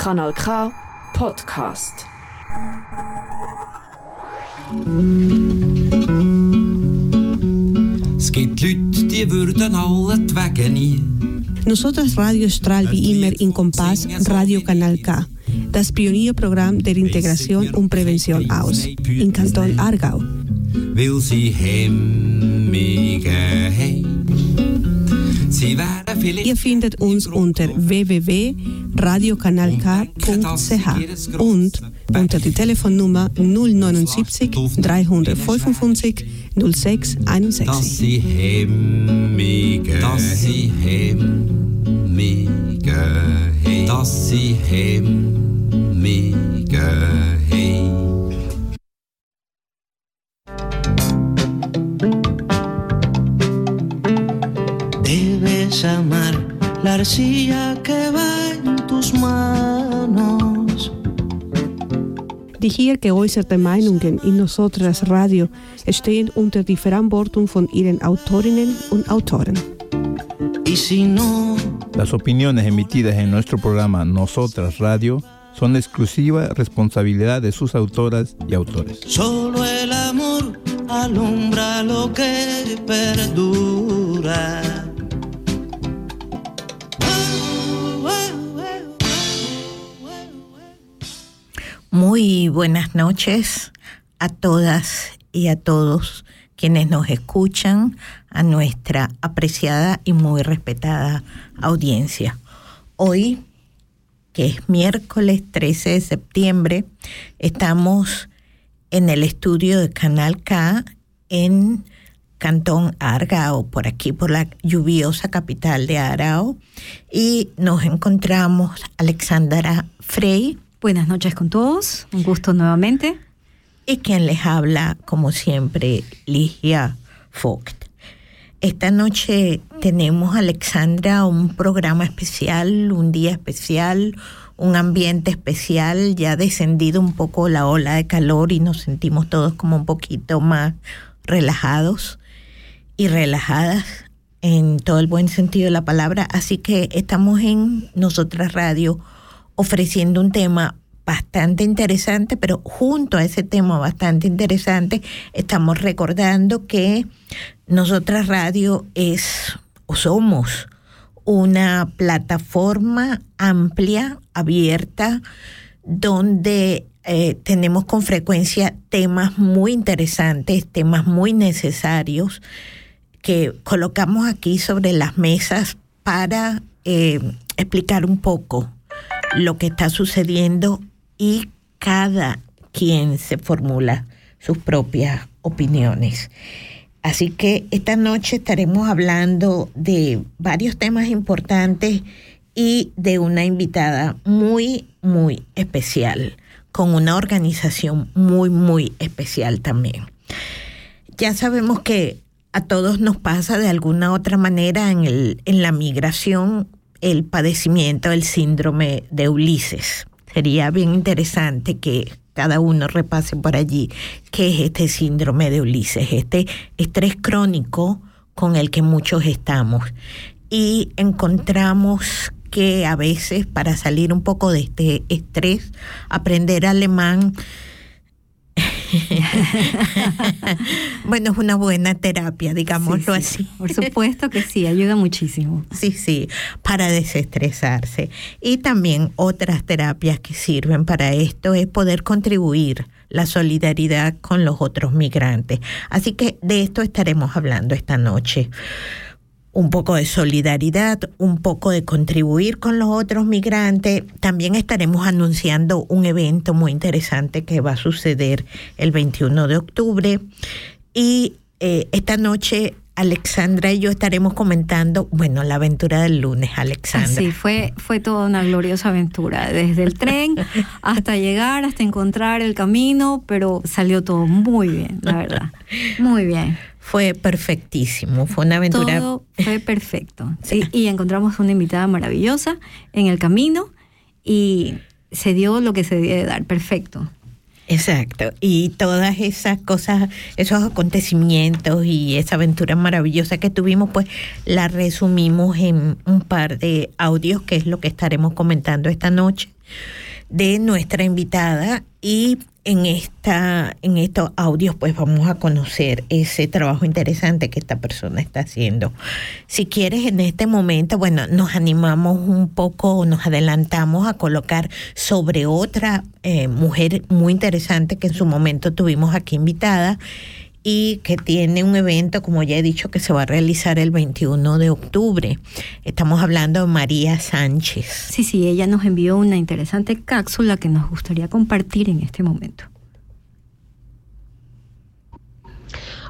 Kanal K Podcast. Es gibt Leute, die würden alle die Wege nie. Nosotras Radio Stral wie immer in Kompass Radio Kanal K, das Pionierprogramm der Integration und Prävention aus, in Kanton Aargau. Weil sie hemmige haben. Sie vielleicht Ihr findet uns unter www.radiokanalk.ch und unter die Telefonnummer 079 355 06 dass 61. sie hemmige dass sie hemmige dass sie hemmige. La arcilla que va en tus manos. Die geäußerten Meinungen in Nosotras Radio stehen unter die Verantwortung von Ihren Autorinnen und Autoren. Y si no, Las opiniones emitidas en nuestro programa Nosotras Radio son exclusiva responsabilidad de sus autoras y autores. solo el amor alumbra lo que perdura. Muy buenas noches a todas y a todos quienes nos escuchan, a nuestra apreciada y muy respetada audiencia. Hoy, que es miércoles 13 de septiembre, estamos en el estudio de Canal K en Cantón Argao, por aquí, por la lluviosa capital de Arao, y nos encontramos Alexandra Frey, Buenas noches con todos, un gusto nuevamente. y quien les habla, como siempre, Ligia Vogt. Esta noche tenemos, Alexandra, un programa especial, un día especial, un ambiente especial. Ya ha descendido un poco la ola de calor y nos sentimos todos como un poquito más relajados y relajadas en todo el buen sentido de la palabra. Así que estamos en Nosotras Radio ofreciendo un tema bastante interesante, pero junto a ese tema bastante interesante, estamos recordando que Nosotras Radio es o somos una plataforma amplia, abierta, donde eh, tenemos con frecuencia temas muy interesantes, temas muy necesarios que colocamos aquí sobre las mesas para eh, explicar un poco lo que está sucediendo y cada quien se formula sus propias opiniones. Así que esta noche estaremos hablando de varios temas importantes y de una invitada muy, muy especial, con una organización muy, muy especial también. Ya sabemos que a todos nos pasa de alguna otra manera en, el, en la migración el padecimiento del síndrome de Ulises. Sería bien interesante que cada uno repase por allí qué es este síndrome de Ulises, este estrés crónico con el que muchos estamos. Y encontramos que a veces para salir un poco de este estrés, aprender alemán bueno, es una buena terapia, digámoslo Sí, sí, así. Por supuesto que sí, ayuda muchísimo. Sí, sí, para desestresarse. Y también otras terapias que sirven para esto es poder contribuir la solidaridad con los otros migrantes. Así que de esto estaremos hablando esta noche. Un poco de solidaridad, un poco de contribuir con los otros migrantes. También estaremos anunciando un evento muy interesante que va a suceder el 21 de octubre. Y eh, esta noche Alexandra y yo estaremos comentando, bueno, la aventura del lunes, Alexandra. Sí, fue, fue toda una gloriosa aventura, desde el tren hasta llegar, hasta encontrar el camino, pero salió todo muy bien, la verdad. Muy bien. Fue perfectísimo, fue una aventura. Todo fue perfecto. Sí, y encontramos una invitada maravillosa en el camino y se dio lo que se debía de dar, perfecto. Exacto. Y todas esas cosas, esos acontecimientos y esa aventura maravillosa que tuvimos, pues la resumimos en un par de audios, que es lo que estaremos comentando esta noche. de nuestra invitada y en esta en estos audios pues vamos a conocer ese trabajo interesante que esta persona está haciendo. Si quieres en este momento, bueno, nos animamos un poco, nos adelantamos a colocar sobre otra eh, mujer muy interesante que en su momento tuvimos aquí invitada y que tiene un evento, como ya he dicho, que se va a realizar el 21 de octubre. Estamos hablando de María Sánchez. Sí, sí, ella nos envió una interesante cápsula que nos gustaría compartir en este momento.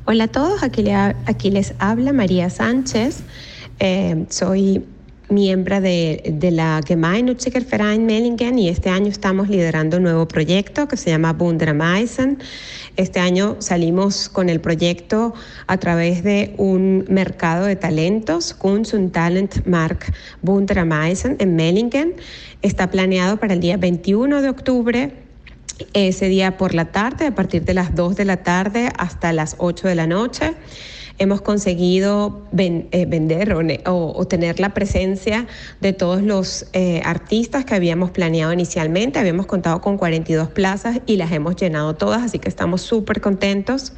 Hola a todos, aquí, le, aquí les habla María Sánchez. Eh, soy miembro de, de la Gemeinnütziger Verein Mellingen y este año estamos liderando un nuevo proyecto que se llama Bundrameisen. Este año salimos con el proyecto a través de un mercado de talentos, Kunst und Talentmark Bundrameisen en Mellingen. Está planeado para el día 21 de octubre ese día por la tarde, a partir de las 2 de la tarde hasta las 8 de la noche hemos conseguido eh, vender o, tener la presencia de todos los eh, artistas que habíamos planeado inicialmente. Habíamos contado con 42 plazas y las hemos llenado todas, así que estamos súper contentos.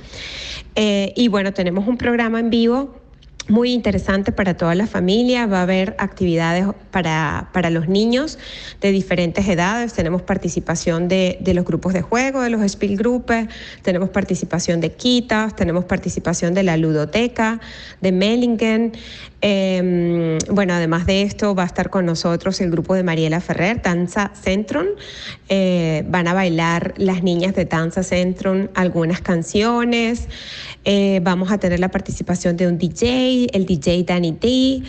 Eh, y bueno, tenemos un programa en vivo muy interesante para toda la familia. Va a haber actividades para, para los niños de diferentes edades. Tenemos participación de, de los grupos de juego, de los Spielgruppen, tenemos participación de Kitas, tenemos participación de la ludoteca, de Mellingen. Eh, bueno, además de esto, va a estar con nosotros el grupo de Mariela Ferrer, Danza Centrum. Eh, van a bailar las niñas de Danza Centrum algunas canciones. Eh, vamos a tener la participación de un DJ, el DJ Danny D.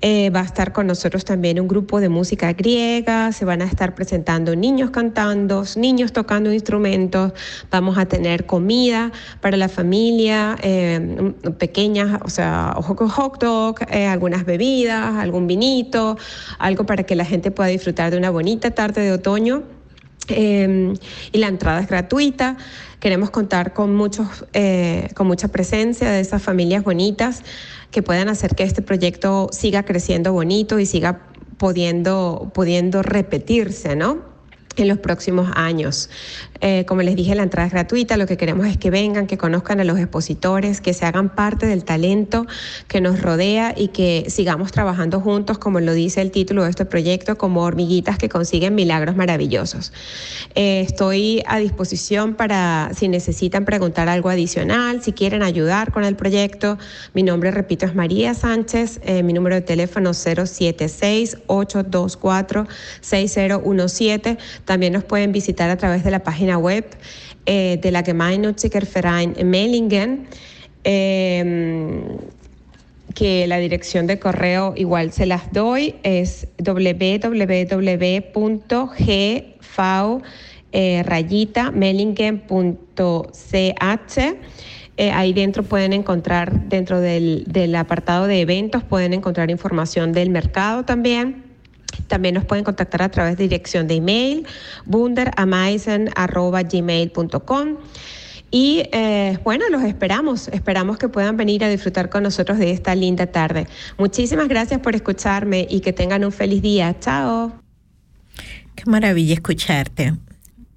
Eh, va a estar con nosotros también un grupo de música griega, se van a estar presentando niños cantando, niños tocando instrumentos, vamos a tener comida para la familia, eh, pequeñas, o sea, hot dog, eh, algunas bebidas, algún vinito, algo para que la gente pueda disfrutar de una bonita tarde de otoño. y la entrada es gratuita. Queremos contar con, muchos, con mucha presencia de esas familias bonitas que puedan hacer que este proyecto siga creciendo bonito y siga pudiendo, pudiendo repetirse, ¿no? En los próximos años. Eh, como les dije, la entrada es gratuita, lo que queremos es que vengan, que conozcan a los expositores, que se hagan parte del talento que nos rodea y que sigamos trabajando juntos, como lo dice el título de este proyecto, como hormiguitas que consiguen milagros maravillosos. Eh, estoy a disposición para si necesitan preguntar algo adicional, si quieren ayudar con el proyecto. Mi nombre, repito, es María Sánchez, eh, mi número de teléfono 076-824-6017. También nos pueden visitar a través de la página web eh, de la Gemeinnütziger Verein Mellingen. Eh, que la dirección de correo igual se las doy, es www.gv eh. Eh, ahí dentro pueden encontrar, dentro del apartado de eventos, pueden encontrar información del mercado también. También nos pueden contactar a través de dirección de email bunderamaisen.gmail.com. Y eh, bueno, los esperamos, esperamos que puedan venir a disfrutar con nosotros de esta linda tarde. Muchísimas gracias por escucharme y que tengan un feliz día. Chao. Qué maravilla escucharte.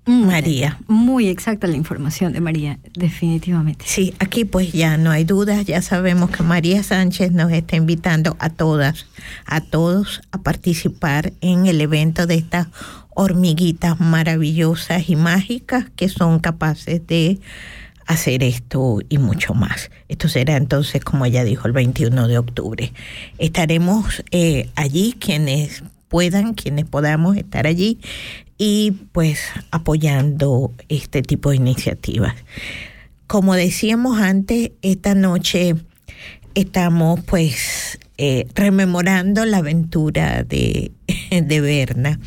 María. Muy exacta la información de María, definitivamente. Sí, aquí pues ya no hay dudas, ya sabemos que María Sánchez nos está invitando a todas, a todos a participar en el evento de estas hormiguitas maravillosas y mágicas que son capaces de hacer esto y mucho más. Esto será entonces, como ella dijo, el 21 de octubre. Estaremos eh, allí quienes puedan, quienes podamos estar allí y pues apoyando este tipo de iniciativas. Como decíamos antes, esta noche estamos pues eh, rememorando la aventura de, de Berna.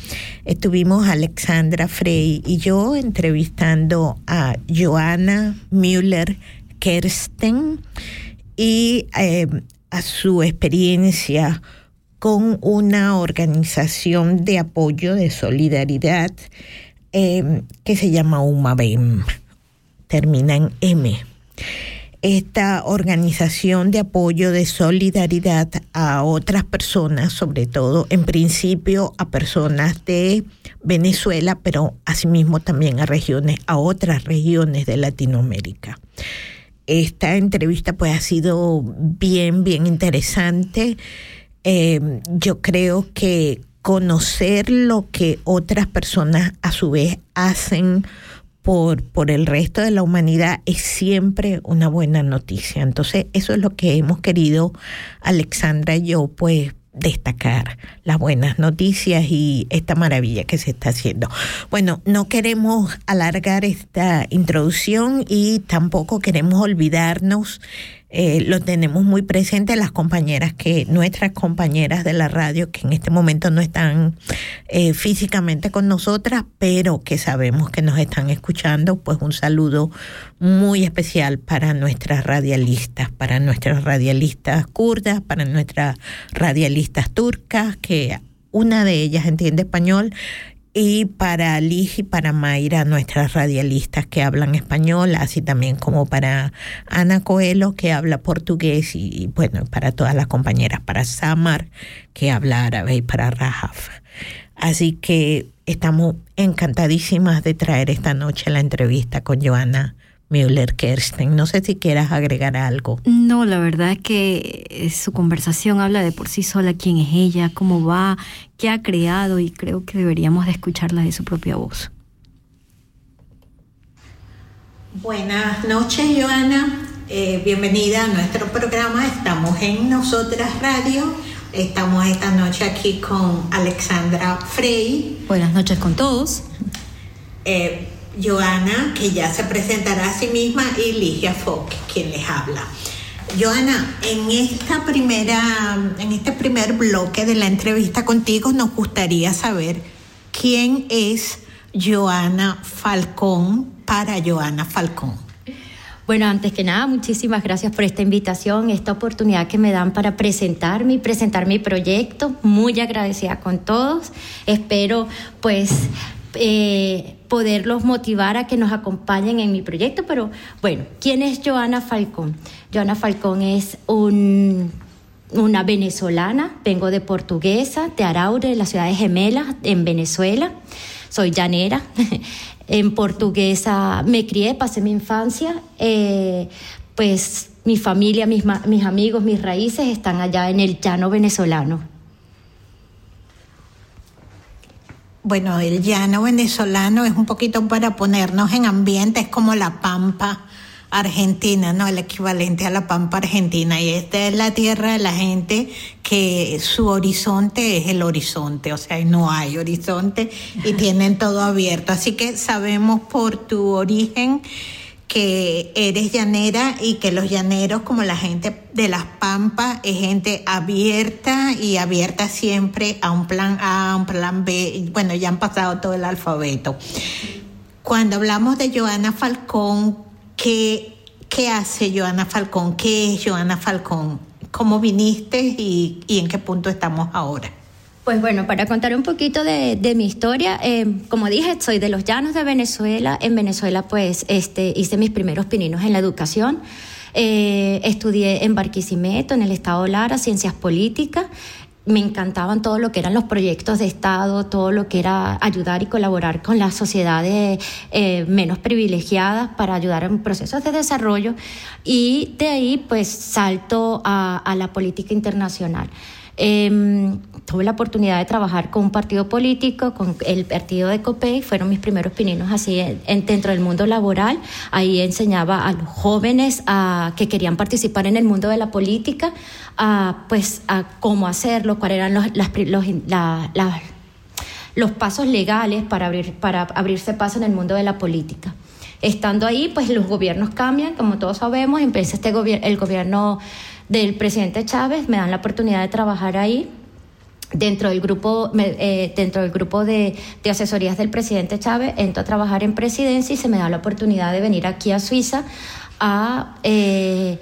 Estuvimos Alexandra Frey y yo entrevistando a Joana Müller Kersten y eh, a su experiencia con una organización de apoyo, de solidaridad, em, que se llama UMABEM, termina en M. esta organización de apoyo de solidaridad a otras personas, sobre todo en principio a personas de Venezuela, pero asimismo también a regiones, a otras regiones de Latinoamérica. Esta entrevista pues ha sido bien, bien interesante. Eh, yo creo que conocer lo que otras personas a su vez hacen por, por el resto de la humanidad es siempre una buena noticia. Entonces, eso es lo que hemos querido, Alexandra y yo, pues destacar las buenas noticias y esta maravilla que se está haciendo. Bueno, no queremos alargar esta introducción y tampoco queremos olvidarnos eh, lo tenemos muy presente las compañeras que, nuestras compañeras de la radio, que en este momento no están eh, físicamente con nosotras, pero que sabemos que nos están escuchando, pues un saludo muy especial para nuestras radialistas, para nuestras radialistas kurdas, para nuestras radialistas turcas, que una de ellas entiende español y para Liz y para Mayra, nuestras radialistas que hablan español, así también como para Ana Coelho, que habla portugués, y, bueno, para todas las compañeras, para Samar, que habla árabe, y para Rahaf. Así que estamos encantadísimas de traer esta noche la entrevista con Joana Müller Kersten. No sé si quieras agregar algo. No, la verdad es que eh, su conversación habla de por sí sola quién es ella, cómo va, qué ha creado y creo que deberíamos de escucharla de su propia voz. Buenas noches, Joana. Eh, bienvenida a nuestro programa. Estamos en Nosotras Radio. Estamos esta noche aquí con Alexandra Frey. Buenas noches con todos. Eh, Joana, que ya se presentará a sí misma, y Ligia Fock, quien les habla. Joana, en esta primera, en este primer bloque de la entrevista contigo, nos gustaría saber quién es Joana Falcón para Joana Falcón. Bueno, antes que nada, muchísimas gracias por esta invitación, esta oportunidad que me dan para presentarme y presentar mi proyecto. Muy agradecida con todos. Espero, pues, eh, poderlos motivar a que nos acompañen en mi proyecto. Pero bueno, ¿quién es Joana Falcón? Joana Falcón es una venezolana, vengo de Portuguesa, de Araure, de la ciudad de Gemelas, en Venezuela. Soy llanera. en Portuguesa me crié, pasé mi infancia. Eh, pues mi familia, mis, mis amigos, mis raíces están allá en el llano venezolano. Bueno, el llano venezolano es un poquito para ponernos en ambiente, es como la pampa argentina, ¿no? El equivalente a la pampa argentina. Y esta es la tierra de la gente que su horizonte es el horizonte, o sea, no hay horizonte y tienen todo abierto. Así que sabemos por tu origen que eres llanera y que los llaneros, como la gente de las Pampas, es gente abierta y abierta siempre a un plan A, un plan B. Bueno, ya han pasado todo el alfabeto. Cuando hablamos de Joana Falcón, ¿qué, qué hace Joana Falcón? ¿Qué es Joana Falcón? ¿Cómo viniste y, y en qué punto estamos ahora? Pues bueno, para contar un poquito de, mi historia, eh, como dije, soy de los llanos de Venezuela. En Venezuela, pues, este, hice mis primeros pininos en la educación. Eh, estudié en Barquisimeto, en el Estado Lara, Ciencias Políticas. Me encantaban todo lo que eran los proyectos de Estado, todo lo que era ayudar y colaborar con las sociedades eh, menos privilegiadas para ayudar en procesos de desarrollo. Y de ahí, pues, salto a, la política internacional. Eh, tuve la oportunidad de trabajar con un partido político, con el partido de COPEI, fueron mis primeros pininos así en, dentro del mundo laboral. Ahí enseñaba a los jóvenes a, que querían participar en el mundo de la política, a, pues a cómo hacerlo, cuáles eran los, los, los pasos legales para, abrir, para abrirse paso en el mundo de la política. Estando ahí, pues los gobiernos cambian, como todos sabemos, empieza este gobierno, el gobierno del presidente Chávez, me dan la oportunidad de trabajar ahí dentro del grupo eh, dentro del grupo de, asesorías del presidente Chávez entro a trabajar en presidencia y se me da la oportunidad de venir aquí a Suiza a, eh,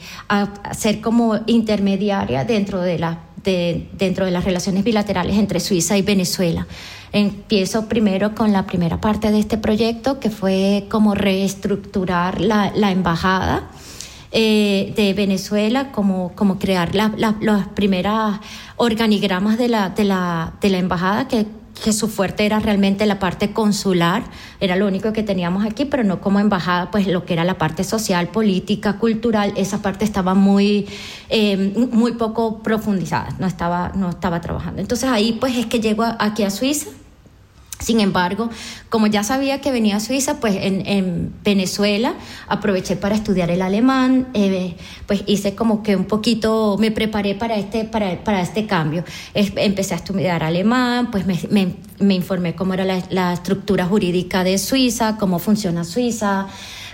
ser como intermediaria dentro de la dentro de las relaciones bilaterales entre Suiza y Venezuela. Empiezo primero con la primera parte de este proyecto, que fue como reestructurar la embajada eh, de Venezuela, como, como crear la, la, las primeras organigramas de la, de la, de la embajada que que su fuerte era realmente la parte consular, era lo único que teníamos aquí, pero no como embajada, pues lo que era la parte social, política, cultural, esa parte estaba muy, eh, muy poco profundizada, no estaba, no estaba trabajando. Entonces ahí pues es que llego aquí a Suiza sin embargo, como ya sabía que venía a Suiza, pues en, Venezuela aproveché para estudiar el alemán, eh, pues hice como que un poquito, me preparé para este, para, para este cambio. empecé a estudiar alemán, pues me, informé cómo era la, la, estructura jurídica de Suiza, cómo funciona Suiza,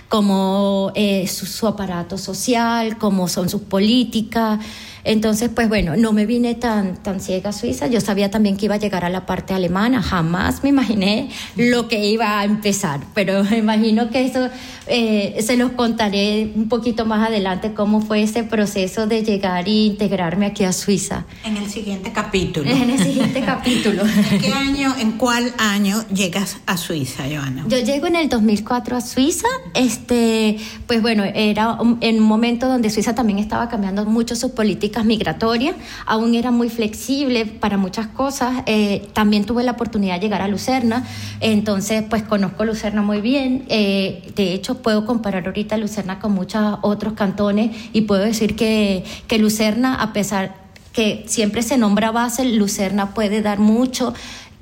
cómo su, su aparato social, cómo son sus políticas. Entonces, pues bueno, no me vine tan, tan ciega a Suiza. Yo sabía también que iba a llegar a la parte alemana. Jamás me imaginé lo que iba a empezar. Pero me imagino que eso eh, se los contaré un poquito más adelante, cómo fue ese proceso de llegar e integrarme aquí a Suiza. En el siguiente capítulo. En el siguiente capítulo. ¿En qué año, en cuál año llegas a Suiza, Joana? Yo llego en el 2004 a Suiza. Este, pues bueno, era en un momento donde Suiza también estaba cambiando mucho sus políticas migratorias, aún era muy flexible para muchas cosas. Eh, también tuve la oportunidad de llegar a Lucerna, entonces pues conozco Lucerna muy bien. Eh, de hecho, puedo comparar ahorita Lucerna con muchos otros cantones y puedo decir que, que Lucerna, a pesar que siempre se nombra base, Lucerna puede dar mucho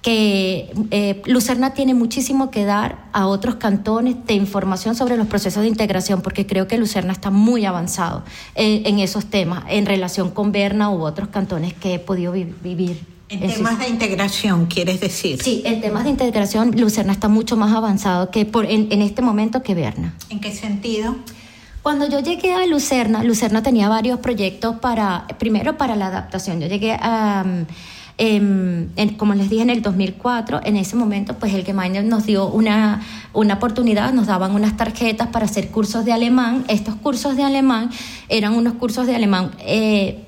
que eh, Lucerna tiene muchísimo que dar a otros cantones de información sobre los procesos de integración, porque creo que Lucerna está muy avanzado en, esos temas en relación con Berna u otros cantones que he podido vivir. En, temas de integración, ¿quieres decir? Sí, en temas de integración, Lucerna está mucho más avanzado que por, en, este momento que Berna. ¿En qué sentido? Cuando yo llegué a Lucerna, Lucerna tenía varios proyectos para, primero para la adaptación. Yo llegué a... Em, como les dije en el 2004, en ese momento pues el Gemeinde nos dio una, una oportunidad, nos daban unas tarjetas para hacer cursos de alemán. Estos cursos de alemán eran unos cursos de alemán eh,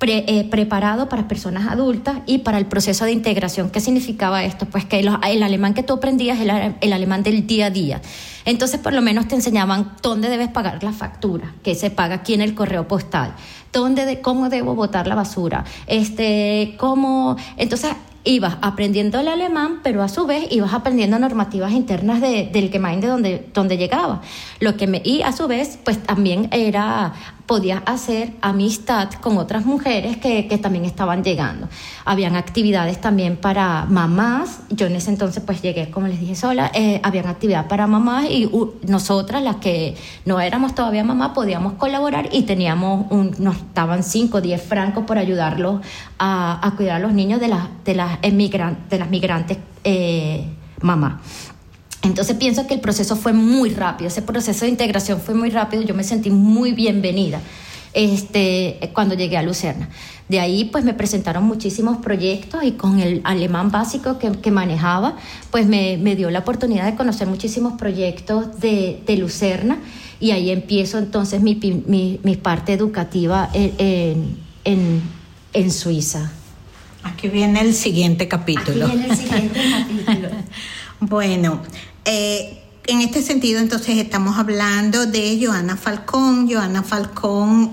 eh, preparado para personas adultas y para el proceso de integración. ¿Qué significaba esto? Pues que el alemán que tú aprendías era el alemán del día a día. Entonces, por lo menos te enseñaban dónde debes pagar la factura, que se paga aquí en el correo postal, dónde de, cómo debo botar la basura, este, cómo. Entonces, ibas aprendiendo el alemán, pero a su vez ibas aprendiendo normativas internas de, del Gemeinde donde, donde llegaba. Lo que me, y a su vez, pues también era podía hacer amistad con otras mujeres que, que, también estaban llegando. Habían actividades también para mamás, yo en ese entonces pues llegué, como les dije, sola, eh, habían actividad para mamás y nosotras, las que no éramos todavía mamás, podíamos colaborar y teníamos, un, nos daban 5 o 10 francos por ayudarlos a, a, cuidar a los niños de, las de, las, de las migrantes eh, mamás. Entonces pienso que el proceso fue muy rápido, ese proceso de integración fue muy rápido, yo me sentí muy bienvenida este, cuando llegué a Lucerna. De ahí pues me presentaron muchísimos proyectos y con el alemán básico que, manejaba pues me, dio la oportunidad de conocer muchísimos proyectos de, Lucerna y ahí empiezo entonces mi, parte educativa en, en Suiza. Aquí viene el siguiente capítulo. Aquí viene el siguiente capítulo. Bueno, eh, en este sentido, entonces estamos hablando de Joana Falcón. Joana Falcón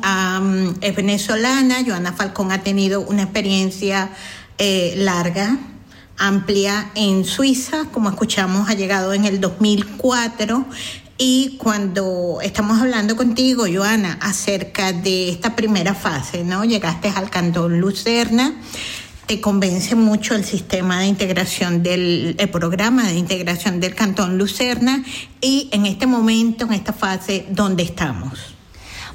es venezolana. Joana Falcón ha tenido una experiencia eh, larga, amplia en Suiza. Como escuchamos, ha llegado en el 2004. Y cuando estamos hablando contigo, Joana, acerca de esta primera fase, ¿no? Llegaste al cantón Lucerna te convence mucho el sistema de integración del programa de integración del Cantón Lucerna y en este momento, en esta fase, ¿dónde estamos?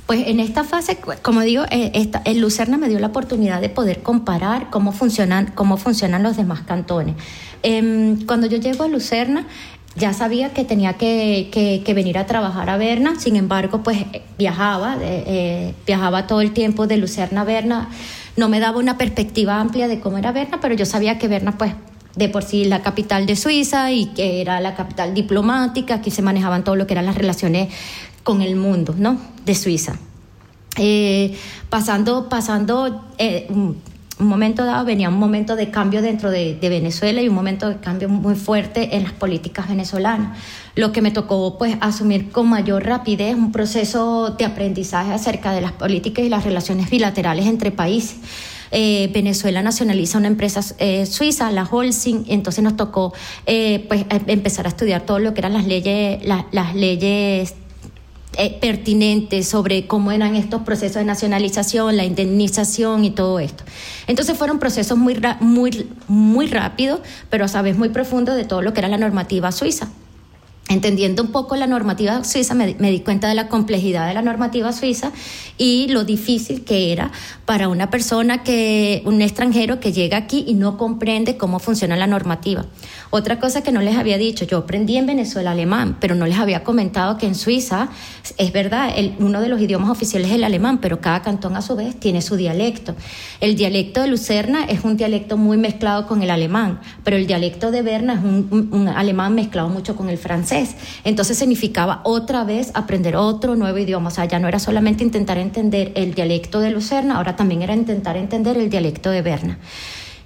Pues en esta fase, como digo, eh, el Lucerna me dio la oportunidad de poder comparar cómo funcionan, cómo funcionan los demás cantones. Em, cuando yo llego a Lucerna, ya sabía que tenía que, venir a trabajar a Berna, sin embargo, pues viajaba, eh, viajaba todo el tiempo de Lucerna a Berna no me daba una perspectiva amplia de cómo era Berna, pero yo sabía que Berna, pues, de por sí la capital de Suiza y que era la capital diplomática, aquí se manejaban todo lo que eran las relaciones con el mundo, ¿no? De Suiza. Eh, pasando, pasando, eh, un momento dado venía un momento de cambio dentro de, Venezuela y un momento de cambio muy fuerte en las políticas venezolanas. Lo que me tocó pues asumir con mayor rapidez un proceso de aprendizaje acerca de las políticas y las relaciones bilaterales entre países. Eh, Venezuela nacionaliza una empresa eh, suiza, la Holcim, entonces nos tocó eh, pues, empezar a estudiar todo lo que eran las leyes, las leyes eh, sobre cómo eran estos procesos de nacionalización, la indemnización y todo esto. Entonces fueron procesos muy, muy, muy rápidos, pero a sabes muy profundos de todo lo que era la normativa suiza. Entendiendo un poco la normativa suiza, me, di cuenta de la complejidad de la normativa suiza y lo difícil que era para una persona que, un extranjero que llega aquí y no comprende cómo funciona la normativa. Otra cosa que no les había dicho, yo aprendí en Venezuela alemán, pero no les había comentado que en Suiza, es verdad, el, uno de los idiomas oficiales es el alemán, pero cada cantón a su vez tiene su dialecto. El dialecto de Lucerna es un dialecto muy mezclado con el alemán, pero el dialecto de Berna es un alemán mezclado mucho con el francés. Entonces significaba otra vez aprender otro nuevo idioma. O sea, ya no era solamente intentar entender el dialecto de Lucerna, ahora también era intentar entender el dialecto de Berna.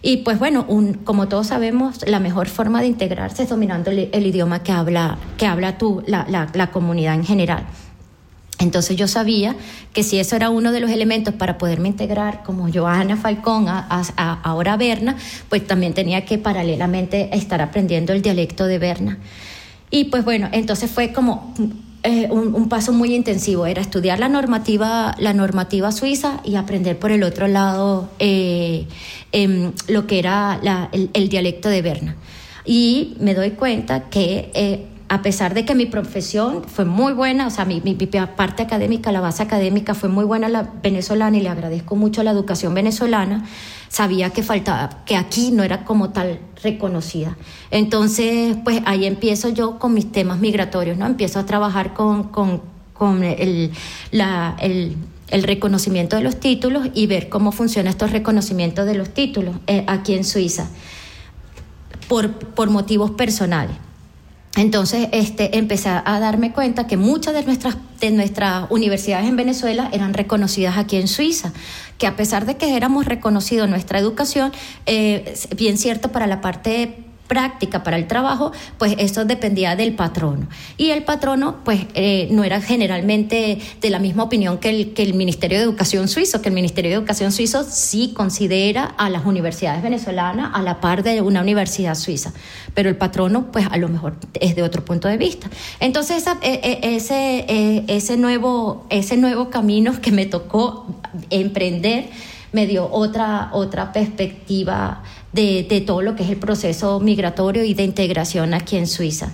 Y pues bueno, como todos sabemos, la mejor forma de integrarse es dominando el, idioma que habla, que habla tú, la, comunidad en general. Entonces yo sabía que si eso era uno de los elementos para poderme integrar como Joana Falcón a, ahora a Berna, pues también tenía que paralelamente estar aprendiendo el dialecto de Berna. Y pues bueno, entonces fue como eh, un, paso muy intensivo, era estudiar la normativa, la normativa suiza y aprender por el otro lado eh, em, lo que era el, dialecto de Berna. Y me doy cuenta que eh, a pesar de que mi profesión fue muy buena, o sea, mi, parte académica, la base académica fue muy buena la venezolana y le agradezco mucho la educación venezolana, sabía que faltaba, que aquí no era como tal reconocida. Entonces, pues ahí empiezo yo con mis temas migratorios, ¿no? Empiezo a trabajar con, con, el, el, reconocimiento de los títulos y ver cómo funciona estos reconocimientos de los títulos eh, aquí en Suiza, por, por motivos personales. Entonces este, empecé a darme cuenta que muchas de nuestras, de nuestras universidades en Venezuela eran reconocidas aquí en Suiza, que a pesar de que éramos reconocidos nuestra educación, eh, bien cierto para la parte práctica para el trabajo, pues eso dependía del patrono. Y el patrono, pues, eh, no era generalmente de la misma opinión que el, que el Ministerio de Educación suizo, que el Ministerio de Educación suizo sí considera a las universidades venezolanas a la par de una universidad suiza, pero el patrono, pues, a lo mejor es de otro punto de vista. Entonces, e, e, ese, ese, nuevo, ese nuevo camino que me tocó emprender me dio otra, otra perspectiva de, todo lo que es el proceso migratorio y de integración aquí en Suiza.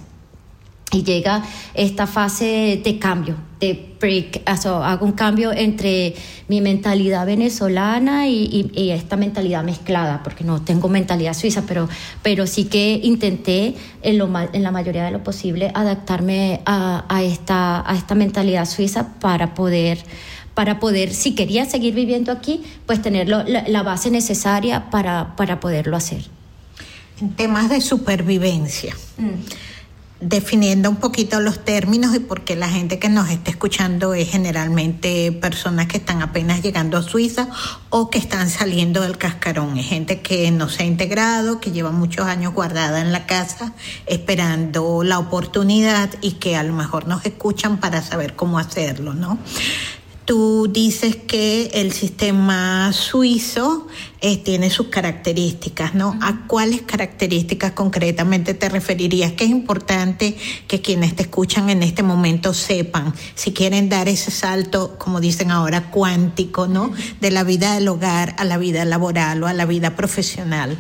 Y llega esta fase de cambio, de break, hago un cambio entre mi mentalidad venezolana y, esta mentalidad mezclada, porque no tengo mentalidad suiza, pero, pero sí que intenté en, lo, en la mayoría de lo posible adaptarme a, esta, a esta mentalidad suiza para poder para poder, si quería seguir viviendo aquí, pues tener la, base necesaria para, para, poderlo hacer. En temas de supervivencia. Definiendo un poquito los términos y porque la gente que nos está escuchando es generalmente personas que están apenas llegando a Suiza o que están saliendo del cascarón. Es gente que no se ha integrado, que lleva muchos años guardada en la casa esperando la oportunidad y que a lo mejor nos escuchan para saber cómo hacerlo, ¿no? Tú dices que el sistema suizo eh, tiene sus características, ¿no? ¿A cuáles características concretamente te referirías? Que es importante que quienes te escuchan en este momento sepan, si quieren dar ese salto, como dicen ahora, cuántico, ¿no? De la vida del hogar a la vida laboral o a la vida profesional.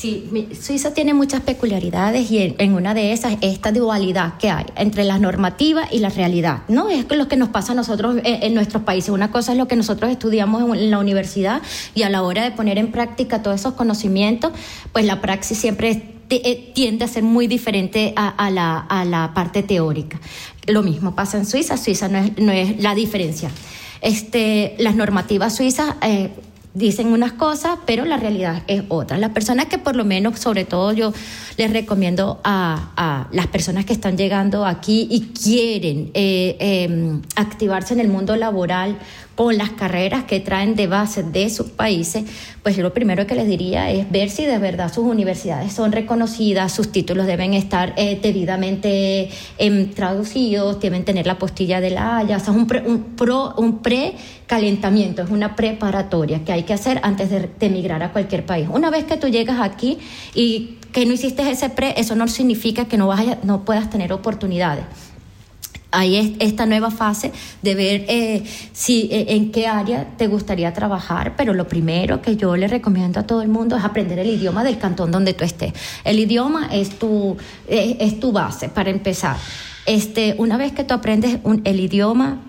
Sí, Suiza tiene muchas peculiaridades y en, una de esas esta dualidad que hay entre la normativa y la realidad. No es lo que nos pasa a nosotros en, nuestros países. Una cosa es lo que nosotros estudiamos en, la universidad y a la hora de poner en práctica todos esos conocimientos, pues la praxis siempre eh, tiende a ser muy diferente a, la, a, la, parte teórica. Lo mismo pasa en Suiza. Suiza no es, no es la diferencia. Este, las normativas suizas eh, dicen unas cosas, pero la realidad es otra. Las personas que por lo menos, sobre todo yo les recomiendo a, las personas que están llegando aquí y quieren eh, em, activarse en el mundo laboral con las carreras que traen de base de sus países, pues lo primero que les diría es ver si de verdad sus universidades son reconocidas, sus títulos deben estar eh, debidamente em, traducidos, deben tener la postilla de la Haya, o sea, un, pre, un, pro, un pre-calentamiento, es una preparatoria que hay que hacer antes de, emigrar a cualquier país. Una vez que tú llegas aquí y que no hiciste ese pre, eso no significa que no, vayas, no puedas tener oportunidades hay esta nueva fase de ver eh, si eh, en qué área te gustaría trabajar, pero lo primero que yo le recomiendo a todo el mundo es aprender el idioma del cantón donde tú estés. El idioma es tu, es, es tu base para empezar. Este, una vez que tú aprendes el idioma,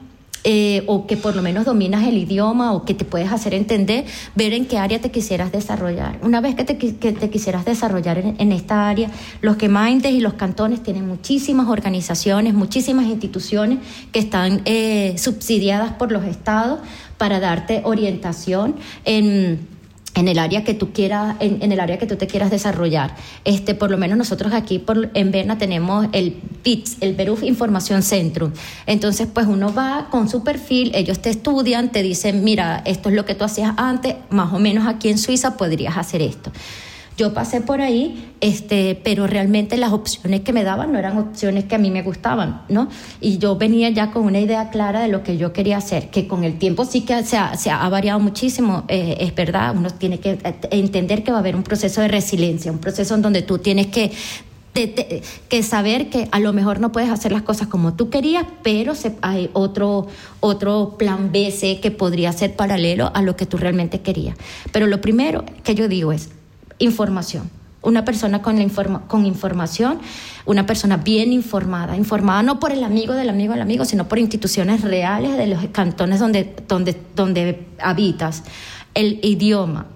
eh, o que por lo menos dominas el idioma o que te puedes hacer entender, ver en qué área te quisieras desarrollar. Una vez que te, que te quisieras desarrollar en, esta área, los quemaintes y los cantones tienen muchísimas organizaciones, muchísimas instituciones que están eh, subsidiadas por los estados para darte orientación en en el área que tú quieras, en, el área que tú te quieras desarrollar. Este, por lo menos nosotros aquí por, en Berna tenemos el PITS, el Beruf Información Centrum. Entonces, pues uno va con su perfil, ellos te estudian, te dicen, mira, esto es lo que tú hacías antes, más o menos aquí en Suiza podrías hacer esto. Yo pasé por ahí, este, pero realmente las opciones que me daban no eran opciones que a mí me gustaban, ¿no? Y yo venía ya con una idea clara de lo que yo quería hacer, que con el tiempo sí que se ha, variado muchísimo, eh, es verdad, uno tiene que entender que va a haber un proceso de resiliencia, un proceso en donde tú tienes que saber que a lo mejor no puedes hacer las cosas como tú querías, pero hay otro, otro plan B, C que podría ser paralelo a lo que tú realmente querías. Pero lo primero que yo digo es, información. Una persona con, la informa con información, una persona bien informada, informada no por el amigo del amigo del amigo, sino por instituciones reales de los cantones donde, donde, donde habitas, el idioma,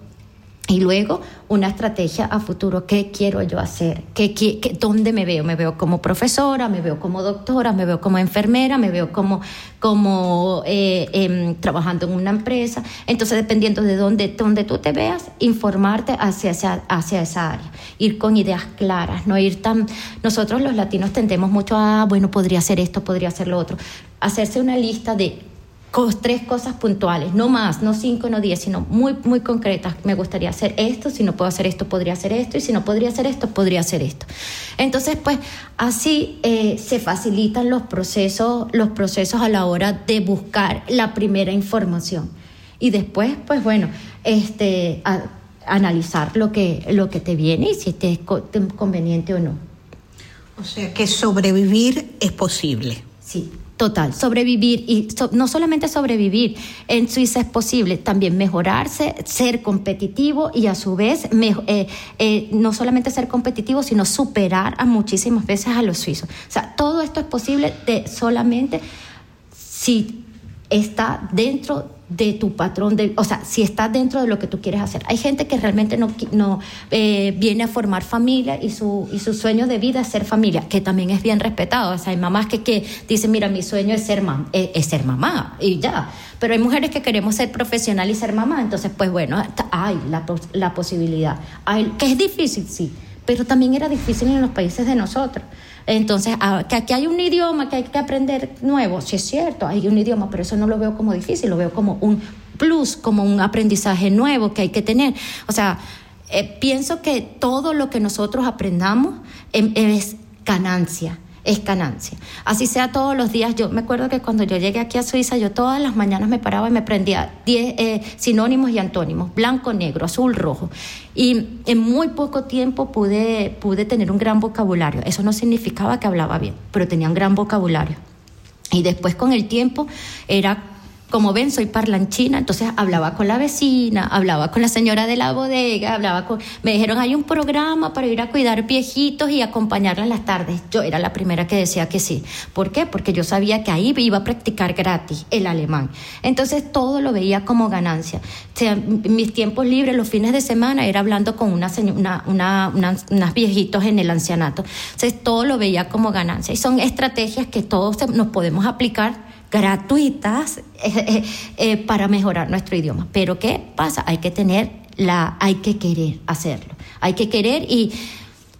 y luego una estrategia a futuro. ¿Qué quiero yo hacer? ¿Qué, qué, ¿Dónde me veo? ¿Me veo como profesora? ¿Me veo como doctora? ¿Me veo como enfermera? ¿Me veo como, como eh, eh, trabajando en una empresa? Entonces, dependiendo de dónde, dónde tú te veas, informarte hacia esa, hacia esa área. Ir con ideas claras, no ir tan... Nosotros los latinos tendemos mucho a, bueno, podría hacer esto, podría hacer lo otro. Hacerse una lista de tres cosas puntuales, no más, no cinco, no diez, sino muy, muy concretas. Me gustaría hacer esto, si no puedo hacer esto, podría hacer esto, y si no podría hacer esto, podría hacer esto. Entonces, pues así eh, se facilitan los procesos, los procesos a la hora de buscar la primera información. Y después, pues bueno, este, a, analizar lo que, lo que te viene y si te es conveniente o no. O sea que sobrevivir es posible. Sí. Total, sobrevivir y so, no solamente sobrevivir, en Suiza es posible también mejorarse, ser competitivo y a su vez me, eh, eh, no solamente ser competitivo, sino superar a muchísimas veces a los suizos. O sea, todo esto es posible de solamente si está dentro de tu patrón, de, o sea, si estás dentro de lo que tú quieres hacer. Hay gente que realmente no, no eh, viene a formar familia y su, y su sueño de vida es ser familia, que también es bien respetado. O sea, hay mamás que, que dicen, mira, mi sueño es ser, mam es, es ser mamá y ya. Pero hay mujeres que queremos ser profesional y ser mamá, entonces, pues bueno, hay la, la posibilidad. Hay, que es difícil, sí, pero también era difícil en los países de nosotros. Entonces, que aquí hay un idioma que hay que aprender nuevo, sí es cierto, hay un idioma, pero eso no lo veo como difícil, lo veo como un plus, como un aprendizaje nuevo que hay que tener. O sea, eh, pienso que todo lo que nosotros aprendamos eh, es ganancia es ganancia. Así sea todos los días. Yo me acuerdo que cuando yo llegué aquí a Suiza, yo todas las mañanas me paraba y me prendía 10 eh, sinónimos y antónimos, blanco, negro, azul, rojo. Y en muy poco tiempo pude, pude tener un gran vocabulario. Eso no significaba que hablaba bien, pero tenía un gran vocabulario. Y después con el tiempo era como ven, soy parlanchina, entonces hablaba con la vecina, hablaba con la señora de la bodega, hablaba con... Me dijeron, hay un programa para ir a cuidar viejitos y acompañarla en las tardes. Yo era la primera que decía que sí. ¿Por qué? Porque yo sabía que ahí iba a practicar gratis el alemán. Entonces todo lo veía como ganancia. Mis tiempos libres, los fines de semana, era hablando con una, una, una, una unas viejitos en el ancianato. Entonces todo lo veía como ganancia. Y son estrategias que todos nos podemos aplicar gratuitas eh, eh, para mejorar nuestro idioma. Pero ¿qué pasa? Hay que tener la, hay que querer hacerlo. Hay que querer y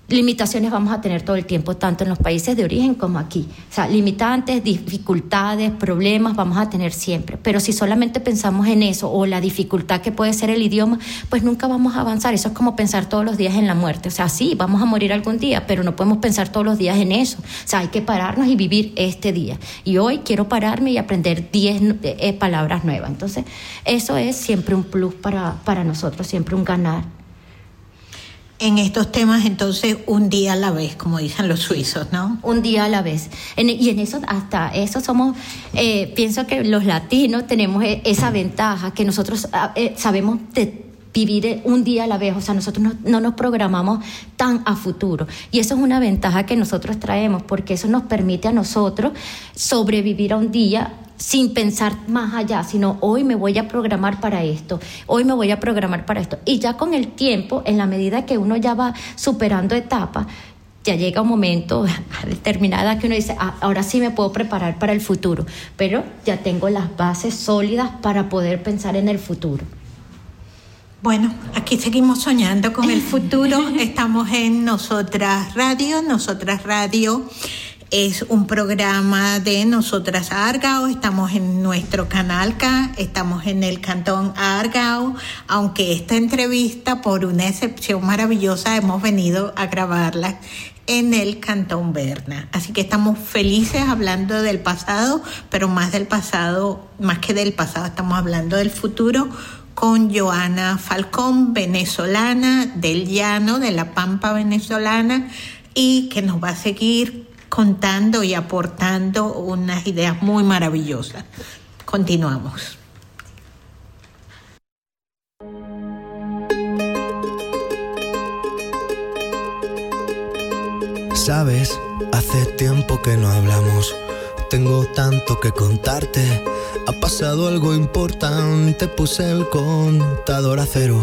limitaciones vamos a tener todo el tiempo, tanto en los países de origen como aquí. O sea, limitantes, dificultades, problemas vamos a tener siempre. Pero si solamente pensamos en eso o la dificultad que puede ser el idioma, pues nunca vamos a avanzar. Eso es como pensar todos los días en la muerte. O sea, sí, vamos a morir algún día, pero no podemos pensar todos los días en eso. O sea, hay que pararnos y vivir este día. Y hoy quiero pararme y aprender 10 eh, palabras nuevas. Entonces, eso es siempre un plus para, para nosotros, siempre un ganar en estos temas, entonces, un día a la vez, como dicen los suizos, ¿no? Un día a la vez. y en eso, hasta eso somos, eh, pienso que los latinos tenemos e, esa ventaja, que nosotros ah, eh, sabemos vivir un día a la vez, o sea, nosotros no, no, nos programamos tan a futuro. Y eso es una ventaja que nosotros traemos, porque eso nos permite a nosotros sobrevivir a un día sin pensar más allá, sino hoy me voy a programar para esto, hoy me voy a programar para esto. Y ya con el tiempo, en la medida que uno ya va superando etapas, ya llega un momento determinada que uno dice, ah, ahora sí me puedo preparar para el futuro, pero ya tengo las bases sólidas para poder pensar en el futuro. Bueno, aquí seguimos soñando con el futuro. Estamos en Nosotras Radio, Nosotras Radio es un programa de Nosotras Argao, estamos en nuestro canal estamos en el cantón Argao, aunque esta entrevista, por una excepción maravillosa, hemos venido a grabarla en el cantón Berna. Así que estamos felices hablando del pasado, pero más del pasado, más que del pasado, estamos hablando del futuro con Joana Falcón, venezolana del llano, de la Pampa venezolana, y que nos va a seguir contando y aportando unas ideas muy maravillosas. Continuamos. Sabes, hace tiempo que no hablamos. Tengo tanto que contarte. Ha pasado algo importante, puse el contador a cero.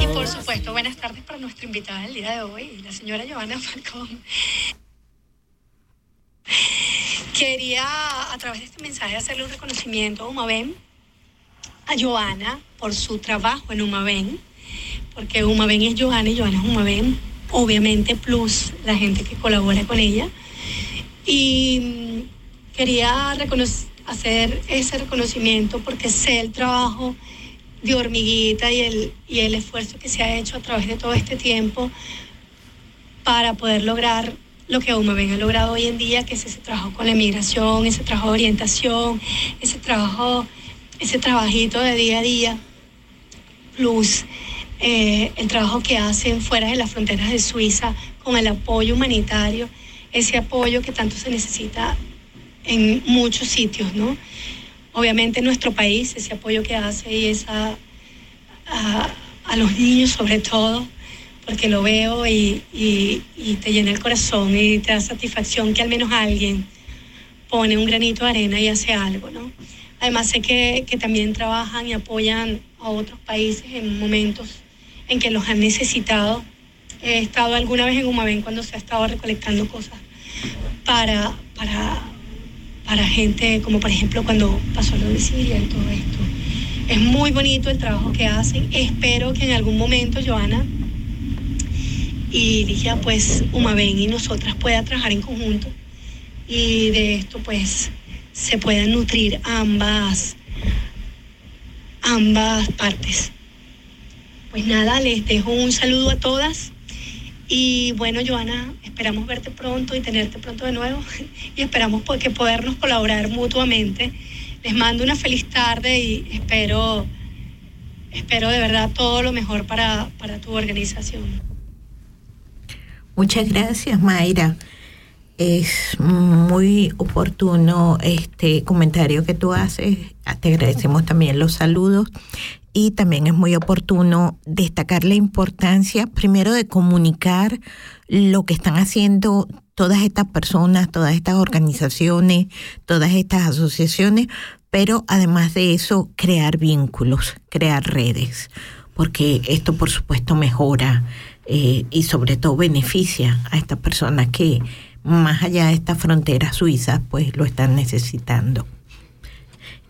Y por supuesto, buenas tardes para nuestra invitada del día de hoy, la señora Giovanna Falcón. Quería, a través de este mensaje, hacerle un reconocimiento a Umaven, a Joana, por su trabajo en Umaven, porque Umaven es Joana y Joana es Umaven, obviamente, plus la gente que colabora con ella. Y quería reconocer hacer ese reconocimiento porque sé el trabajo de hormiguita y el, y el esfuerzo que se ha hecho a través de todo este tiempo para poder lograr lo que ven ha logrado hoy en día, que es ese trabajo con la inmigración, ese trabajo de orientación, ese trabajo, ese trabajito de día a día, plus eh, el trabajo que hacen fuera de las fronteras de Suiza con el apoyo humanitario, ese apoyo que tanto se necesita en muchos sitios, ¿no? Obviamente en nuestro país, ese apoyo que hace y esa a, a los niños sobre todo, porque lo veo y, y, te llena el corazón y te da satisfacción que al menos alguien pone un granito de arena y hace algo, ¿no? Además sé que, que también trabajan y apoyan a otros países en momentos en que los han necesitado. He estado alguna vez en Humabén cuando se ha estado recolectando cosas para, para, para gente, como por ejemplo cuando pasó lo de Siria y todo esto. Es muy bonito el trabajo que hacen. Espero que en algún momento, Joana y Ligia, pues Humabén y nosotras pueda trabajar en conjunto y de esto pues se puedan nutrir ambas, ambas partes. Pues nada, les dejo un saludo a todas y bueno, Joana, esperamos verte pronto y tenerte pronto de nuevo y esperamos pues, que podernos colaborar mutuamente. Les mando una feliz tarde y espero, espero de verdad todo lo mejor para, para tu organización. Muchas gracias, Mayra. Es muy oportuno este comentario que tú haces. Te agradecemos también los saludos y también es muy oportuno destacar la importancia primero de comunicar lo que están haciendo todas estas personas, todas estas organizaciones, todas estas asociaciones, pero además de eso crear vínculos, crear redes, porque esto por supuesto mejora eh, y sobre todo beneficia a estas personas que más allá de estas fronteras suizas pues lo están necesitando.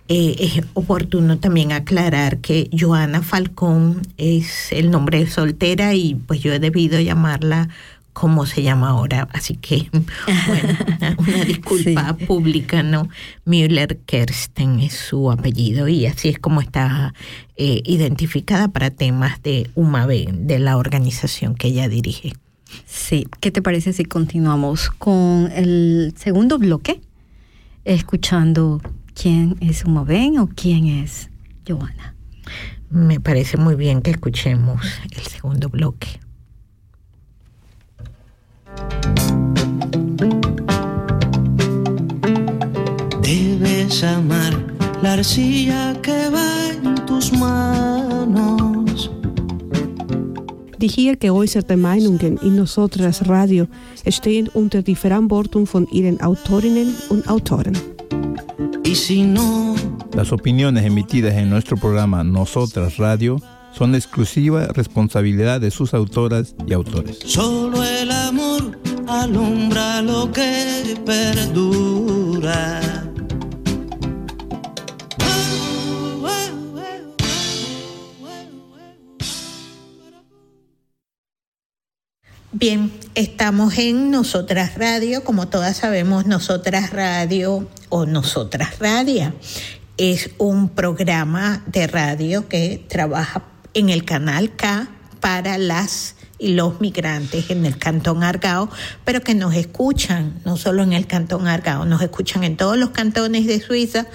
Eh, es oportuno también aclarar que Joana Falcón es el nombre de soltera y pues yo he debido llamarla como se llama ahora. Así que, bueno, una, disculpa pública, ¿no? Müller Kersten es su apellido y así es como está eh, identificada para temas de UMAB, de la organización que ella dirige. Sí, ¿qué te parece si continuamos con el segundo bloque? Escuchando quién es Umaben o quién es Joana. Me parece muy bien que escuchemos el segundo bloque. Debes amar la arcilla que va en tus manos. Die hier geäußerte Meinungen in Nosotras Radio stehen unter die Verantwortung von ihren Autorinnen und Autoren. Y si no, Las opiniones emitidas en nuestro programa Nosotras Radio son exclusiva responsabilidad de sus autoras y autores. solo el amor alumbra lo que perdura. Bien, estamos en Nosotras Radio, como todas sabemos, Nosotras Radio o Nosotras Radio. Es un programa de radio que trabaja en el canal K para las y los migrantes en el Cantón Argao, pero que nos escuchan, no solo en el Cantón Argao, nos escuchan en todos los cantones de Suiza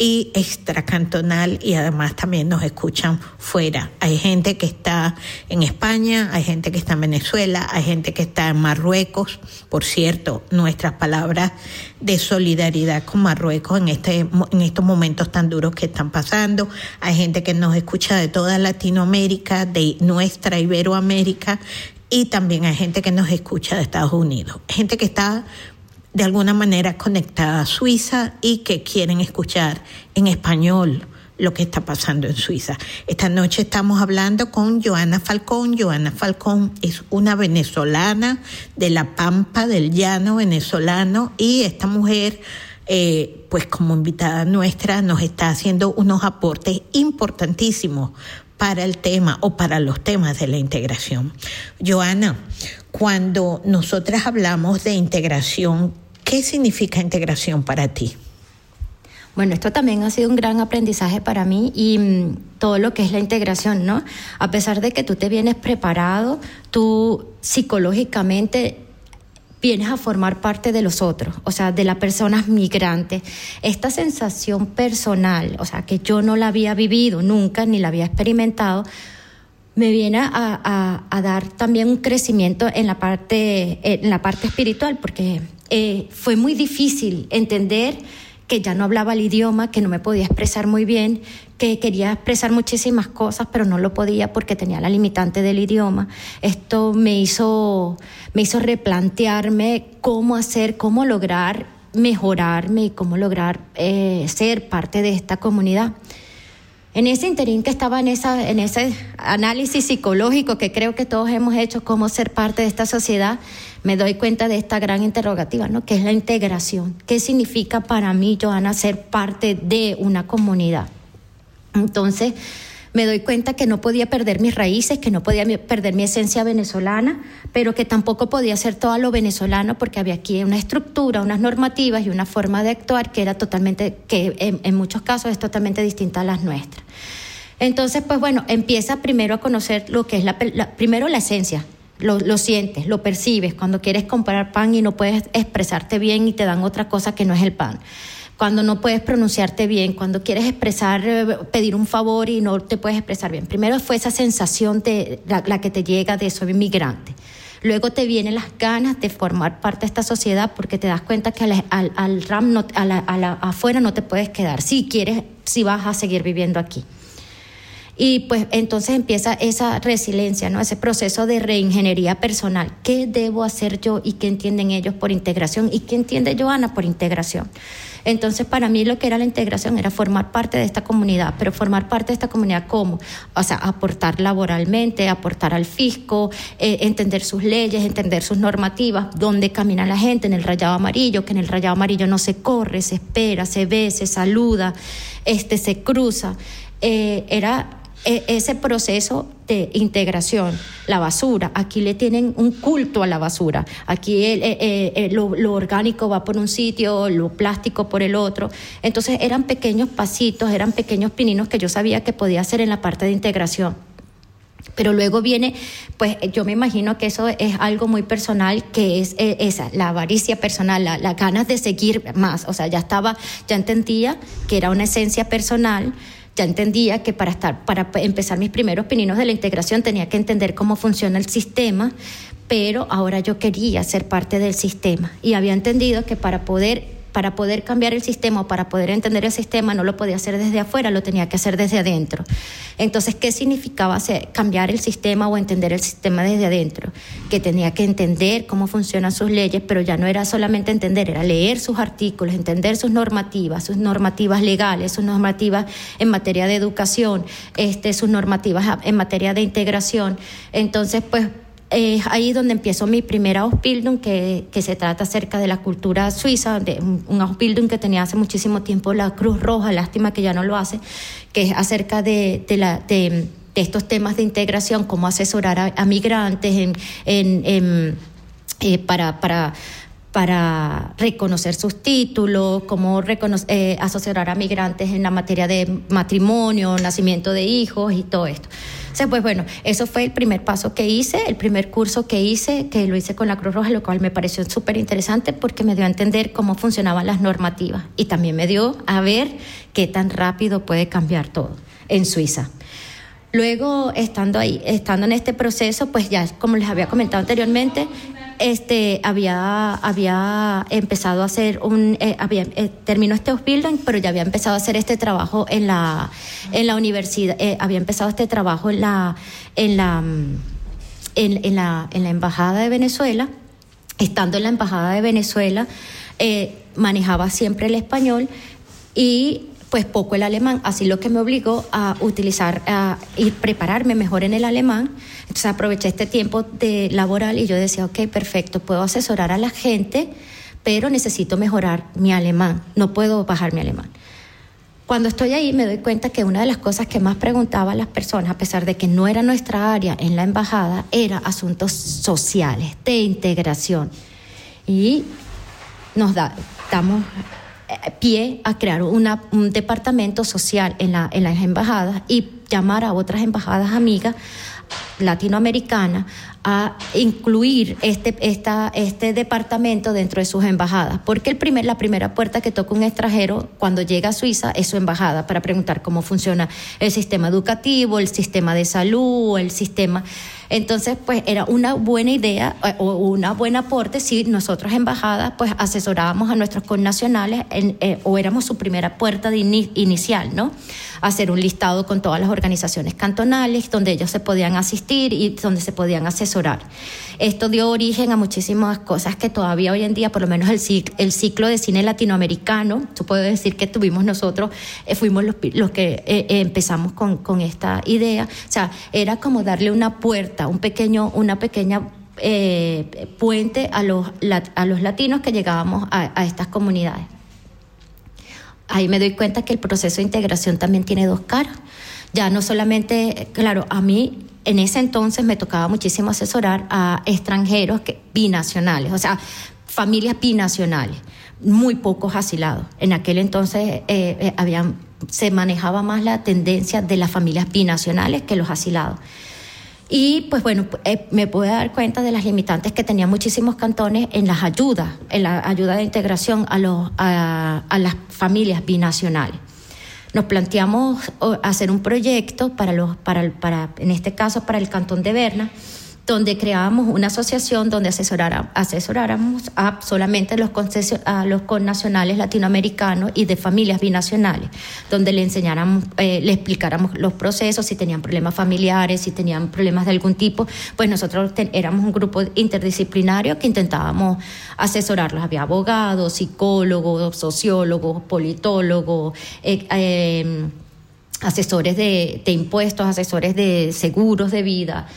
y extracantonal y además también nos escuchan fuera. Hay gente que está en España, hay gente que está en Venezuela, hay gente que está en Marruecos. Por cierto, nuestras palabras de solidaridad con Marruecos en, este, en estos momentos tan duros que están pasando. Hay gente que nos escucha de toda Latinoamérica, de nuestra Iberoamérica y también hay gente que nos escucha de Estados Unidos. Gente que está de alguna manera conectada a Suiza y que quieren escuchar en español lo que está pasando en Suiza. Esta noche estamos hablando con Joana Falcón. Joana Falcón es una venezolana de La Pampa, del llano venezolano, y esta mujer, eh, pues como invitada nuestra, nos está haciendo unos aportes importantísimos para el tema o para los temas de la integración. Joana, cuando nosotras hablamos de integración, ¿qué significa integración para ti? Bueno, esto también ha sido un gran aprendizaje para mí y mm, todo lo que es la integración, ¿no? A pesar de que tú te vienes preparado, tú psicológicamente vienes a formar parte de los otros, o sea, de las personas migrantes. Esta sensación personal, o sea, que yo no la había vivido nunca ni la había experimentado, me viene a, dar también un crecimiento en la parte, en la parte espiritual, porque eh, fue muy difícil entender que ya no hablaba el idioma, que no me podía expresar muy bien, que quería expresar muchísimas cosas, pero no lo podía porque tenía la limitante del idioma. Esto me hizo, me hizo replantearme cómo hacer, cómo lograr mejorarme y cómo lograr eh, ser parte de esta comunidad. En ese interín que estaba en, esa, en ese análisis psicológico que creo que todos hemos hecho, cómo ser parte de esta sociedad, me doy cuenta de esta gran interrogativa, ¿no? que es la integración. ¿Qué significa para mí, Joana, ser parte de una comunidad? Entonces, me doy cuenta que no podía perder mis raíces, que no podía perder mi esencia venezolana, pero que tampoco podía ser todo lo venezolano porque había aquí una estructura, unas normativas y una forma de actuar que era totalmente, que en, muchos casos es totalmente distinta a las nuestras. Entonces, pues bueno, empieza primero a conocer lo que es la, primero la esencia, lo, lo, sientes, lo percibes cuando quieres comprar pan y no puedes expresarte bien y te dan otra cosa que no es el pan cuando no puedes pronunciarte bien, cuando quieres expresar, eh, pedir un favor y no te puedes expresar bien. Primero fue esa sensación de la, que te llega de soy inmigrante. Luego te vienen las ganas de formar parte de esta sociedad porque te das cuenta que al, al, RAM no, a la, afuera no te puedes quedar si quieres, si vas a seguir viviendo aquí. Y pues entonces empieza esa resiliencia, ¿no? Ese proceso de reingeniería personal. ¿Qué debo hacer yo y qué entienden ellos por integración y qué entiende Joana por integración? Entonces, para mí lo que era la integración era formar parte de esta comunidad, pero formar parte de esta comunidad ¿cómo? O sea, aportar laboralmente, aportar al fisco, eh, entender sus leyes, entender sus normativas, dónde camina la gente en el rayado amarillo, que en el rayado amarillo no se corre, se espera, se ve, se saluda, este, se cruza. Eh, era e, ese proceso de integración, la basura, aquí le tienen un culto a la basura, aquí lo, orgánico va por un sitio, lo plástico por el otro, entonces eran pequeños pasitos, eran pequeños pininos que yo sabía que podía hacer en la parte de integración. Pero luego viene, pues yo me imagino que eso es algo muy personal, que es eh, esa, la avaricia personal, las la ganas de seguir más. O sea, ya estaba, ya entendía que era una esencia personal, ya entendía que para, estar, para empezar mis primeros pininos de la integración tenía que entender cómo funciona el sistema, pero ahora yo quería ser parte del sistema y había entendido que para poder para poder cambiar el sistema o para poder entender el sistema no lo podía hacer desde afuera, lo tenía que hacer desde adentro. Entonces, ¿qué significaba cambiar el sistema o entender el sistema desde adentro? Que tenía que entender cómo funcionan sus leyes, pero ya no era solamente entender, era leer sus artículos, entender sus normativas, sus normativas legales, sus normativas en materia de educación, este, sus normativas en materia de integración. Entonces, pues es ahí donde empiezo mi primera Ausbildung, que, que se trata acerca de la cultura suiza, de un, Ausbildung que tenía hace muchísimo tiempo la Cruz Roja, lástima que ya no lo hace, que es acerca de, de, estos temas de integración, cómo asesorar a, migrantes en, en, eh, para, para para reconocer sus títulos, cómo eh, asesorar a migrantes en la materia de matrimonio, nacimiento de hijos y todo esto. O pues bueno, eso fue el primer paso que hice, el primer curso que hice, que lo hice con la Cruz Roja, lo cual me pareció súper interesante porque me dio a entender cómo funcionaban las normativas y también me dio a ver qué tan rápido puede cambiar todo en Suiza. Luego, estando ahí, estando en este proceso, pues ya, como les había comentado anteriormente, este, había, había empezado a hacer un, eh, había, eh, terminó este Ausbildung, pero ya había empezado a hacer este trabajo en la, en la universidad, eh, había empezado este trabajo en la, en la, en, en, la, en la Embajada de Venezuela. Estando en la Embajada de Venezuela, manejaba siempre el español y pues poco el alemán, así lo que me obligó a utilizar a, y prepararme mejor en el alemán. Entonces aproveché este tiempo de laboral y yo decía, ok, perfecto, puedo asesorar a la gente, pero necesito mejorar mi alemán, no puedo bajar mi alemán. Cuando estoy ahí me doy cuenta que una de las cosas que más preguntaban las personas, a pesar de que no era nuestra área en la embajada, era asuntos sociales, de integración. Y nos da, damos pie a crear un departamento social en, la, en las embajadas y llamar a otras embajadas amigas latinoamericanas a incluir este, esta, este departamento dentro de sus embajadas. Porque el primer, la primera puerta que toca un extranjero cuando llega a Suiza es su embajada para preguntar cómo funciona el sistema educativo, el sistema de salud, el sistema Entonces, pues era una buena idea eh, o un buen aporte si nosotros embajada pues asesorábamos a nuestros connacionales eh, o éramos su primera puerta de inicial, ¿no? Hacer un listado con todas las organizaciones cantonales donde ellos se podían asistir y donde se podían asesorar. Esto dio origen a muchísimas cosas que todavía hoy en día, por lo menos el, ciclo, el ciclo de cine latinoamericano, tú puedo decir que tuvimos nosotros, eh, fuimos los, los que empezamos con, con esta idea, o sea, era como darle una puerta, un pequeño, una pequeña eh, puente a los, a los latinos que llegábamos a, estas comunidades. Ahí me doy cuenta que el proceso de integración también tiene dos caras. Ya no solamente, claro, a mí en ese entonces me tocaba muchísimo asesorar a extranjeros binacionales, o sea, familias binacionales, muy pocos asilados. En aquel entonces eh, eh, se manejaba más la tendencia de las familias binacionales que los asilados. Y pues bueno, eh, me pude dar cuenta de las limitantes que tenían muchísimos cantones en las ayudas, en la ayuda de integración a, los, a, las familias binacionales. Nos planteamos hacer un proyecto para los, para, para, en este caso para el cantón de Berna, donde creábamos una asociación donde asesoráramos a solamente los, a los connacionales latinoamericanos y de familias binacionales, donde le enseñáramos, eh, le explicáramos los procesos, si tenían problemas familiares, si tenían problemas de algún tipo, pues nosotros éramos un grupo interdisciplinario que intentábamos asesorarlos. Había abogados, psicólogos, sociólogos, politólogos, eh, em, asesores de impuestos, asesores de seguros de vida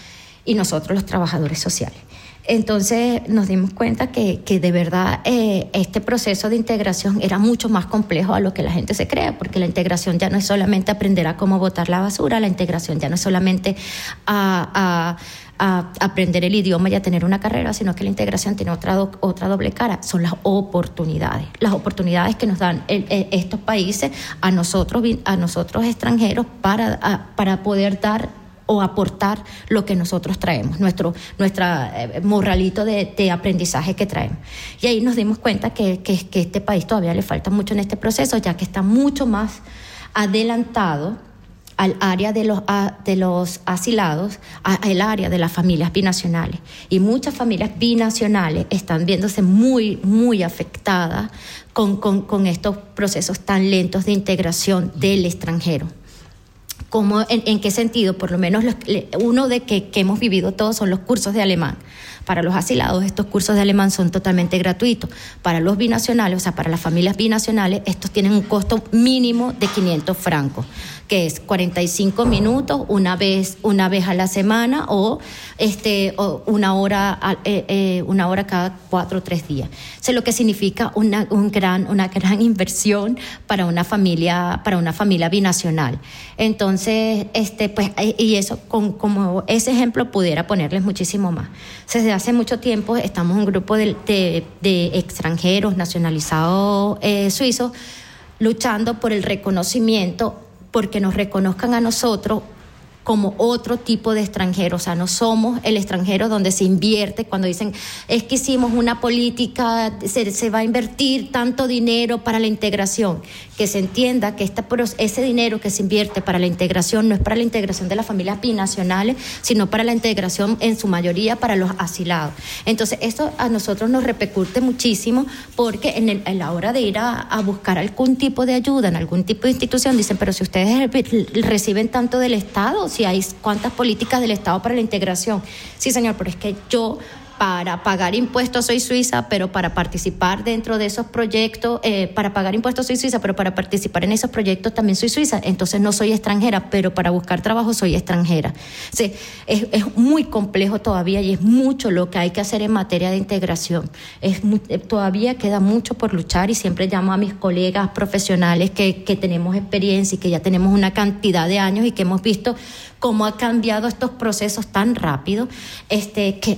y nosotros los trabajadores sociales. Entonces nos dimos cuenta que, que de verdad eh, este proceso de integración era mucho más complejo a lo que la gente se cree, porque la integración ya no es solamente aprender a cómo botar la basura, la integración ya no es solamente a, a, aprender el idioma y a tener una carrera, sino que la integración tiene otra, otra doble cara, son las oportunidades, las oportunidades que nos dan estos países a nosotros, a nosotros extranjeros para, para poder dar o aportar lo que nosotros traemos, nuestro nuestra, eh, morralito de, aprendizaje que traemos. Y ahí nos dimos cuenta que, que, que este país todavía le falta mucho en este proceso, ya que está mucho más adelantado al área de los, de los asilados, al área de las familias binacionales. Y muchas familias binacionales están viéndose muy, muy afectadas con, con, con estos procesos tan lentos de integración del extranjero. ¿Cómo, en, qué sentido? Por lo menos uno de que, que, hemos vivido todos son los cursos de alemán. Para los asilados estos cursos de alemán son totalmente gratuitos. Para los binacionales, o sea, para las familias binacionales, estos tienen un costo mínimo de 500 francos que es 45 minutos una vez, una vez a la semana o, este, una, hora, eh, eh, una hora cada cuatro o tres días. Eso es lo que significa una, un gran, una gran inversión para una familia, para una familia binacional. Entonces, este, pues, eh, y eso, con, como ese ejemplo pudiera ponerles muchísimo más. Hace mucho tiempo estamos un grupo de, extranjeros nacionalizados suizos luchando por el reconocimiento porque nos reconozcan a nosotros como otro tipo de extranjero. O sea, no somos el extranjero donde se invierte cuando dicen, es que hicimos una política, se va a invertir tanto dinero para la integración. Que se entienda que esta, ese dinero que se invierte para la integración no es para la integración de las familias binacionales, sino para la integración en su mayoría para los asilados. Entonces, esto a nosotros nos repercute muchísimo porque en, en la hora de ir a, a buscar algún tipo de ayuda en algún tipo de institución, dicen, pero si ustedes reciben tanto del Estado, si hay cuántas políticas del Estado para la integración. Sí, señor, pero es que yo para pagar impuestos soy suiza, pero para participar dentro de esos proyectos, eh, para pagar impuestos soy suiza, pero para participar en esos proyectos también soy suiza. Entonces no soy extranjera, pero para buscar trabajo soy extranjera. Sí, es, es, muy complejo todavía y es mucho lo que hay que hacer en materia de integración. Es eh, todavía queda mucho por luchar y siempre llamo a mis colegas profesionales que, que tenemos experiencia y que ya tenemos una cantidad de años y que hemos visto cómo ha cambiado estos procesos tan rápido, este, que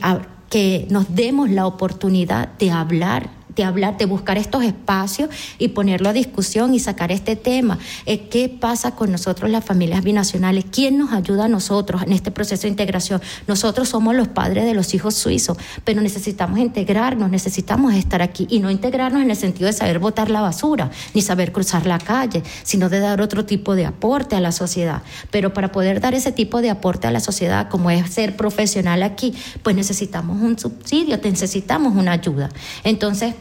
que nos demos la oportunidad de hablar de hablar, de buscar estos espacios y ponerlo a discusión y sacar este tema. Eh, ¿Qué pasa con nosotros las familias binacionales? ¿Quién nos ayuda a nosotros en este proceso de integración? Nosotros somos los padres de los hijos suizos, pero necesitamos integrarnos, necesitamos estar aquí y no integrarnos en el sentido de saber botar la basura, ni saber cruzar la calle, sino de dar otro tipo de aporte a la sociedad. Pero para poder dar ese tipo de aporte a la sociedad, como es ser profesional aquí, pues necesitamos un subsidio, necesitamos una ayuda. Entonces,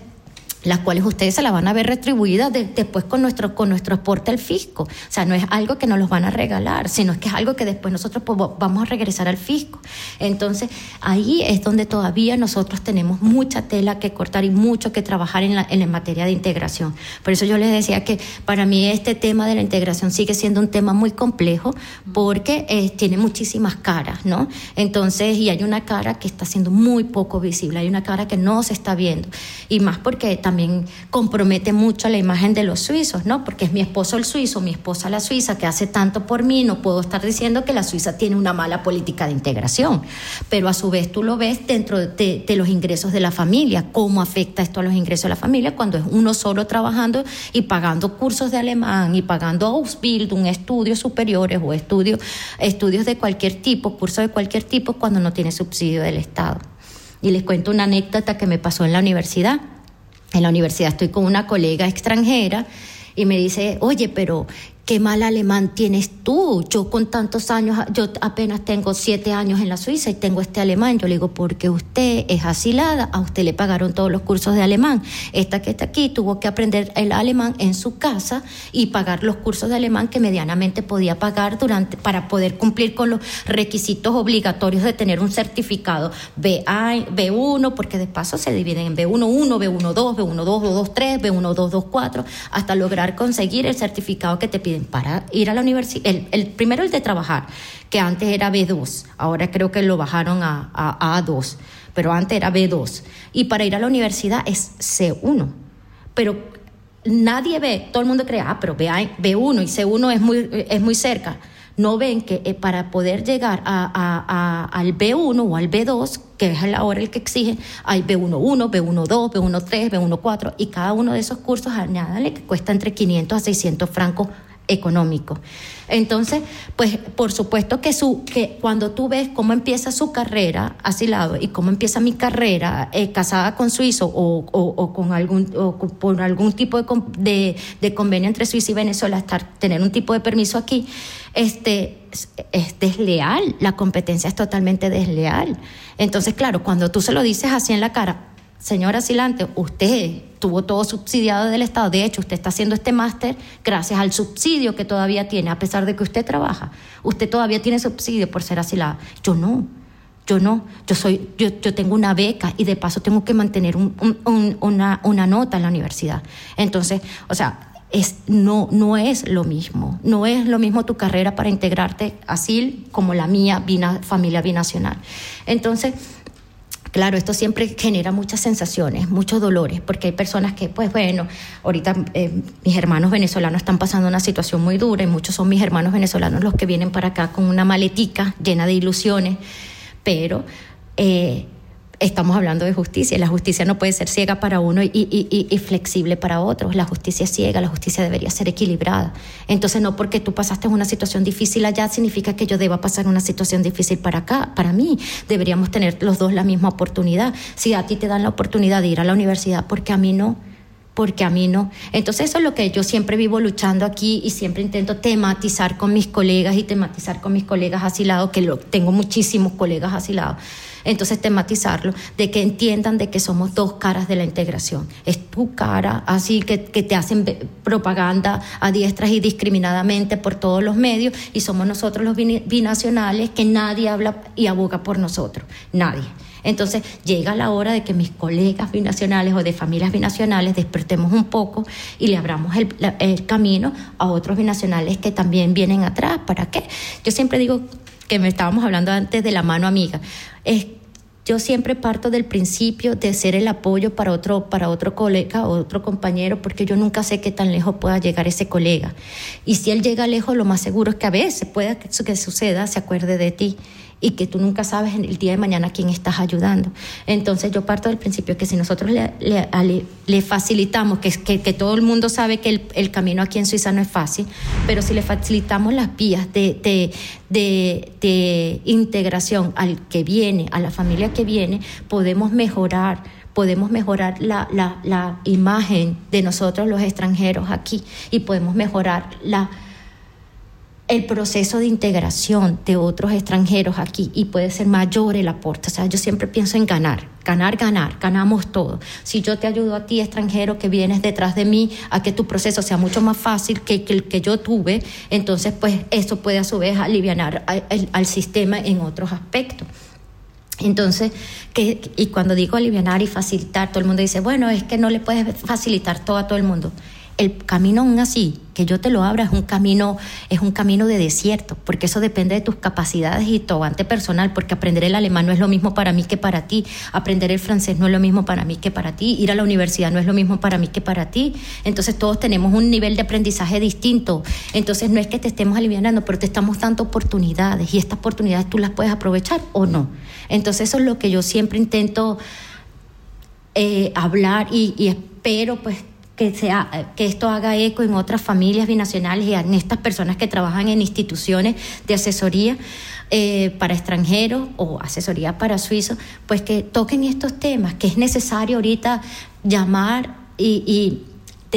las cuales ustedes se la van a ver retribuidas después con nuestro, con nuestro aporte al fisco. O sea, no es algo que nos los van a regalar, sino que es algo que después nosotros pues, vamos a regresar al fisco. Entonces, ahí es donde todavía nosotros tenemos mucha tela que cortar y mucho que trabajar en la, en materia de integración. Por eso yo les decía que para mí este tema de la integración sigue siendo un tema muy complejo porque eh, tiene muchísimas caras, ¿no? Entonces, y hay una cara que está siendo muy poco visible, hay una cara que no se está viendo. Y más porque también también compromete mucho la imagen de los suizos, ¿no? Porque es mi esposo el suizo, mi esposa la suiza, que hace tanto por mí, no puedo estar diciendo que la Suiza tiene una mala política de integración, pero a su vez tú lo ves dentro de, los ingresos de la familia, cómo afecta esto a los ingresos de la familia cuando es uno solo trabajando y pagando cursos de alemán y pagando Ausbildung, estudios superiores o estudios, estudios de cualquier tipo, cursos de cualquier tipo, cuando no tiene subsidio del Estado. Y les cuento una anécdota que me pasó en la universidad en la universidad estoy con una colega extranjera y me dice, oye, pero qué mal alemán tienes tú. Yo con tantos años, yo apenas tengo siete años en la Suiza y tengo este alemán. Yo le digo, porque usted es asilada, a usted le pagaron todos los cursos de alemán. Esta que está aquí tuvo que aprender el alemán en su casa y pagar los cursos de alemán que medianamente podía pagar durante para poder cumplir con los requisitos obligatorios de tener un certificado B1, B1 porque de paso se dividen en B1-1, B1-2, B1-2, B2-3, B1-2, 2-4, hasta lograr conseguir el certificado que te pide para ir a la universidad. El, primero el de trabajar, que antes era B2, ahora creo que lo bajaron a, a, A2, pero antes era B2. Y para ir a la universidad es C1. Pero nadie ve, todo el mundo cree, ah, pero B1 y C1 es muy, es muy cerca. No ven que eh, para poder llegar a, al B1 o al B2, que es ahora el que exigen, hay B11, B12, B13, B14, y cada uno de esos cursos, añádale que cuesta entre 500 a 600 francos económico. Entonces, pues por supuesto que, su, que cuando tú ves cómo empieza su carrera asilado y cómo empieza mi carrera eh, casada con suizo o, o, con algún, o por algún tipo de, de, convenio entre Suiza y Venezuela, estar, tener un tipo de permiso aquí, este, es desleal, la competencia es totalmente desleal. Entonces, claro, cuando tú se lo dices así en la cara, señora Silante, usted tuvo todo subsidiado del Estado. De hecho, usted está haciendo este máster gracias al subsidio que todavía tiene, a pesar de que usted trabaja. Usted todavía tiene subsidio por ser asilada. Yo no. Yo no, yo soy, yo, yo tengo una beca y de paso tengo que mantener una, una nota en la universidad. Entonces, o sea, es, no, no es lo mismo. No es lo mismo tu carrera para integrarte así como la mía, familia binacional. Entonces, Claro, esto siempre genera muchas sensaciones, muchos dolores, porque hay personas que, pues bueno, ahorita eh, mis hermanos venezolanos están pasando una situación muy dura y muchos son mis hermanos venezolanos los que vienen para acá con una maletica llena de ilusiones, pero eh, estamos hablando de justicia. La justicia no puede ser ciega para uno y, flexible para otros. La justicia es ciega, la justicia debería ser equilibrada. Entonces, no porque tú pasaste una situación difícil allá significa que yo deba pasar una situación difícil para acá, para mí. Deberíamos tener los dos la misma oportunidad. Si a ti te dan la oportunidad de ir a la universidad, porque a mí no? Porque a mí no. Entonces eso es lo que yo siempre vivo luchando aquí y siempre intento tematizar con mis colegas y tematizar con mis colegas asilados, que lo, tengo muchísimos colegas asilados entonces tematizarlo, de que entiendan de que somos dos caras de la integración. Es tu cara, así que, te hacen propaganda a diestras y discriminadamente por todos los medios, y somos nosotros los binacionales que nadie habla y aboga por nosotros, nadie. Entonces llega la hora de que mis colegas binacionales o de familias binacionales despertemos un poco y le abramos el, el, camino a otros binacionales que también vienen atrás. ¿Para qué? Yo siempre digo que me estábamos hablando antes de la mano amiga es yo siempre parto del principio de ser el apoyo para otro, para otro colega o otro compañero, porque yo nunca sé qué tan lejos pueda llegar ese colega. Y si él llega lejos, lo más seguro es que a veces pueda que, que suceda, se acuerde de ti y que tú nunca sabes el día de mañana a quién estás ayudando. Entonces yo parto del principio que si nosotros le, le, facilitamos, que, que, que, todo el mundo sabe que el, el, camino aquí en Suiza no es fácil, pero si le facilitamos las vías de, de, de, de integración al que viene, a la familia que viene, podemos mejorar podemos mejorar la, la, la, imagen de nosotros los extranjeros aquí y podemos mejorar la, el proceso de integración de otros extranjeros aquí y puede ser mayor el aporte. O sea, yo siempre pienso en ganar, ganar, ganar, ganamos todo. Si yo te ayudo a ti, extranjero, que vienes detrás de mí, a que tu proceso sea mucho más fácil que, el que yo tuve, entonces pues eso puede a su vez aliviar al sistema en otros aspectos. Entonces, que, y cuando digo aliviar y facilitar, todo el mundo dice, bueno, es que no le puedes facilitar todo a todo el mundo. El camino aún así, que yo te lo abra, es un camino, es un camino de desierto, porque eso depende de tus capacidades y tu avance personal, porque aprender el alemán no es lo mismo para mí que para ti, aprender el francés no es lo mismo para mí que para ti, ir a la universidad no es lo mismo para mí que para ti. Entonces todos tenemos un nivel de aprendizaje distinto. Entonces no es que te estemos aliviando, pero te estamos dando oportunidades y estas oportunidades tú las puedes aprovechar o no. Entonces eso es lo que yo siempre intento eh, hablar y, y espero pues que, sea, que esto haga eco en otras familias binacionales y en estas personas que trabajan en instituciones de asesoría eh, para extranjeros o asesoría para suizos, pues que toquen estos temas, que es necesario ahorita llamar y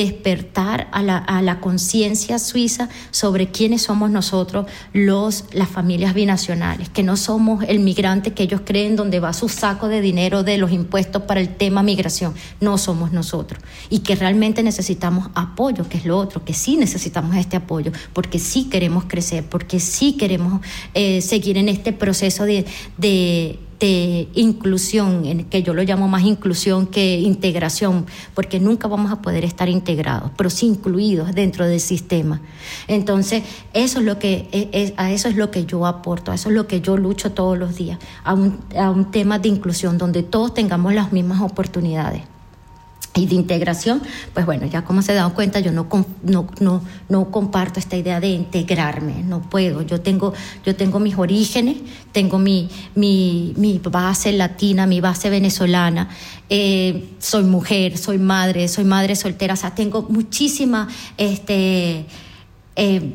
despertar a la, a la conciencia suiza sobre quiénes somos nosotros, los, las familias binacionales, que no somos el migrante que ellos creen donde va su saco de dinero de los impuestos para el tema migración, no somos nosotros. Y que realmente necesitamos apoyo, que es lo otro, que sí necesitamos este apoyo, porque sí queremos crecer, porque sí queremos eh, seguir en este proceso de, de de inclusión, en que yo lo llamo más inclusión que integración, porque nunca vamos a poder estar integrados, pero sí incluidos dentro del sistema. Entonces, eso es lo que, e, e, a eso es lo que yo aporto, a eso es lo que yo lucho todos los días, a un, a un tema de inclusión donde todos tengamos las mismas oportunidades y de integración, pues bueno, ya como se dan cuenta, yo no, no, no, no comparto esta idea de integrarme, no puedo. Yo tengo, yo tengo mis orígenes, tengo mi, mi, mi base latina, mi base venezolana, eh, soy mujer, soy madre, soy madre soltera, o sea, tengo muchísima este, eh,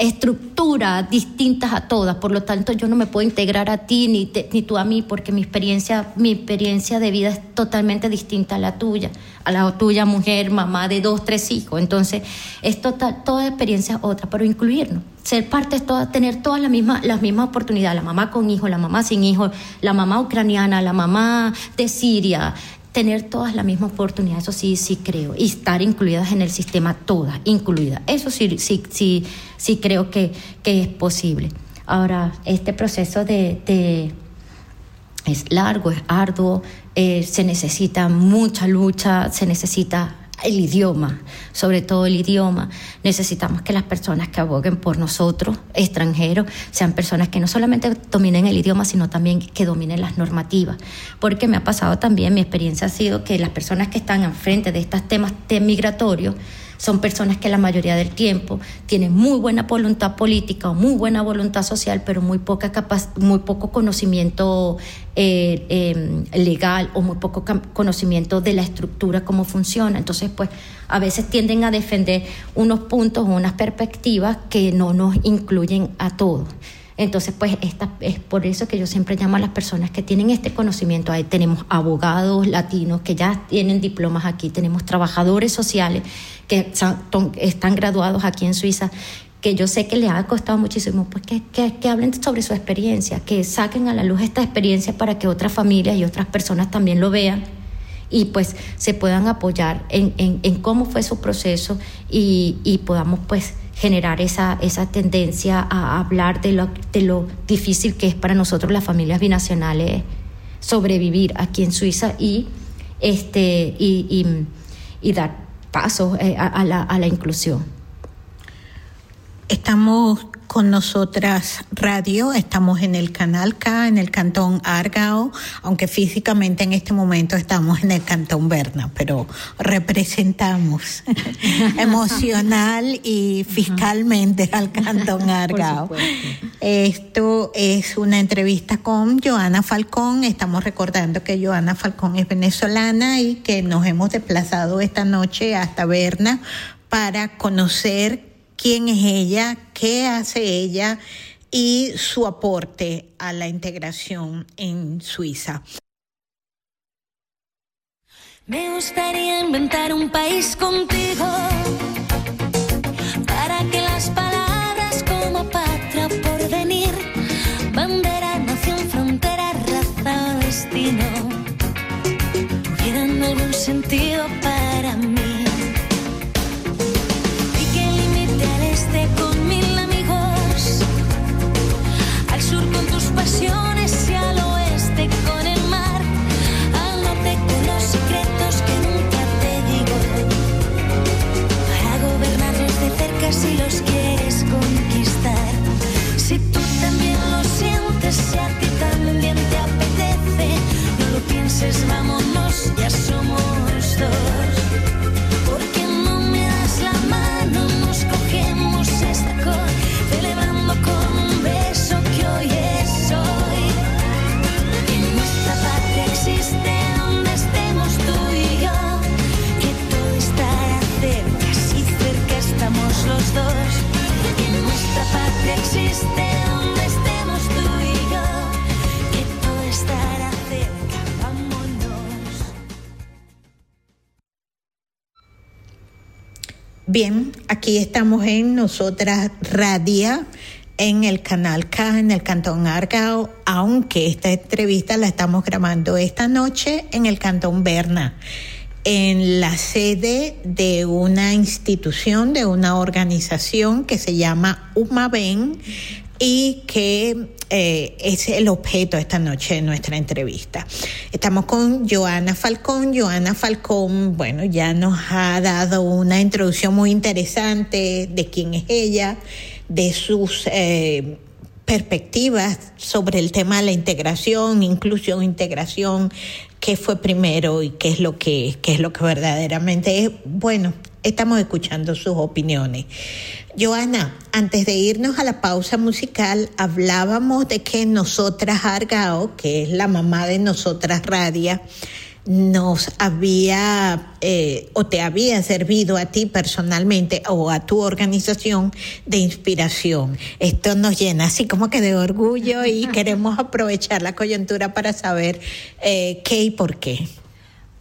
estructuras distintas a todas, por lo tanto yo no me puedo integrar a ti ni, ni tú a mí porque mi experiencia, mi experiencia de vida es totalmente distinta a la tuya, a la tuya mujer, mamá de dos, tres hijos, entonces es total, toda experiencia otra, pero incluirnos, ser parte es toda, tener todas las mismas, las mismas oportunidades, la mamá con hijo, la mamá sin hijo, la mamá ucraniana, la mamá de Siria, tener todas la misma oportunidad, eso sí, sí creo, y estar incluidas en el sistema, todas incluidas, eso sí, sí, sí, sí creo que, que es posible. Ahora, este proceso de, es largo, es arduo, eh, se necesita mucha lucha, se necesita el idioma, sobre todo el idioma. Necesitamos que las personas que aboguen por nosotros, extranjeros, sean personas que no solamente dominen el idioma, sino también que dominen las normativas. Porque me ha pasado también, mi experiencia ha sido que las personas que están enfrente de estos temas migratorios, son personas que la mayoría del tiempo tienen muy buena voluntad política o muy buena voluntad social, pero muy, poca muy poco conocimiento eh, em, legal o muy poco conocimiento de la estructura, cómo funciona. Entonces, pues a veces tienden a defender unos puntos o unas perspectivas que no nos incluyen a todos. Entonces, pues esta, es por eso que yo siempre llamo a las personas que tienen este conocimiento. Ahí tenemos abogados latinos que ya tienen diplomas aquí, tenemos trabajadores sociales que están graduados aquí en Suiza que yo sé que les ha costado muchísimo, pues que, que, hablen sobre su experiencia, que saquen a la luz esta experiencia para que otras familias y otras personas también lo vean y pues se puedan apoyar en, en, en cómo fue su proceso y, y podamos pues generar esa, esa tendencia a hablar de lo, de lo difícil que es para nosotros las familias binacionales sobrevivir aquí en Suiza y, este, y, y, dar paso eh, a, la, a la inclusión. Estamos con nosotras radio. Estamos en el canal K, en el cantón Argao, aunque físicamente en este momento estamos en el cantón Berna, pero representamos emocional y fiscalmente al cantón Argao. Esto es una entrevista con Joana Falcón. Estamos recordando que Joana Falcón es venezolana y que nos hemos desplazado esta noche hasta Berna para conocer quién es ella, qué hace ella y su aporte a la integración en Suiza. Me gustaría inventar un país contigo si los quieres Bien, aquí estamos en Nosotras Radio, en el canal K, en el Cantón Argao, aunque esta entrevista la estamos grabando esta noche en el Cantón Berna, en la sede de una institución, de una organización que se llama UMABEN y que eh, es el objeto esta noche de nuestra entrevista. Estamos con Joana Falcón. Joana Falcón, bueno, ya nos ha dado una introducción muy interesante de quién es ella, de sus eh, perspectivas sobre el tema de la integración, inclusión, integración, qué fue primero y qué es lo que, qué es lo que verdaderamente es. Bueno, estamos escuchando sus opiniones. Joana, antes de irnos a la pausa musical, hablábamos de que nosotras Argao, que es la mamá de nosotras Radia, nos había eh, o te había servido a ti personalmente o a tu organización de inspiración. Esto nos llena así como que de orgullo y queremos aprovechar la coyuntura para saber eh, qué y por qué.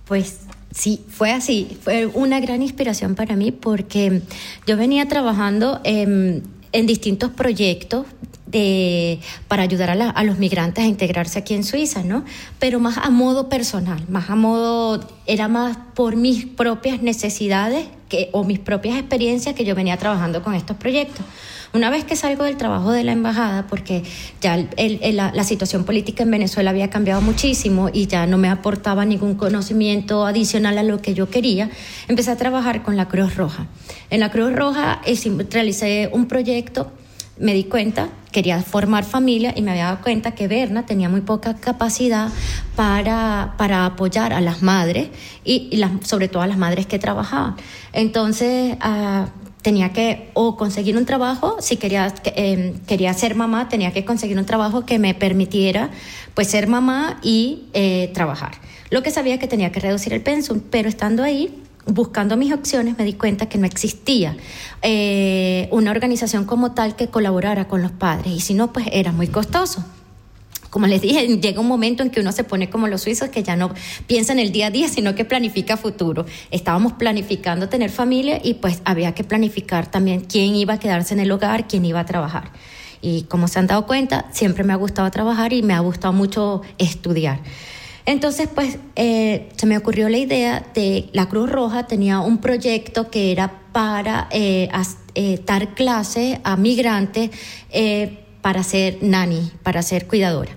Pues sí, fue así. Fue una gran inspiración para mí porque yo venía trabajando en, en distintos proyectos de, para ayudar a, a los migrantes a integrarse aquí en Suiza, ¿no? Pero más a modo personal, más a modo, era más por mis propias necesidades que, o mis propias experiencias que yo venía trabajando con estos proyectos. Una vez que salgo del trabajo de la embajada, porque ya el- el- la, la situación política en Venezuela había cambiado muchísimo y ya no me aportaba ningún conocimiento adicional a lo que yo quería, empecé a trabajar con la Cruz Roja. En la Cruz Roja eh, realicé un proyecto me di cuenta, quería formar familia y me había dado cuenta que Berna tenía muy poca capacidad para, para apoyar a las madres y, y las, sobre todo a las madres que trabajaban. Entonces, ah, tenía que o conseguir un trabajo, si quería, que, eh, quería ser mamá, tenía que conseguir un trabajo que me permitiera pues ser mamá y eh, trabajar. Lo que sabía que tenía que reducir el pensum, pero estando ahí, buscando mis opciones, me di cuenta que no existía eh, una organización como tal que colaborara con los padres y si no, pues era muy costoso. Como les dije, llega un momento en que uno se pone como los suizos que ya no piensa en el día a día, sino que planifica futuro. Estábamos planificando tener familia y pues había que planificar también quién iba a quedarse en el hogar, quién iba a trabajar. Y como se han dado cuenta, siempre me ha gustado trabajar y me ha gustado mucho estudiar. Entonces, pues, eh, se me ocurrió la idea de la Cruz Roja tenía un proyecto que era para eh, eh, dar clases a migrantes para ser nani, para ser cuidadora.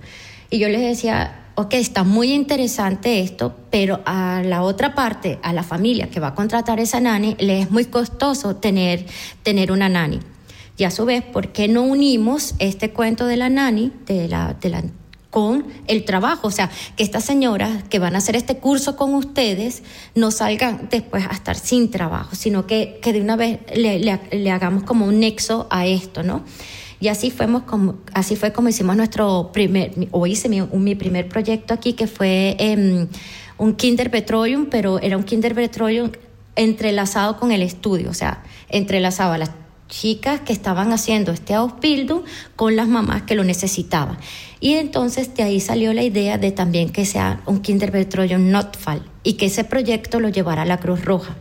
Y yo les decía, ok, está muy interesante esto, pero a la otra parte, a la familia que va a contratar esa nani, le es muy costoso tener, tener una nani. Y a su vez, ¿por qué no unimos este cuento de la nani, de la, con el trabajo, o sea, que estas señoras que van a hacer este curso con ustedes no salgan después a estar sin trabajo, sino que, que de una vez le- le hagamos como un nexo a esto, ¿no? Y así, fuimos como, así fue como hicimos nuestro primer, o hice mi, mi primer proyecto aquí, que fue em, un Kinder Petroleum, pero era un Kinder Petroleum entrelazado con el estudio, o sea, entrelazaba a las chicas que estaban haciendo este Ausbildung con las mamás que lo necesitaban. Y entonces de ahí salió la idea de también que sea un Kinder Petroleum Notfall y que ese proyecto lo llevara a la Cruz Roja.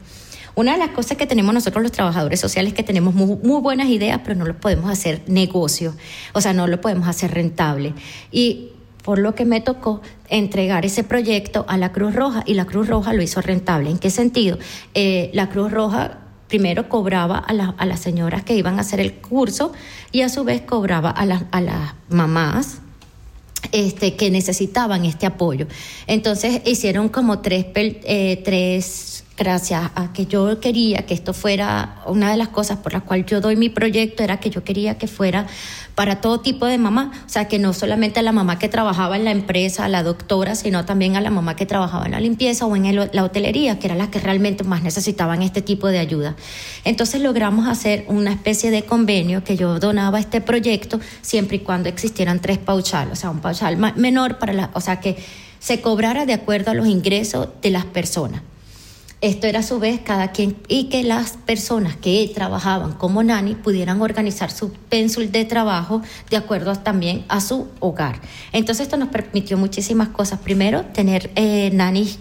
Una de las cosas que tenemos nosotros los trabajadores sociales es que tenemos muy, buenas ideas, pero no lo podemos hacer negocio, o sea, no lo podemos hacer rentable. Y por lo que me tocó entregar ese proyecto a la Cruz Roja y la Cruz Roja lo hizo rentable. ¿En qué sentido? Eh, la Cruz Roja primero cobraba a, la- a las señoras que iban a hacer el curso y a su vez cobraba a, las- a las mamás este, que necesitaban este apoyo. Entonces hicieron como tres, eh, tres, gracias a que yo quería que esto fuera, una de las cosas por las cuales yo doy mi proyecto era que yo quería que fuera para todo tipo de mamá, o sea, que no solamente a la mamá que trabajaba en la empresa, a la doctora, sino también a la mamá que trabajaba en la limpieza o en el- la hotelería, que eran las que realmente más necesitaban este tipo de ayuda. Entonces logramos hacer una especie de convenio que yo donaba este proyecto siempre y cuando existieran tres pauchales, o sea, un pauchal menor para la, o sea, que se cobrara de acuerdo a los ingresos de las personas. Esto era a su vez cada quien y que las personas que trabajaban como nani pudieran organizar su pénsul de trabajo de acuerdo también a su hogar. Entonces esto nos permitió muchísimas cosas. Primero, tener eh, nanis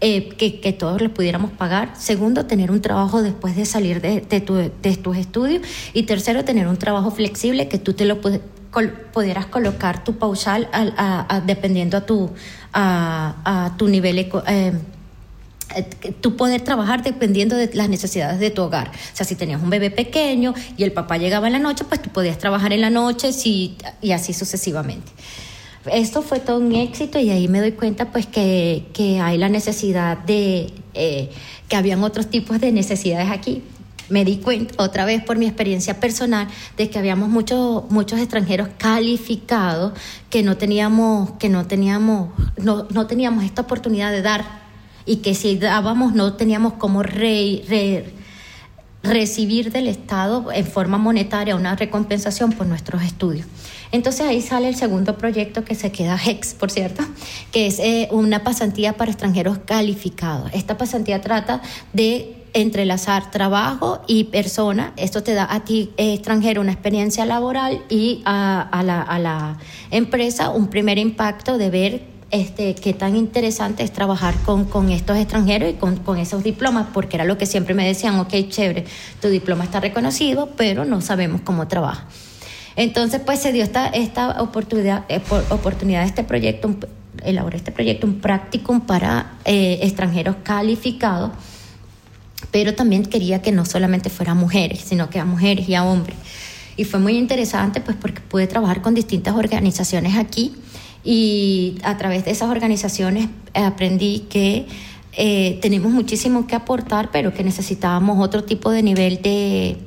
eh, que, que todos les pudiéramos pagar. Segundo, tener un trabajo después de salir de, tu- de tus estudios. Y tercero, tener un trabajo flexible que tú te lo pudieras colocar tu pausal al- a- a- dependiendo a tu, a, tu nivel eh, tú poder trabajar dependiendo de las necesidades de tu hogar. O sea, si tenías un bebé pequeño y el papá llegaba en la noche, pues tú podías trabajar en la noche y así sucesivamente. Esto fue todo un éxito y ahí me doy cuenta pues que, que hay la necesidad de, eh, que habían otros tipos de necesidades aquí. Me di cuenta otra vez por mi experiencia personal de que habíamos muchos muchos extranjeros calificados que no teníamos que no teníamos no, no teníamos esta oportunidad de dar y que si dábamos no teníamos re- recibir del Estado en forma monetaria una recompensación por nuestros estudios. Entonces ahí sale el segundo proyecto que se queda HEX, por cierto, que es eh, una pasantía para extranjeros calificados. Esta pasantía trata de entrelazar trabajo y persona. Esto te da a ti, eh, extranjero, una experiencia laboral y a, a la, a la empresa un primer impacto de ver este, qué tan interesante es trabajar con, estos extranjeros y con, esos diplomas, porque era lo que siempre me decían, ok, chévere, tu diploma está reconocido, pero no sabemos cómo trabaja. Entonces, pues se dio esta, esta oportunidad, eh, por- oportunidad de este proyecto, un- elaboré este proyecto, un practicum para eh, extranjeros calificados, pero también quería que no solamente fuera mujeres, sino que a mujeres y a hombres. Y fue muy interesante, pues porque pude trabajar con distintas organizaciones aquí y a través de esas organizaciones eh, aprendí que eh, tenemos muchísimo que aportar, pero que necesitábamos otro tipo de nivel de,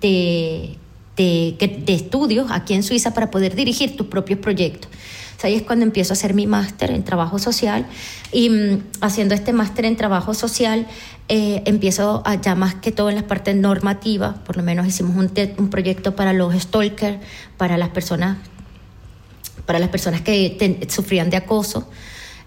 de, de, estudios aquí en Suiza para poder dirigir tus propios proyectos. O sea, ahí es cuando empiezo a hacer mi máster en trabajo social y mm, haciendo este máster en trabajo social eh, empiezo a, ya más que todo en las partes normativas, por lo menos hicimos un, un proyecto para los stalkers, para las personas para las personas que ten- sufrían de acoso.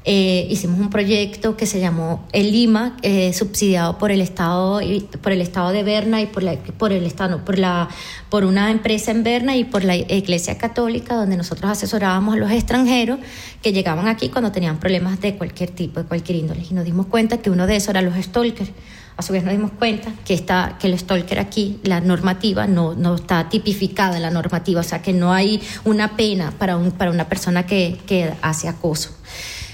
Eh, hicimos un proyecto que se llamó El Lima, eh, subsidiado por el Estado por el Estado de Berna y por la, por el Estado, por la por una empresa en Berna y por la Iglesia Católica, donde nosotros asesorábamos a los extranjeros que llegaban aquí cuando tenían problemas de cualquier tipo, de cualquier índole. Y nos dimos cuenta que uno de esos era los stalkers. A su vez nos dimos cuenta que, está, que el stalker aquí, la normativa, no, no está tipificada en la normativa, o sea que no hay una pena para, un, para una persona que, que hace acoso.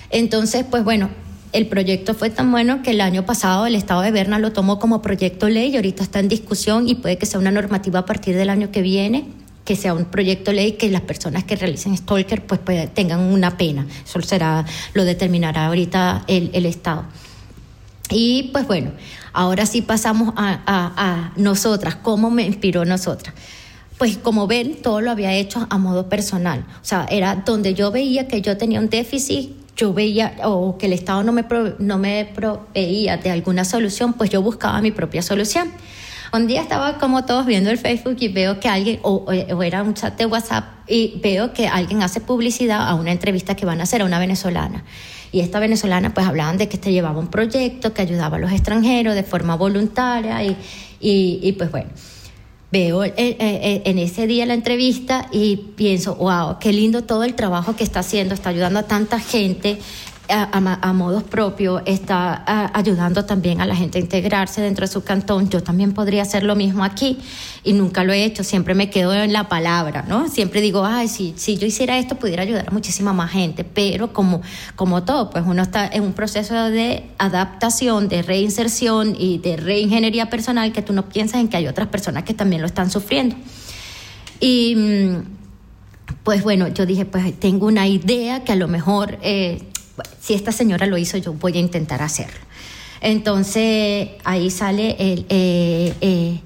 Entonces, pues bueno, el proyecto fue tan bueno que el año pasado el Estado de Berna lo tomó como proyecto ley y ahorita está en discusión y puede que sea una normativa a partir del año que viene que sea un proyecto ley que las personas que realicen stalker pues, pues, tengan una pena. Eso será, lo determinará ahorita el, el Estado. Y pues bueno, ahora sí pasamos a, a- nosotras, cómo me inspiró nosotras. pues como ven, todo lo había hecho a modo personal. O sea, era donde yo veía que yo tenía un déficit, yo veía o que el Estado no me, no me proveía de alguna solución, pues yo buscaba mi propia solución. Un día estaba como todos viendo el Facebook y veo que alguien, o, o, era un chat de WhatsApp, y veo que alguien hace publicidad a una entrevista que van a hacer a una venezolana. Y esta venezolana pues hablaban de que este llevaba un proyecto que ayudaba a los extranjeros de forma voluntaria y, y, pues bueno veo en ese día la entrevista y pienso, wow, qué lindo todo el trabajo que está haciendo, está ayudando a tanta gente, a, modos propios, está ayudando también a la gente a integrarse dentro de su cantón. Yo también podría hacer lo mismo aquí y nunca lo he hecho, siempre me quedo en la palabra, ¿no? Siempre digo, ay, si, si yo hiciera esto pudiera ayudar a muchísima más gente, pero como, como todo, pues uno está en un proceso de adaptación, de reinserción y de reingeniería personal que tú no piensas en que hay otras personas que también lo están sufriendo. Y mm, pues bueno, yo dije, pues tengo una idea que a lo mejor eh, si esta señora lo hizo, yo voy a intentar hacerlo. Entonces ahí sale el, eh, eh,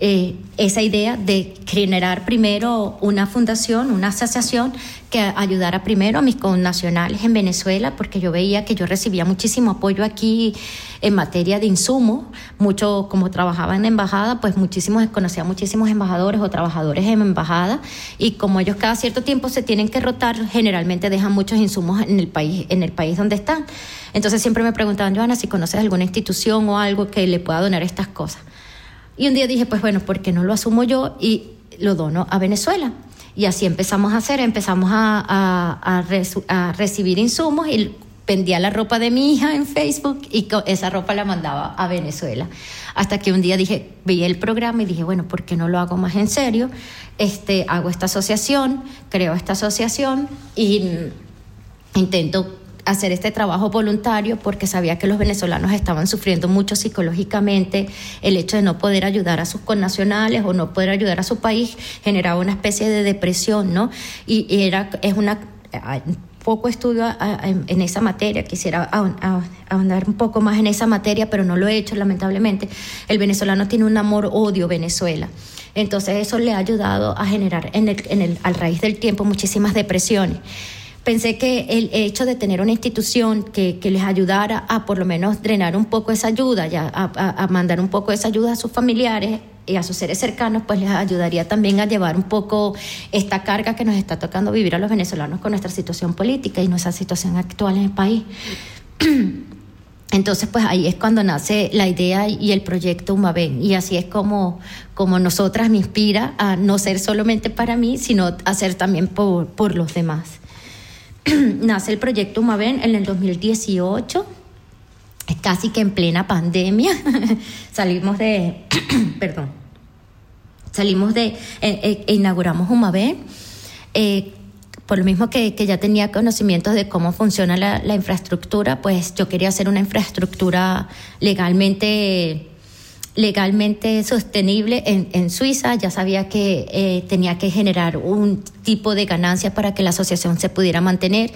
eh, esa idea de generar primero una fundación, una asociación que ayudara primero a mis connacionales en Venezuela, porque yo veía que yo recibía muchísimo apoyo aquí en materia de insumos, mucho como trabajaba en la embajada, pues muchísimos, conocía muchísimos embajadores o trabajadores en embajada, y como ellos cada cierto tiempo se tienen que rotar, generalmente dejan muchos insumos en el país, en el país donde están. Entonces siempre me preguntaban, Joana, si conoces alguna institución o algo que le pueda donar estas cosas. Y un día dije, pues bueno, ¿por qué no lo asumo yo y lo dono a Venezuela? Y así empezamos a hacer, empezamos a, a, recibir insumos y vendía la ropa de mi hija en Facebook y esa ropa la mandaba a Venezuela. Hasta que un día dije, vi el programa y dije, bueno, ¿por qué no lo hago más en serio? Este, hago esta asociación, creo esta asociación y mm, intento hacer este trabajo voluntario porque sabía que los venezolanos estaban sufriendo mucho psicológicamente. El hecho de no poder ayudar a sus connacionales o no poder ayudar a su país generaba una especie de depresión, ¿no? Y, era, es una poco estudio en, esa materia, quisiera ahondar un poco más en esa materia, pero no lo he hecho lamentablemente. El venezolano tiene un amor-odio Venezuela. Entonces eso le ha ayudado a generar en el, en el, al raíz del tiempo muchísimas depresiones pensé que el hecho de tener una institución que, les ayudara a por lo menos drenar un poco esa ayuda, ya, a, mandar un poco esa ayuda a sus familiares y a sus seres cercanos, pues les ayudaría también a llevar un poco esta carga que nos está tocando vivir a los venezolanos con nuestra situación política y nuestra situación actual en el país. Entonces, pues ahí es cuando nace la idea y el proyecto Humaven. Y así es como, como nosotras me inspira a no ser solamente para mí, sino hacer también por, por los demás. nace el proyecto Humaven en el 2018, casi que en plena pandemia. salimos de, perdón, salimos de, eh, eh, e inauguramos Humaven. Eh, por lo mismo que, ya tenía conocimientos de cómo funciona la infraestructura, pues yo quería hacer una infraestructura legalmente legalmente sostenible en, en Suiza. Ya sabía que eh, tenía que generar un tipo de ganancia para que la asociación se pudiera mantener.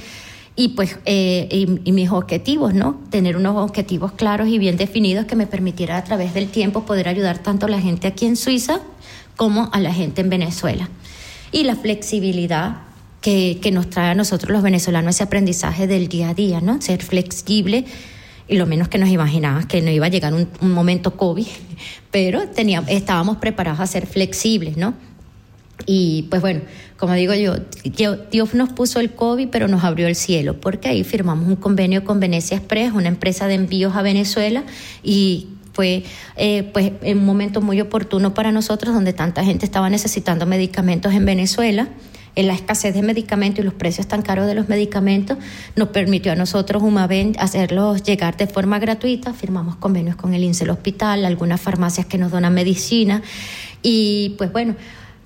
Y pues, eh, y, mis objetivos, ¿no? Tener unos objetivos claros y bien definidos que me permitiera a través del tiempo poder ayudar tanto a la gente aquí en Suiza como a la gente en Venezuela. Y la flexibilidad que, que nos trae a nosotros los venezolanos ese aprendizaje del día a día, ¿no? Ser flexible y lo menos que nos imaginábamos que no iba a llegar un, momento COVID, pero teníamos, estábamos preparados a ser flexibles, ¿no? Y pues bueno, como digo yo, Dios nos puso el COVID, pero nos abrió el cielo, porque ahí firmamos un convenio con Venecia Express, una empresa de envíos a Venezuela, y fue eh, pues un momento muy oportuno para nosotros, donde tanta gente estaba necesitando medicamentos en Venezuela en la escasez de medicamentos y los precios tan caros de los medicamentos, nos permitió a nosotros, Humaven, hacerlos llegar de forma gratuita. Firmamos convenios con el INSEL Hospital, algunas farmacias que nos donan medicina. Y pues bueno,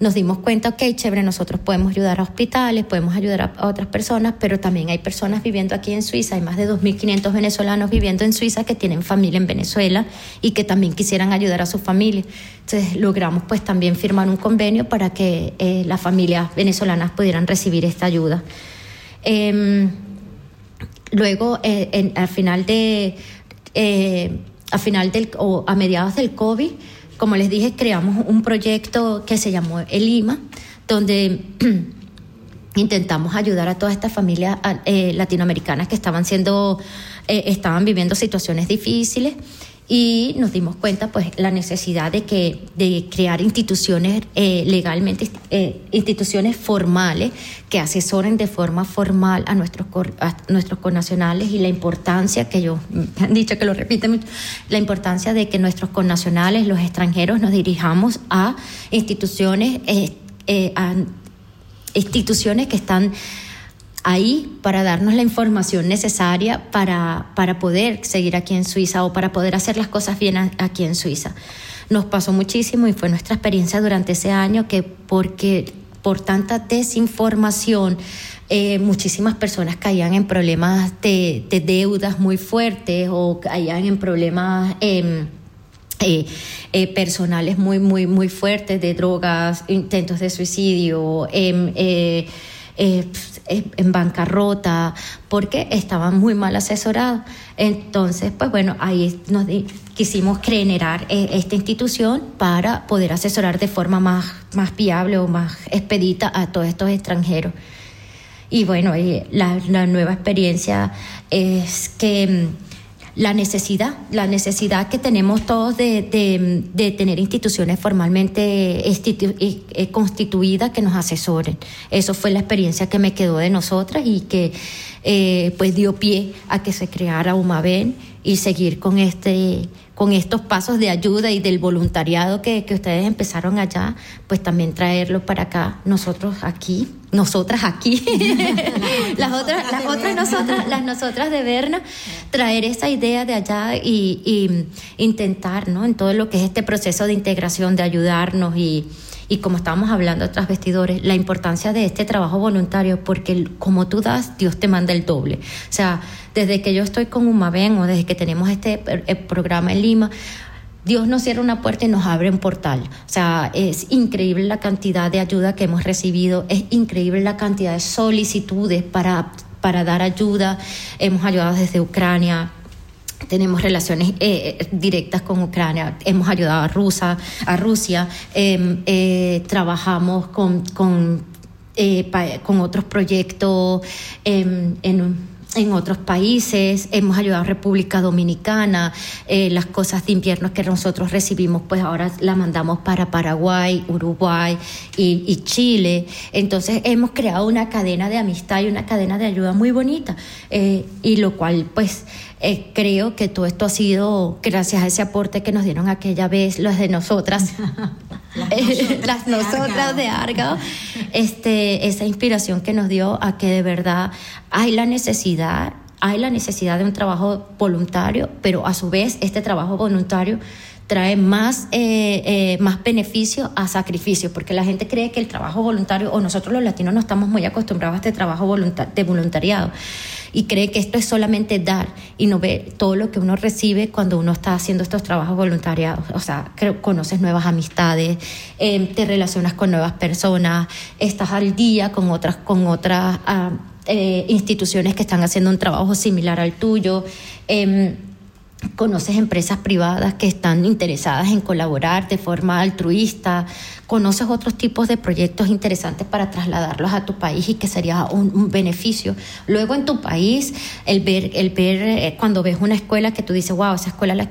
nos dimos cuenta, ok, chévere, nosotros podemos ayudar a hospitales, podemos ayudar a, otras personas, pero también hay personas viviendo aquí en Suiza, hay más de 2.500 venezolanos viviendo en Suiza que tienen familia en Venezuela y que también quisieran ayudar a su familia. Entonces logramos pues también firmar un convenio para que eh, las familias venezolanas pudieran recibir esta ayuda. Em, luego, eh, al final de... Eh, a final del o a mediados del COVID como les dije, creamos un proyecto que se llamó El donde intentamos ayudar a todas estas familias eh, latinoamericanas que estaban siendo, eh, estaban viviendo situaciones difíciles y nos dimos cuenta pues la necesidad de que de crear instituciones eh, legalmente instituciones formales que asesoren de forma formal a nuestros a nuestros connacionales y la importancia que yo han dicho que lo repiten mucho la importancia de que nuestros connacionales los extranjeros nos dirijamos a instituciones a, instituciones que están ahí para darnos la información necesaria para, para poder seguir aquí en Suiza o para poder hacer las cosas bien aquí en Suiza. Nos pasó muchísimo y fue nuestra experiencia durante ese año que porque por tanta desinformación, eh, muchísimas personas caían en problemas de, deudas muy fuertes o caían en problemas... Em, eh, eh, personales muy, muy, muy fuertes de drogas, intentos de suicidio, em, eh, en bancarrota, porque estaban muy mal asesorados. Entonces, pues bueno, ahí nos quisimos generar esta institución para poder asesorar de forma más, más viable o más expedita a todos estos extranjeros. Y bueno, la, la nueva experiencia es que la necesidad, la necesidad que tenemos todos de, de, tener instituciones formalmente eh, constituidas que nos asesoren. Eso fue la experiencia que me quedó de nosotras y que eh, pues dio pie a que se creara UMAVEN y seguir con este con estos pasos de ayuda y del voluntariado que, que ustedes empezaron allá, pues también traerlo para acá, nosotros aquí, nosotras aquí, las otras, las otras nosotras, las nosotras de Berna, traer esa idea de allá y, y intentar, ¿no? En todo lo que es este proceso de integración, de ayudarnos y, y como estábamos hablando otras vestidores, la importancia de este trabajo voluntario, porque como tú das, Dios te manda el doble. O sea, desde que yo estoy con UMAVEN o desde que tenemos este eh, programa en Lima, Dios nos cierra una puerta y nos abre un portal. O sea, es increíble la cantidad de ayuda que hemos recibido, es increíble la cantidad de solicitudes para, para dar ayuda. Hemos ayudado desde Ucrania, tenemos relaciones eh, eh, directas con Ucrania, hemos ayudado a, Rusia, a Rusia, em, eh, trabajamos con, con, con otros proyectos em, en en otros países, hemos ayudado a República Dominicana, las cosas de invierno que nosotros recibimos, pues ahora las mandamos para Paraguay, Uruguay y, Chile. Entonces hemos creado una cadena de amistad y una cadena de ayuda muy bonita, y lo cual pues eh, creo que todo esto ha sido gracias a ese aporte que nos dieron aquella vez las de nosotras. las nosotras, de, Argao, este, esa inspiración que nos dio a que de verdad hay la necesidad, hay la necesidad de un trabajo voluntario, pero a su vez este trabajo voluntario trae más, eh, eh, más beneficio a sacrificio, porque la gente cree que el trabajo voluntario, o nosotros los latinos no estamos muy acostumbrados a este trabajo de voluntariado y cree que esto es solamente dar y no ve todo lo que uno recibe cuando uno está haciendo estos trabajos voluntariados. O sea, conoces nuevas amistades, em, te relacionas con nuevas personas, estás al día con otras, con otras ah, eh, instituciones que están haciendo un trabajo similar al tuyo. Em, conoces empresas privadas que están interesadas en colaborar de forma altruista, conoces otros tipos de proyectos interesantes para trasladarlos a tu país y que sería un, beneficio. Luego en tu país, el ver, el ver eh, cuando ves una escuela que tú dices, wow, esa escuela la,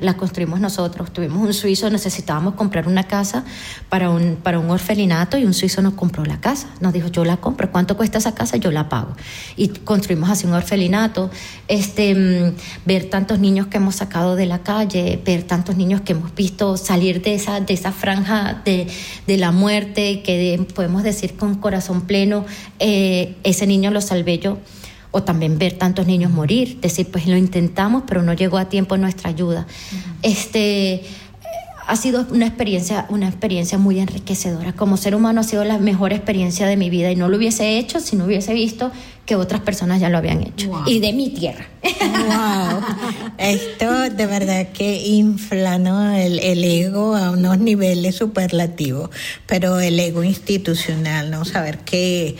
la, construimos nosotros. Tuvimos un suizo, necesitábamos comprar una casa para un, para un orfelinato y un suizo nos compró la casa. Nos dijo, yo la compro, ¿cuánto cuesta esa casa? Yo la pago. Y construimos así un orfelinato. Este, mm, ver tantos niños que hemos sacado de la calle, ver tantos niños que hemos visto salir de esa, de esa franja de, de la muerte, que podemos decir con corazón pleno, eh, ese niño lo salvé yo o también ver tantos niños morir, decir, pues lo intentamos, pero no llegó a tiempo nuestra ayuda. Este ha sido una experiencia, una experiencia muy enriquecedora. Como ser humano ha sido la mejor experiencia de mi vida y no lo hubiese hecho si no hubiese visto que otras personas ya lo habían hecho. Y de mi tierra. Wow. Esto de verdad que infla el, el, ego a unos niveles superlativos, pero el ego institucional, ¿no? Saber que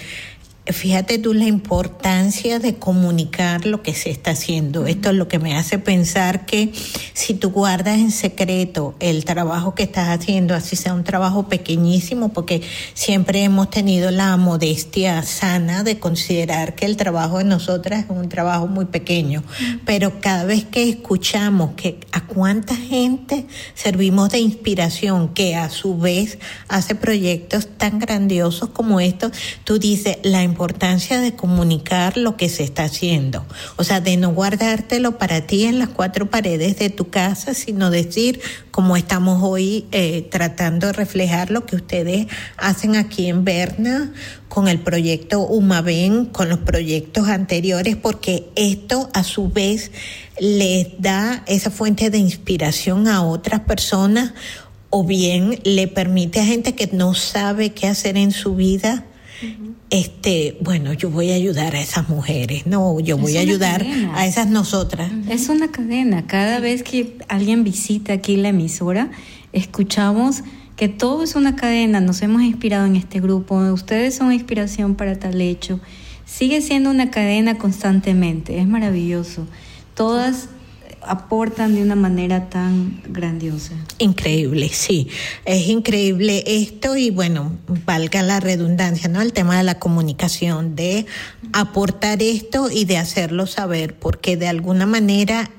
Fíjate tú la importancia de comunicar lo que se está haciendo. Esto es lo que me hace pensar que si tú guardas en secreto el trabajo que estás haciendo, así sea un trabajo pequeñísimo, porque siempre hemos tenido la modestia sana de considerar que el trabajo de nosotras es un trabajo muy pequeño, pero cada vez que escuchamos que a cuánta gente servimos de inspiración, que a su vez hace proyectos tan grandiosos como estos, tú dices, la importancia de comunicar lo que se está haciendo. O sea, de no guardártelo para ti en las cuatro paredes de tu casa, sino decir, como estamos hoy eh, tratando de reflejar lo que ustedes hacen aquí en Berna con el proyecto Humaven, con los proyectos anteriores, porque esto a su vez les da esa fuente de inspiración a otras personas o bien le permite a gente que no sabe qué hacer en su vida este, bueno, yo voy a ayudar a esas mujeres, no, yo voy a ayudar a esas nosotras. Es una cadena. Cada vez que alguien visita aquí la emisora, escuchamos que todo es una cadena. Nos hemos inspirado en este grupo. Ustedes son inspiración para tal hecho. Sigue siendo una cadena constantemente. Es maravilloso. Todas aportan de una manera tan grandiosa. Increíble, sí. Es increíble esto y bueno, valga la redundancia, ¿no? El tema de la comunicación, de aportar esto y de hacerlo saber, porque de alguna manera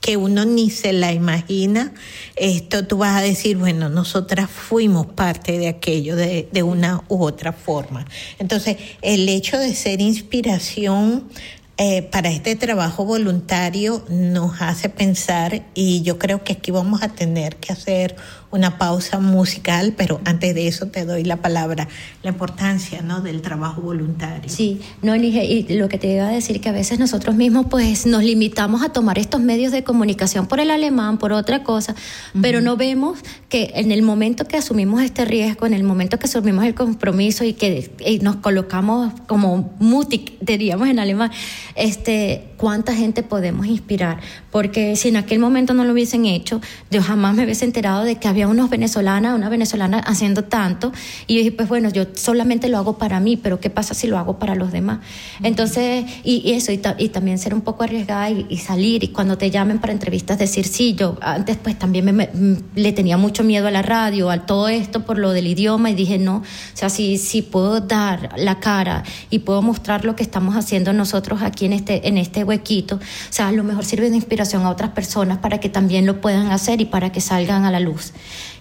que uno ni se la imagina, esto tú vas a decir, bueno, nosotras fuimos parte de aquello de, de una u otra forma. Entonces, el hecho de ser inspiración eh, para este trabajo voluntario nos hace pensar y yo creo que aquí vamos a tener que hacer una pausa musical, pero antes de eso te doy la palabra, la importancia ¿no? del trabajo voluntario. Sí, no, y lo que te iba a decir que a veces nosotros mismos pues nos limitamos a tomar estos medios de comunicación por el alemán, por otra cosa, pero no vemos que en el momento que asumimos este riesgo, en el momento que asumimos el compromiso y que nos colocamos como mutig, diríamos en alemán, este, cuánta gente podemos inspirar, porque si en aquel momento no lo hubiesen hecho, yo jamás me hubiese enterado de que había unos venezolanas, una venezolana haciendo tanto, y yo dije, pues bueno, yo solamente lo hago para mí, pero ¿qué pasa si lo hago para los demás? Entonces, y, eso, y, también ser un poco arriesgada y, salir, y cuando te llamen para entrevistas decir, sí, yo antes pues también me, le tenía mucho miedo a la radio, a todo esto por lo del idioma, y dije, no, o sea, si, si puedo dar la cara y puedo mostrar lo que estamos haciendo nosotros aquí en este, en este huequito. O sea, a lo mejor sirve de inspiración a otras personas para que también lo puedan hacer y para que salgan a la luz.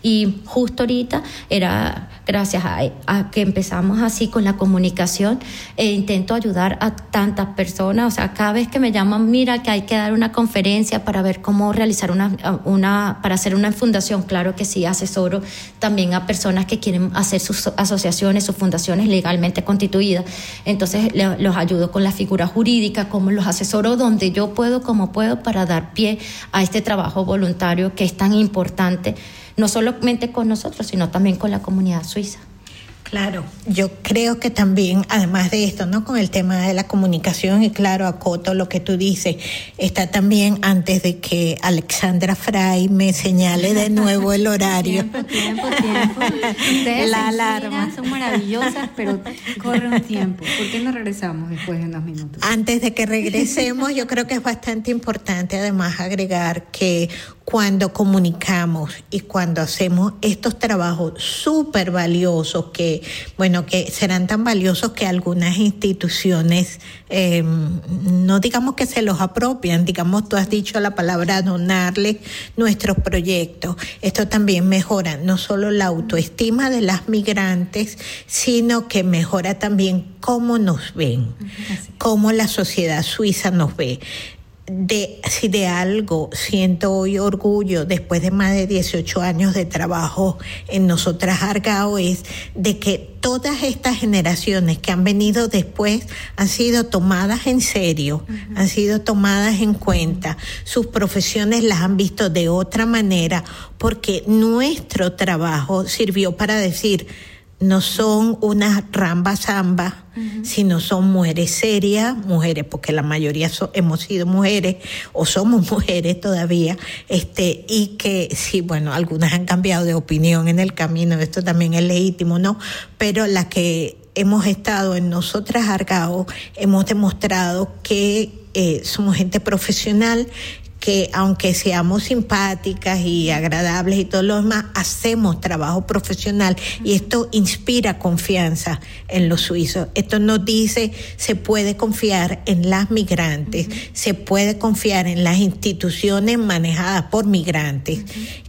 Y justo ahorita era gracias a, que empezamos así con la comunicación e intento ayudar a tantas personas. O sea, cada vez que me llaman, mira que hay que dar una conferencia para ver cómo realizar una, una para hacer una fundación, claro que sí, asesoro también a personas que quieren hacer sus asociaciones, sus fundaciones legalmente constituidas. Entonces los ayudo con la figura jurídica, como los asesoro donde yo puedo, como puedo, para dar pie a este trabajo voluntario que es tan importante no solamente con nosotros, sino también con la comunidad suiza. Claro, yo creo que también, además de esto, ¿no? Con el tema de la comunicación, y claro, acoto lo que tú dices, está también antes de que Alexandra Fray me señale de nuevo el horario. tiempo, tiempo, tiempo. Ustedes la alarma. son maravillosas, pero corre un tiempo. ¿Por qué no regresamos después de unos minutos? Antes de que regresemos, yo creo que es bastante importante además agregar que cuando comunicamos y cuando hacemos estos trabajos súper valiosos que, bueno, que serán tan valiosos que algunas instituciones, em, no digamos que se los apropian, digamos, tú has dicho la palabra donarles nuestros proyectos. Esto también mejora no solo la autoestima de las migrantes, sino que mejora también cómo nos ven, cómo la sociedad suiza nos ve de si de algo siento hoy orgullo después de más de 18 años de trabajo en nosotras Argao es de que todas estas generaciones que han venido después han sido tomadas en serio, han sido tomadas en cuenta, sus profesiones las han visto de otra manera porque nuestro trabajo sirvió para decir no son unas rambas zambas, sino son mujeres serias, mujeres, porque la mayoría hemos sido mujeres o somos mujeres todavía, este, y que sí, bueno, algunas han cambiado de opinión en el camino, esto también es legítimo, ¿no? Pero las que hemos estado en nosotras Argao, hemos demostrado que eh, somos gente profesional que aunque seamos simpáticas y agradables y todo lo demás, hacemos trabajo profesional y esto inspira confianza en los suizos. Esto nos dice, se puede confiar en las migrantes, se puede confiar en las instituciones manejadas por migrantes,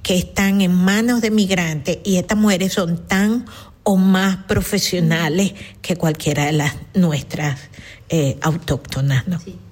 que están en manos de migrantes y estas mujeres son tan o más profesionales que cualquiera de las nuestras eh, autóctonas. ¿no? Me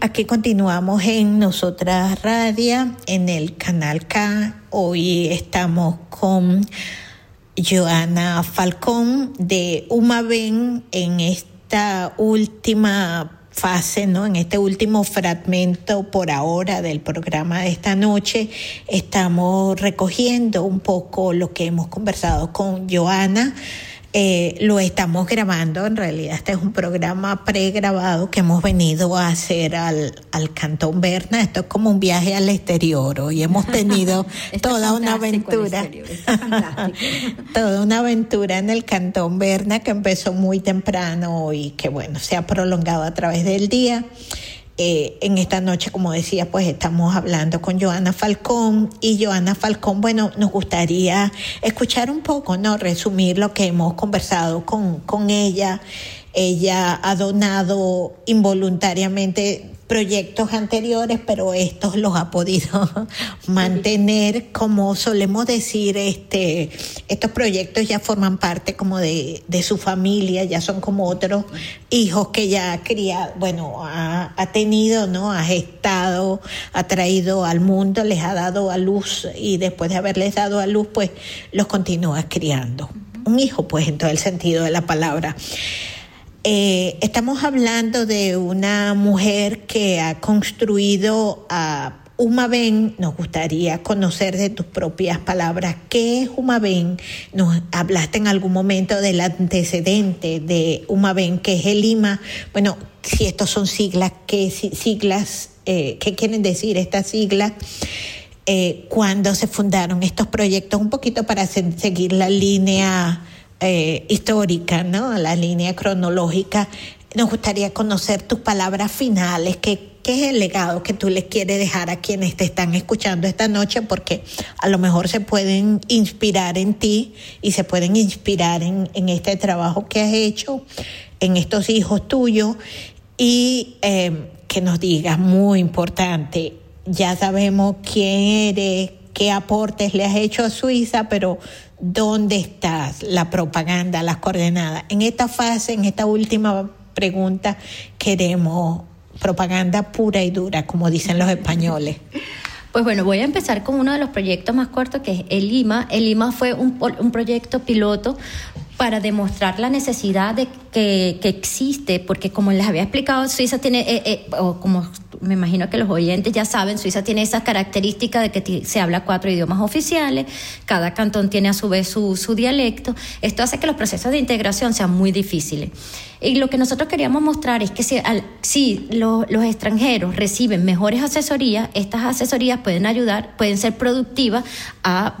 aquí continuamos en Nosotras Radio, en el canal K. Hoy estamos con Joana Falcón de Umaven en esta última fase, ¿no? En este último fragmento por ahora del programa de esta noche, estamos recogiendo un poco lo que hemos conversado con Joana. Eh, lo estamos grabando, en realidad este es un programa pregrabado que hemos venido a hacer al, al Cantón Berna. Esto es como un viaje al exterior. Hoy hemos tenido toda una aventura. toda una aventura en el Cantón Berna que empezó muy temprano y que bueno, se ha prolongado a través del día. Eh, en esta noche, como decía, pues estamos hablando con Joana Falcón y Joana Falcón, bueno, nos gustaría escuchar un poco, ¿no? Resumir lo que hemos conversado con, con ella. Ella ha donado involuntariamente proyectos anteriores, pero estos los ha podido mantener, como solemos decir, este, estos proyectos ya forman parte como de, de su familia, ya son como otros hijos que ya ha criado, bueno, ha, ha tenido, ¿no? Ha gestado, ha traído al mundo, les ha dado a luz y después de haberles dado a luz, pues los continúa criando. Un hijo, pues, en todo el sentido de la palabra. Eh, estamos hablando de una mujer que ha construido a Humaven. Nos gustaría conocer de tus propias palabras qué es Humaven. Nos hablaste en algún momento del antecedente de Humaven, que es el Lima. Bueno, si estos son siglas, ¿qué si- siglas? eh, ¿Qué quieren decir estas siglas? eh, cuándo se fundaron estos proyectos, un poquito para se- seguir la línea eh, histórica, ¿no? La línea cronológica. Nos gustaría conocer tus palabras finales, qué, qué es el legado que tú les quieres dejar a quienes te están escuchando esta noche, porque a lo mejor se pueden inspirar en ti y se pueden inspirar en, este trabajo que has hecho, en estos hijos tuyos, y eh, que nos digas, muy importante, ya sabemos quién eres, qué aportes le has hecho a Suiza, pero ¿dónde estás? La propaganda, las coordenadas. En esta fase, en esta última pregunta, queremos propaganda pura y dura, como dicen los españoles. Pues bueno, voy a empezar con uno de los proyectos más cortos que es el Lima. El Lima fue un, proyecto piloto para demostrar la necesidad de que, que existe, porque como les había explicado, Suiza tiene, eh, eh, o como me imagino que los oyentes ya saben, Suiza tiene esa característica de que se habla cuatro idiomas oficiales, cada cantón tiene a su vez su, su dialecto, esto hace que los procesos de integración sean muy difíciles. Y lo que nosotros queríamos mostrar es que si, al- si lo- los extranjeros reciben mejores asesorías, estas asesorías pueden ayudar, pueden ser productivas a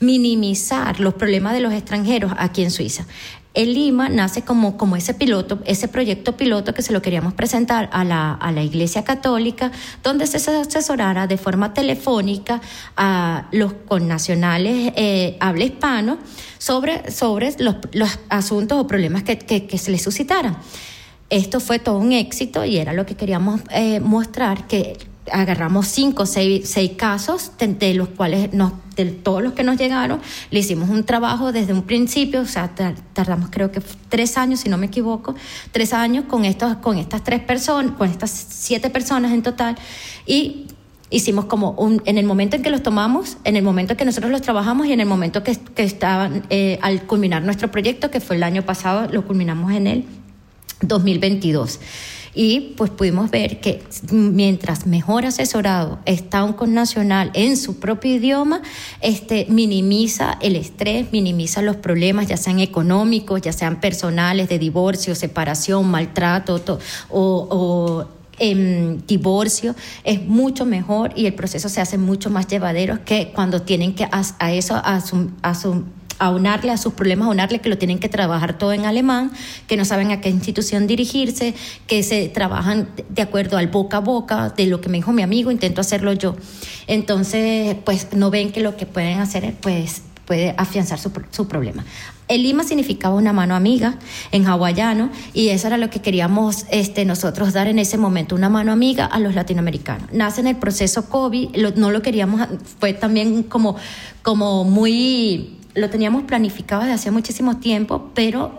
minimizar los problemas de los extranjeros aquí en Suiza. El Lima nace como, como ese piloto, ese proyecto piloto que se lo queríamos presentar a la, a la Iglesia Católica, donde se asesorara de forma telefónica a los connacionales eh, habla hispano sobre, sobre los, los asuntos o problemas que, que- se les suscitaran. Esto fue todo un éxito y era lo que queríamos eh, mostrar, que agarramos cinco o seis, seis casos de, los cuales nos, de todos los que nos llegaron, le hicimos un trabajo desde un principio, o sea, tar- tardamos creo que tres años, si no me equivoco, tres años con, estos, con estas tres personas, con estas siete personas en total, y hicimos como un, en el momento en que los tomamos, en el momento en que nosotros los trabajamos y en el momento que, que estaban eh, al culminar nuestro proyecto, que fue el año pasado, lo culminamos en el 2022. Y pues pudimos ver que mientras mejor asesorado está un connacional en su propio idioma, este, minimiza el estrés, minimiza los problemas, ya sean económicos, ya sean personales, de divorcio, separación, maltrato to- o, o em, divorcio es mucho mejor y el proceso se hace mucho más llevadero que cuando tienen que a, a eso asum- asum- aunarle a sus problemas, aunarle que lo tienen que trabajar todo en alemán, que no saben a qué institución dirigirse, que se trabajan de acuerdo al boca a boca, de lo que me dijo mi amigo, intento hacerlo yo. Entonces, pues no ven que lo que pueden hacer es, pues puede afianzar su, su problema. El lima significaba una mano amiga en hawaiano y eso era lo que queríamos este, nosotros dar en ese momento, una mano amiga a los latinoamericanos. Nace en el proceso COVID, no lo queríamos, fue también como, como muy, lo teníamos planificado desde hace muchísimo tiempo, pero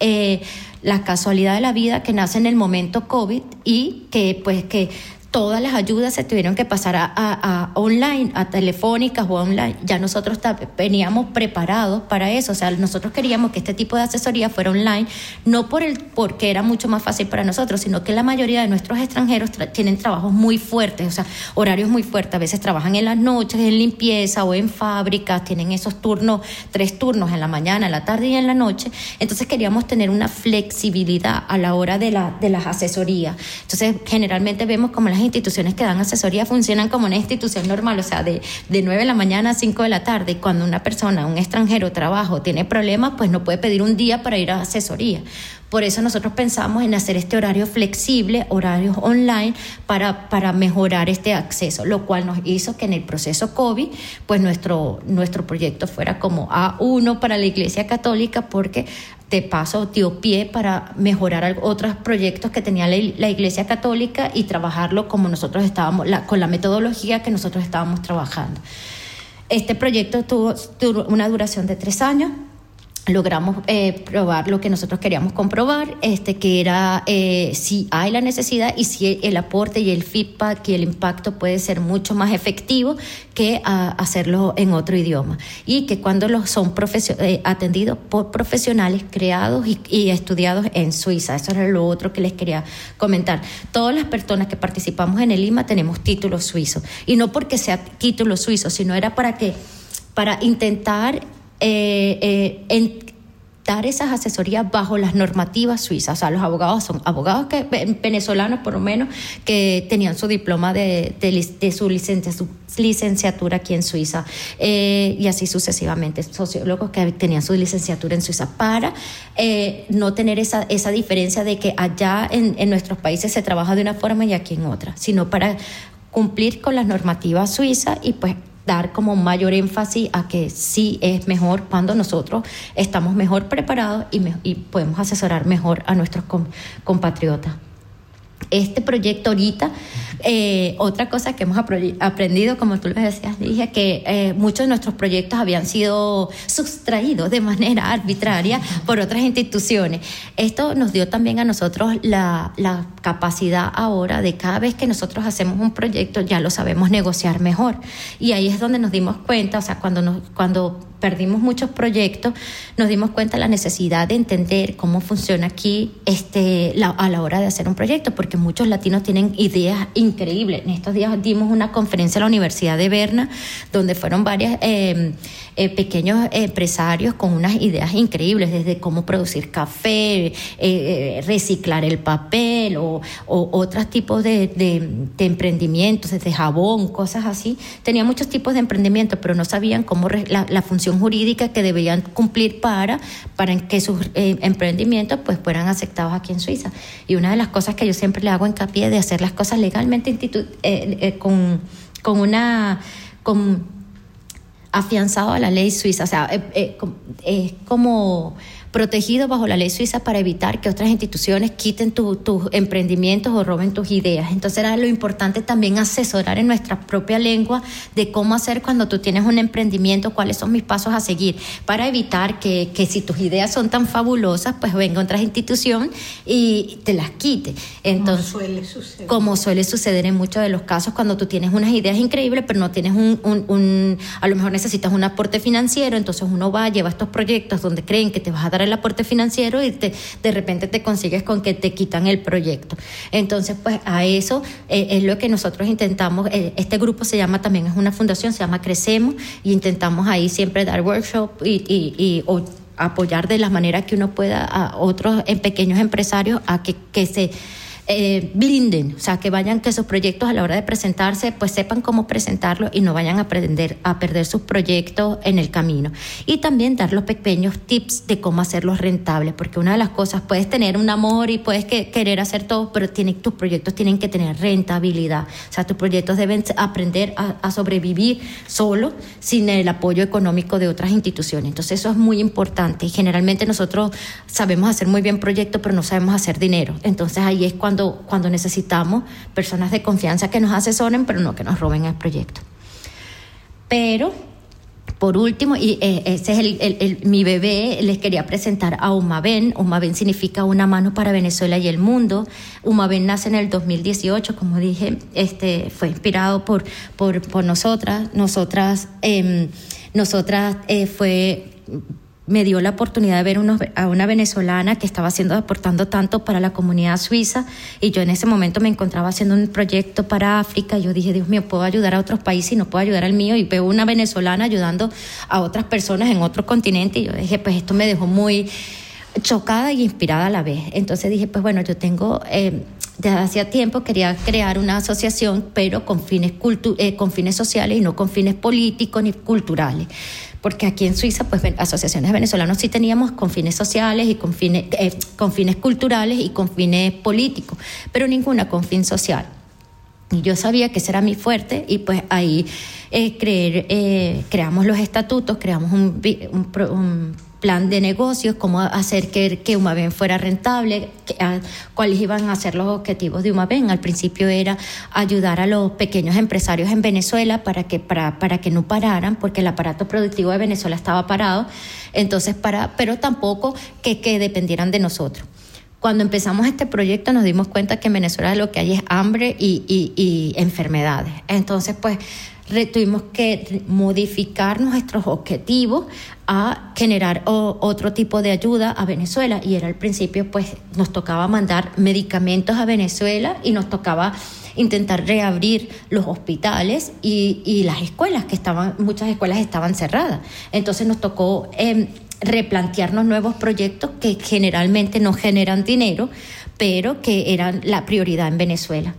eh, la casualidad de la vida que nace en el momento COVID y que pues que todas las ayudas se tuvieron que pasar a, online, a telefónicas o online. Ya nosotros veníamos preparados para eso. O sea, nosotros queríamos que este tipo de asesoría fuera online, no por el, porque era mucho más fácil para nosotros, sino que la mayoría de nuestros extranjeros tra- tienen trabajos muy fuertes, o sea, horarios muy fuertes. A veces trabajan en las noches, en limpieza o en fábricas, tienen esos turnos, tres turnos en la mañana, en la tarde y en la noche. Entonces queríamos tener una flexibilidad a la hora de, la, de las asesorías. Entonces, generalmente vemos como las instituciones que dan asesoría funcionan como una institución normal, o sea, de, de 9 de la mañana a 5 de la tarde. Y cuando una persona, un extranjero, trabaja o tiene problemas, pues no puede pedir un día para ir a asesoría. Por eso nosotros pensamos en hacer este horario flexible, horarios online, para, para mejorar este acceso, lo cual nos hizo que en el proceso COVID, pues nuestro, nuestro proyecto fuera como A1 para la Iglesia Católica, porque de paso dio pie para mejorar otros proyectos que tenía la, Iglesia Católica y trabajarlo como nosotros estábamos, la- con la metodología que nosotros estábamos trabajando. Este proyecto tuvo una duración de tres años. Logramos eh, probar lo que nosotros queríamos comprobar, este, que era eh, si hay la necesidad y si el aporte y el feedback y el impacto puede ser mucho más efectivo que ah, hacerlo en otro idioma. Y que cuando los son eh, atendidos por profesionales creados y, estudiados en Suiza. Eso era lo otro que les quería comentar. Todas las personas que participamos en el IMA tenemos títulos suizos. Y no porque sea título suizo, sino era para que para intentar eh, eh, en- dar esas asesorías bajo las normativas suizas. O sea, los abogados son abogados que, venezolanos, por lo menos, que tenían su diploma de, su, licencia, su licenciatura aquí en Suiza eh, y así sucesivamente. Sociólogos que tenían su licenciatura en Suiza para eh, no tener esa, esa diferencia de que allá en, en nuestros países se trabaja de una forma y aquí en otra, sino para cumplir con las normativas suizas y pues dar como mayor énfasis a que sí es mejor cuando nosotros estamos mejor preparados y, y podemos asesorar mejor a nuestros compatriotas este proyecto ahorita, eh, otra cosa que hemos aprendido, como tú lo decías, dije que eh, muchos de nuestros proyectos habían sido sustraídos de manera arbitraria por otras instituciones. Esto nos dio también a nosotros la, la capacidad ahora de cada vez que nosotros hacemos un proyecto ya lo sabemos negociar mejor. Y ahí es donde nos dimos cuenta, o sea, cuando, nos, cuando perdimos muchos proyectos, nos dimos cuenta de la necesidad de entender cómo funciona aquí este, a la hora de hacer un proyecto, porque muchos latinos tienen ideas increíbles. En estos días dimos una conferencia en la Universidad de Berna, donde fueron varios em, eh, pequeños empresarios con unas ideas increíbles, desde cómo producir café, eh, eh, reciclar el papel o, otros tipos de, de, emprendimientos, desde jabón, cosas así. Tenían muchos tipos de emprendimientos, pero no sabían cómo la función jurídica que deberían cumplir para, para que sus eh, emprendimientos pues fueran aceptados aquí en Suiza. Y una de las cosas que yo siempre le hago hincapié de hacer las cosas legalmente eh, eh, con, con una... Con, afianzado a la ley suiza, o sea, es como protegido bajo la ley suiza para evitar que otras instituciones quiten tus emprendimientos o roben tus ideas. Entonces era lo importante también asesorar en nuestra propia lengua de cómo hacer cuando tú tienes un emprendimiento, cuáles son mis pasos a seguir, para evitar que, que si tus ideas son tan fabulosas, pues venga otra institución y te las quite. Entonces, como suele suceder. Como suele suceder en muchos de los casos cuando tú tienes unas ideas increíbles, pero no tienes un, un, un a lo mejor necesitas un aporte financiero, entonces uno va, lleva estos proyectos donde creen que te vas a dar el aporte financiero y te, de repente te consigues con que te quitan el proyecto. Entonces, pues a eso eh, es lo que nosotros intentamos. Eh, este grupo se llama también, es una fundación, se llama Crecemos y intentamos ahí siempre dar workshop y, y, apoyar de la manera que uno pueda a otros en pequeños empresarios a que, que se eh, blinden, o sea, que vayan, que sus proyectos a la hora de presentarse, pues sepan cómo presentarlo y no vayan a, aprender, a perder sus proyectos en el camino. Y también dar los pequeños tips de cómo hacerlos rentables, porque una de las cosas, puedes tener un amor y puedes querer hacer todo, pero tiene, tus proyectos tienen que tener rentabilidad. O sea, tus proyectos deben aprender a, a sobrevivir solo, sin el apoyo económico de otras instituciones. Entonces, eso es muy importante. Y generalmente nosotros sabemos hacer muy bien proyectos, pero no sabemos hacer dinero. Entonces, ahí es cuando cuando, necesitamos personas de confianza que nos asesoren, pero no que nos roben el proyecto. Pero por último, y eh, ese es el, mi bebé, les quería presentar a Umaben. Umaben significa una mano para Venezuela y el mundo. Umaben nace en el 2018, como dije, este, fue inspirado por, por, por nosotras. Nosotras, eh, nosotras eh, fue me dio la oportunidad de ver a una venezolana que estaba haciendo, aportando tanto para la comunidad suiza y yo en ese momento me encontraba haciendo un proyecto para África. Yo dije, Dios mío, puedo ayudar a otros países y no puedo ayudar al mío y veo una venezolana ayudando a otras personas en otro continente y yo dije, pues esto me dejó muy chocada y inspirada a la vez. Entonces dije, pues bueno, yo tengo... Eh, desde hacía tiempo quería crear una asociación, pero con fines, eh, con fines sociales y no con fines políticos ni culturales porque aquí en Suiza, pues asociaciones de venezolanos sí teníamos con fines sociales y con fines, eh, con fines culturales y con fines políticos, pero ninguna con fin social. Y yo sabía que ese era mi fuerte y pues ahí eh, creer, eh, creamos los estatutos, creamos un, un plan de negocios, cómo hacer que, que Umaven fuera rentable, cuáles iban a ser los objetivos de Umaven. Al principio era ayudar a los pequeños empresarios en Venezuela para que, para, para que no pararan, porque el aparato productivo de Venezuela estaba parado, entonces para, pero tampoco que, que dependieran de nosotros. Cuando empezamos este proyecto nos dimos cuenta que en Venezuela lo que hay es hambre y, y, y enfermedades. Entonces, pues tuvimos que modificar nuestros objetivos a generar otro tipo de ayuda a Venezuela y era al principio pues nos tocaba mandar medicamentos a Venezuela y nos tocaba intentar reabrir los hospitales y, las escuelas que estaban muchas escuelas estaban cerradas entonces nos tocó em, replantearnos nuevos proyectos que generalmente no generan dinero, pero que eran la prioridad en Venezuela.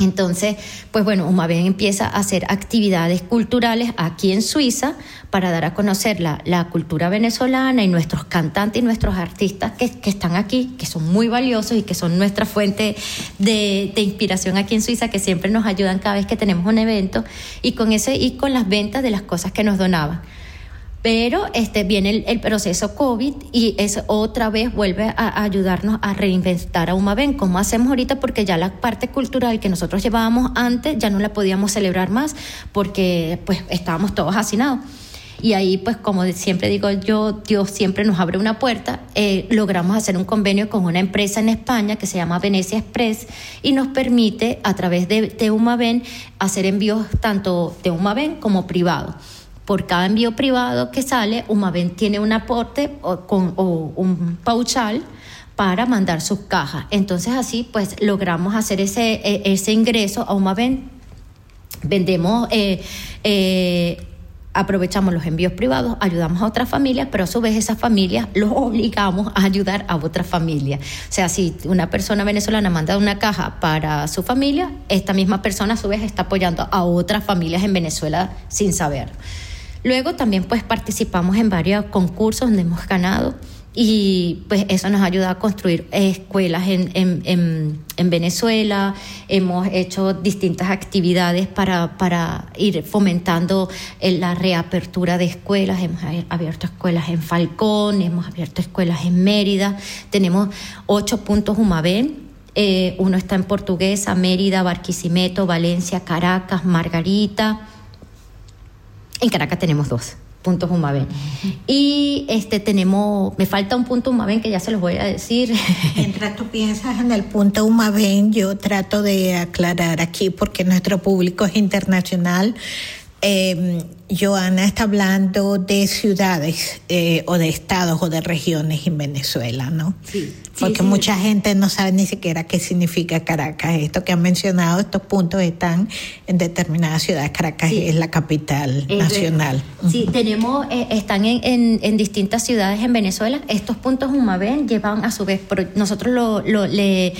Entonces, pues bueno, Umaven empieza a hacer actividades culturales aquí en Suiza para dar a conocer la, cultura venezolana y nuestros cantantes y nuestros artistas que, están aquí, que son muy valiosos y que son nuestra fuente de, de, inspiración aquí en Suiza, que siempre nos ayudan cada vez que tenemos un evento y con ese y con las ventas de las cosas que nos donaban. Pero este, viene el, proceso COVID y es otra vez vuelve a, ayudarnos a reinventar a Umaven, como hacemos ahorita, porque ya la parte cultural que nosotros llevábamos antes ya no la podíamos celebrar más porque pues estábamos todos hacinados. Y ahí, pues como siempre digo yo, Dios siempre nos abre una puerta. Eh, logramos hacer un convenio con una empresa en España que se llama Venecia Express y nos permite a través de, de Umaven hacer envíos tanto de Umaven como privado por cada envío privado que sale, Umaven tiene un aporte o, un pauchal para mandar sus cajas. Entonces así pues logramos hacer ese, e, ingreso a Umaven. Vendemos, eh, eh, aprovechamos los envíos privados, ayudamos a otras familias, pero a su vez esas familias los obligamos a ayudar a otras familias. O sea, si una persona venezolana manda una caja para su familia, esta misma persona a su vez está apoyando a otras familias en Venezuela sin saber. Luego también pues participamos en varios concursos donde hemos ganado y pues eso nos ayuda a construir escuelas en, en, Venezuela, hemos hecho distintas actividades para, para ir fomentando la reapertura de escuelas, hemos abierto escuelas en Falcón, hemos abierto escuelas en Mérida, tenemos ocho puntos Humaven, eh, uno está en Portuguesa, Mérida, Barquisimeto, Valencia, Caracas, Margarita, en Caracas tenemos dos puntos Humaven. Y este tenemos, me falta un punto Humaven que ya se los voy a decir. Mientras tú piensas en el punto Humaven, yo trato de aclarar aquí porque nuestro público es internacional. Eh, Joana está hablando de ciudades eh, o de estados o de regiones en Venezuela, ¿no? Sí. Porque mucha gente no sabe ni siquiera qué significa Caracas. Esto que han mencionado, estos puntos están en determinadas ciudades. Caracas es la capital nacional. Sí, tenemos, eh, están en, en, distintas ciudades en Venezuela. Estos puntos Humaven llevan a su vez, nosotros lo, lo le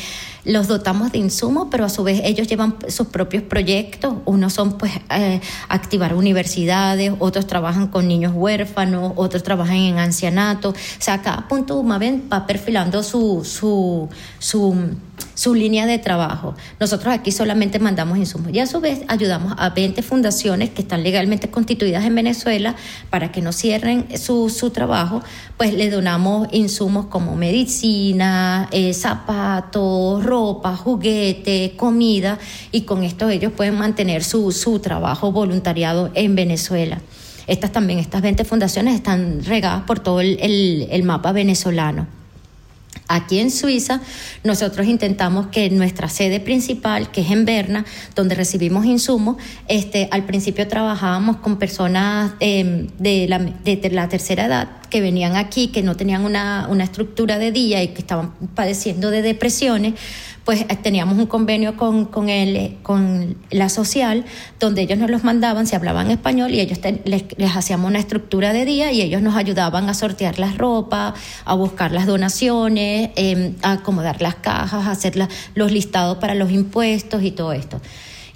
los dotamos de insumos, pero a su vez ellos llevan sus propios proyectos. Unos son pues eh, activar universidades, otros trabajan con niños huérfanos, otros trabajan en ancianato. O sea, cada punto Umaven va perfilando su, su, su su línea de trabajo. Nosotros aquí solamente mandamos insumos y a su vez ayudamos a 20 fundaciones que están legalmente constituidas en Venezuela para que no cierren su, su trabajo, pues le donamos insumos como medicina, eh, zapatos, ropa, juguete, comida y con esto ellos pueden mantener su, su trabajo voluntariado en Venezuela. Estas también, estas 20 fundaciones están regadas por todo el, el mapa venezolano. Aquí en Suiza, nosotros intentamos que nuestra sede principal, que es en Berna, donde recibimos insumos, este, al principio trabajábamos con personas em, de, la, de, la, tercera edad que venían aquí, que no tenían una, una estructura de día y que estaban padeciendo de depresiones pues eh, teníamos un convenio con, con, el, con la social, donde ellos nos los mandaban, se hablaban español y ellos les, hacíamos una estructura de día y ellos nos ayudaban a sortear las ropas, a buscar las donaciones, em, a acomodar las cajas, a hacer los listados para los impuestos y todo esto.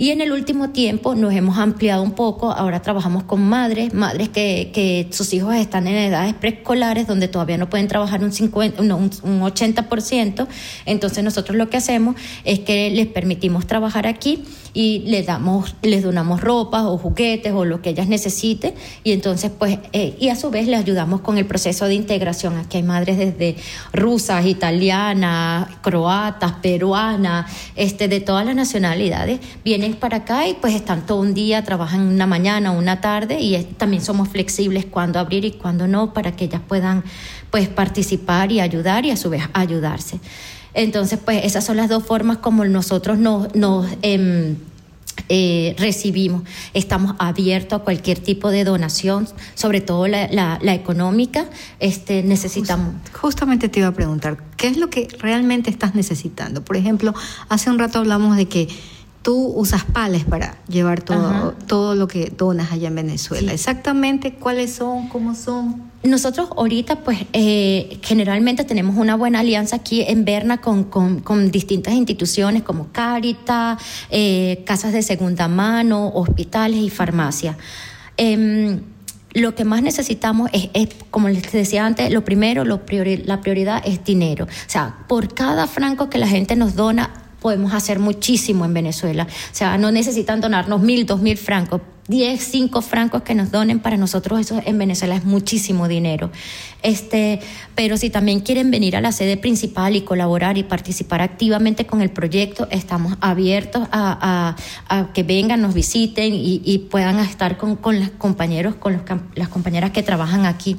Y en el último tiempo nos hemos ampliado un poco, ahora trabajamos con madres, madres que, que sus hijos están en edades preescolares donde todavía no pueden trabajar un, 50, un, un 80%, entonces nosotros lo que hacemos es que les permitimos trabajar aquí y les damos, les donamos ropa o juguetes o lo que ellas necesiten. Y entonces pues, eh, y a su vez les ayudamos con el proceso de integración. Aquí hay madres desde rusas, italianas, croatas, peruanas, este, de todas las nacionalidades, vienen para acá y pues están todo un día, trabajan una mañana o una tarde y también somos flexibles cuando abrir y cuando no para que ellas puedan pues participar y ayudar y a su vez ayudarse. Entonces, pues esas son las dos formas como nosotros nos, nos em, eh, recibimos. Estamos abiertos a cualquier tipo de donación, sobre todo la, la, económica. Este, necesitamos. justamente te iba a preguntar, ¿qué es lo que realmente estás necesitando? Por ejemplo, hace un rato hablamos de que tú usas pales para llevar todo, todo lo que donas allá en Venezuela. Exactamente cuáles son, cómo son. Nosotros ahorita, pues, eh, generalmente tenemos una buena alianza aquí en Berna con, con, con distintas instituciones como Caritas, eh, casas de segunda mano, hospitales y farmacias. Em, lo que más necesitamos es, es, como les decía antes, lo primero, lo priori- la prioridad es dinero. O sea, por cada franco que la gente nos dona, podemos hacer muchísimo en Venezuela. O sea, no necesitan donarnos mil, dos mil francos. Diez, cinco francos que nos donen para nosotros eso en Venezuela es muchísimo dinero. Este, pero si también quieren venir a la sede principal y colaborar y participar activamente con el proyecto, estamos abiertos a, que vengan, nos visiten y, puedan estar con, con los compañeros, con los las compañeras que trabajan aquí.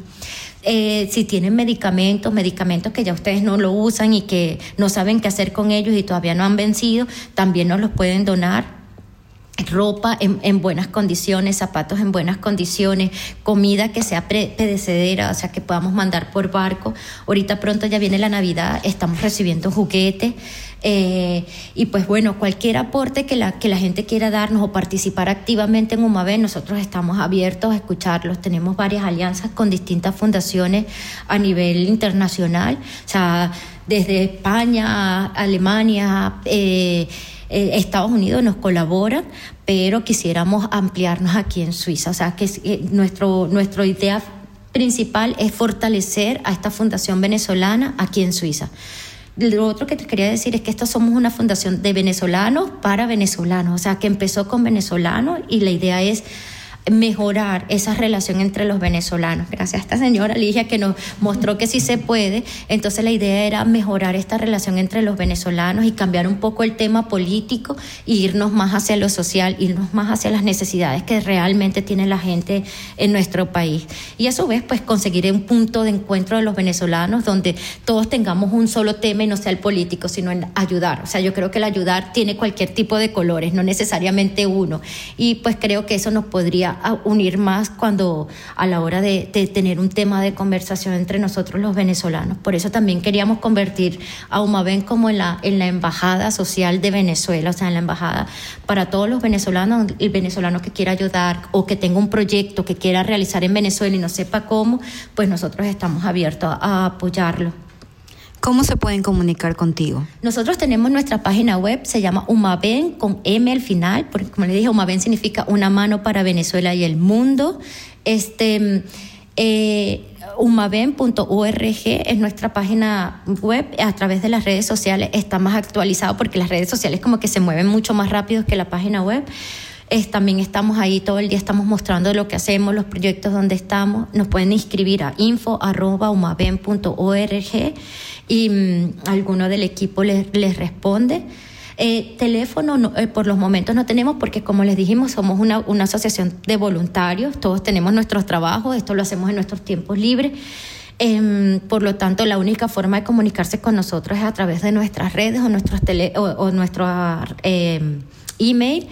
Eh, si tienen medicamentos, medicamentos que ya ustedes no lo usan y que no saben qué hacer con ellos y todavía no han vencido, también nos los pueden donar ropa en, en buenas condiciones, zapatos en buenas condiciones, comida que sea perecedera, o sea, que podamos mandar por barco. Ahorita pronto ya viene la Navidad, estamos recibiendo juguetes. eh, y pues bueno, cualquier aporte que la, que la gente quiera darnos o participar activamente en UMAVE, nosotros estamos abiertos a escucharlos. Tenemos varias alianzas con distintas fundaciones a nivel internacional, o sea, desde España, Alemania, eh, eh, Estados Unidos nos colaboran, pero quisiéramos ampliarnos aquí en Suiza. O sea, que eh, nuestro, nuestra idea principal es fortalecer a esta fundación venezolana aquí en Suiza. Lo otro que te quería decir es que esta somos una fundación de venezolanos para venezolanos, o sea, que empezó con venezolanos y la idea es mejorar esa relación entre los venezolanos. Gracias a esta señora Ligia que nos mostró que sí se puede. Entonces la idea era mejorar esta relación entre los venezolanos y cambiar un poco el tema político e irnos más hacia lo social, irnos más hacia las necesidades que realmente tiene la gente en nuestro país. Y a su vez, pues conseguir un punto de encuentro de los venezolanos donde todos tengamos un solo tema y no sea el político, sino en ayudar. O sea, yo creo que el ayudar tiene cualquier tipo de colores, no necesariamente uno. Y pues creo que eso nos podría a- unir más cuando a la hora de, tener un tema de conversación entre nosotros los venezolanos. Por eso también queríamos convertir a UMAVEN como en la, en la embajada social de Venezuela, o sea, en la embajada para todos los venezolanos, el venezolano que quiera ayudar o que tenga un proyecto que quiera realizar en Venezuela y no sepa cómo, pues nosotros estamos abiertos a apoyarlo. ¿Cómo se pueden comunicar contigo? Nosotros tenemos nuestra página web, se llama Umaven con M al final, porque como le dije, Umaven significa una mano para Venezuela y el mundo. Este, eh, umaven.org es nuestra página web, a través de las redes sociales está más actualizado porque las redes sociales como que se mueven mucho más rápido que la página web. Es, también estamos ahí todo el día, estamos mostrando lo que hacemos, los proyectos donde estamos. Nos pueden inscribir a info.umaven.org y mm, alguno del equipo les, les responde. Eh, teléfono no, eh, por los momentos no tenemos porque como les dijimos somos una, una asociación de voluntarios, todos tenemos nuestros trabajos, esto lo hacemos en nuestros tiempos libres. Em, por lo tanto, la única forma de comunicarse con nosotros es a través de nuestras redes o, nuestros tele, o, o nuestro eh, email.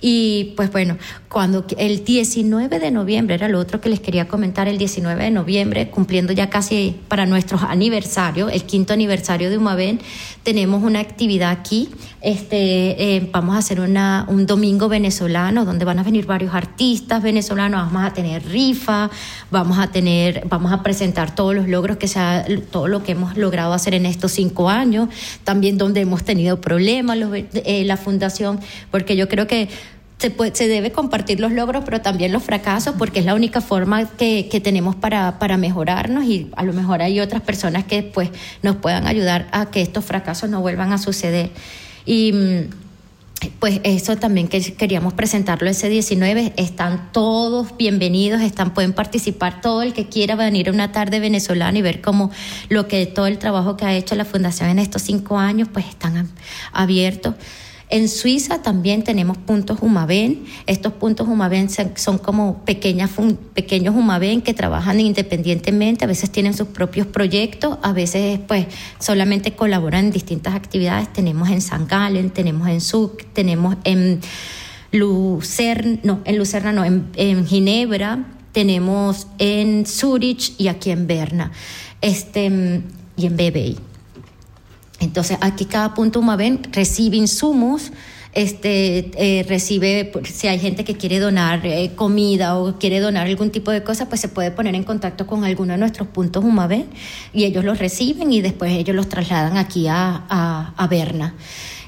Y pues bueno, cuando el 19 de noviembre era lo otro que les quería comentar, el 19 de noviembre, cumpliendo ya casi para nuestro aniversario, el quinto aniversario de Umaven, tenemos una actividad aquí. Este, eh, vamos a hacer una, un domingo venezolano donde van a venir varios artistas venezolanos, vamos a tener rifa, vamos a tener, vamos a presentar todos los logros que se ha, todo lo que hemos logrado hacer en estos cinco años, también donde hemos tenido problemas, los, eh, la fundación, porque yo creo que se, puede, se debe compartir los logros, pero también los fracasos, porque es la única forma que, que tenemos para, para, mejorarnos y a lo mejor hay otras personas que pues, nos puedan ayudar a que estos fracasos no vuelvan a suceder. Y pues eso también que queríamos presentarlo ese 19. Están todos bienvenidos, están, pueden participar todo el que quiera venir a una tarde venezolana y ver cómo lo que todo el trabajo que ha hecho la fundación en estos cinco años, pues están abiertos. En Suiza también tenemos puntos Humaven. Estos puntos Humaven son como pequeñas, pequeños Humaven que trabajan independientemente, a veces tienen sus propios proyectos, a veces pues solamente colaboran en distintas actividades. Tenemos en San Galen, tenemos en Zug, tenemos en Lucerna, no, en Lucerna no, en, en Ginebra, tenemos en Zurich y aquí en Berna, este, y en BBI. Entonces, aquí cada punto Umaven recibe insumos este, eh, recibe, si hay gente que quiere donar eh, comida o quiere donar algún tipo de cosa, pues se puede poner en contacto con alguno de nuestros puntos Humavé y ellos los reciben y después ellos los trasladan aquí a, a Berna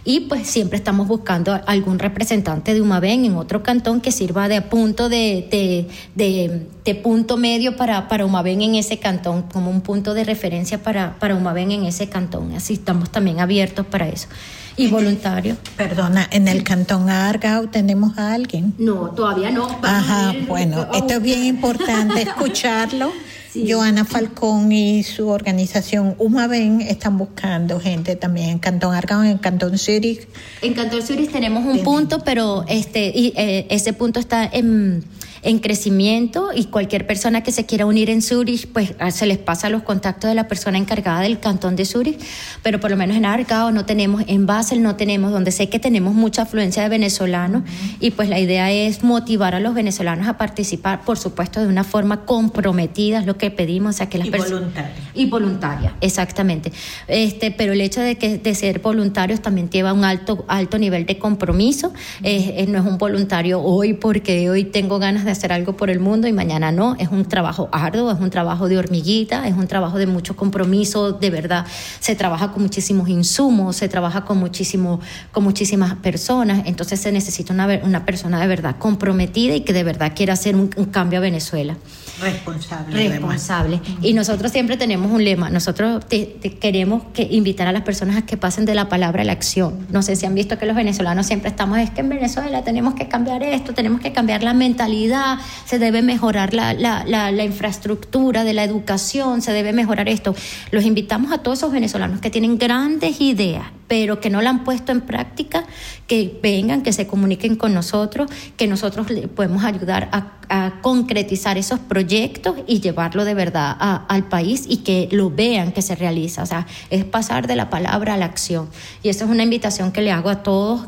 y pues siempre estamos buscando algún representante de Humaven en otro cantón que sirva de punto de, de, de, de punto medio para, para Humaven en ese cantón, como un punto de referencia para, para Humaven en ese cantón. Así estamos también abiertos para eso. Y voluntarios. Perdona, ¿en el cantón Argao tenemos a alguien? No, todavía no. Ajá, bueno, esto es bien importante escucharlo. Joana Falcón y su organización Humaven están buscando gente también en Cantón Argao, en Cantón Zurich. En Cantón Zurich tenemos un punto, pero este y, eh, ese punto está en en crecimiento y cualquier persona que se quiera unir en Zurich, pues ah, se les pasa los contactos de la persona encargada del cantón de Zurich, pero por lo menos en Argao no tenemos, en Basel no tenemos, donde sé que tenemos mucha afluencia de venezolanos y pues la idea es motivar a los venezolanos a participar, por supuesto, de una forma comprometida, es lo que pedimos, o sea, que las Y personas... voluntaria. Y voluntaria, exactamente. Este, pero el hecho de que de ser voluntarios también lleva un alto alto nivel de compromiso. Eh, eh, no es un voluntario hoy porque hoy tengo ganas de hacer algo por el mundo y mañana no. Es un trabajo arduo, es un trabajo de hormiguita, es un trabajo de mucho compromiso. De verdad, se trabaja con muchísimos insumos, se trabaja con muchísimo, con muchísimas personas. Entonces se necesita una, una persona de verdad comprometida y que de verdad quiera hacer un cambio a Venezuela Responsable. además. responsable. Y nosotros siempre tenemos un lema, nosotros te- te queremos que invitar a las personas a que pasen de la palabra a la acción. No sé si han visto que los venezolanos siempre estamos, es que en Venezuela tenemos que cambiar esto, tenemos que cambiar la mentalidad, se debe mejorar la, la, la, la infraestructura de la educación, se debe mejorar esto. Los invitamos a todos esos venezolanos que tienen grandes ideas, pero que no la han puesto en práctica, que vengan, que se comuniquen con nosotros, que nosotros le podemos ayudar a, concretizar esos proyectos y llevarlo de verdad al país y que lo vean que se realiza. O sea, es pasar de la palabra a la acción. Y eso es una invitación que le hago a todos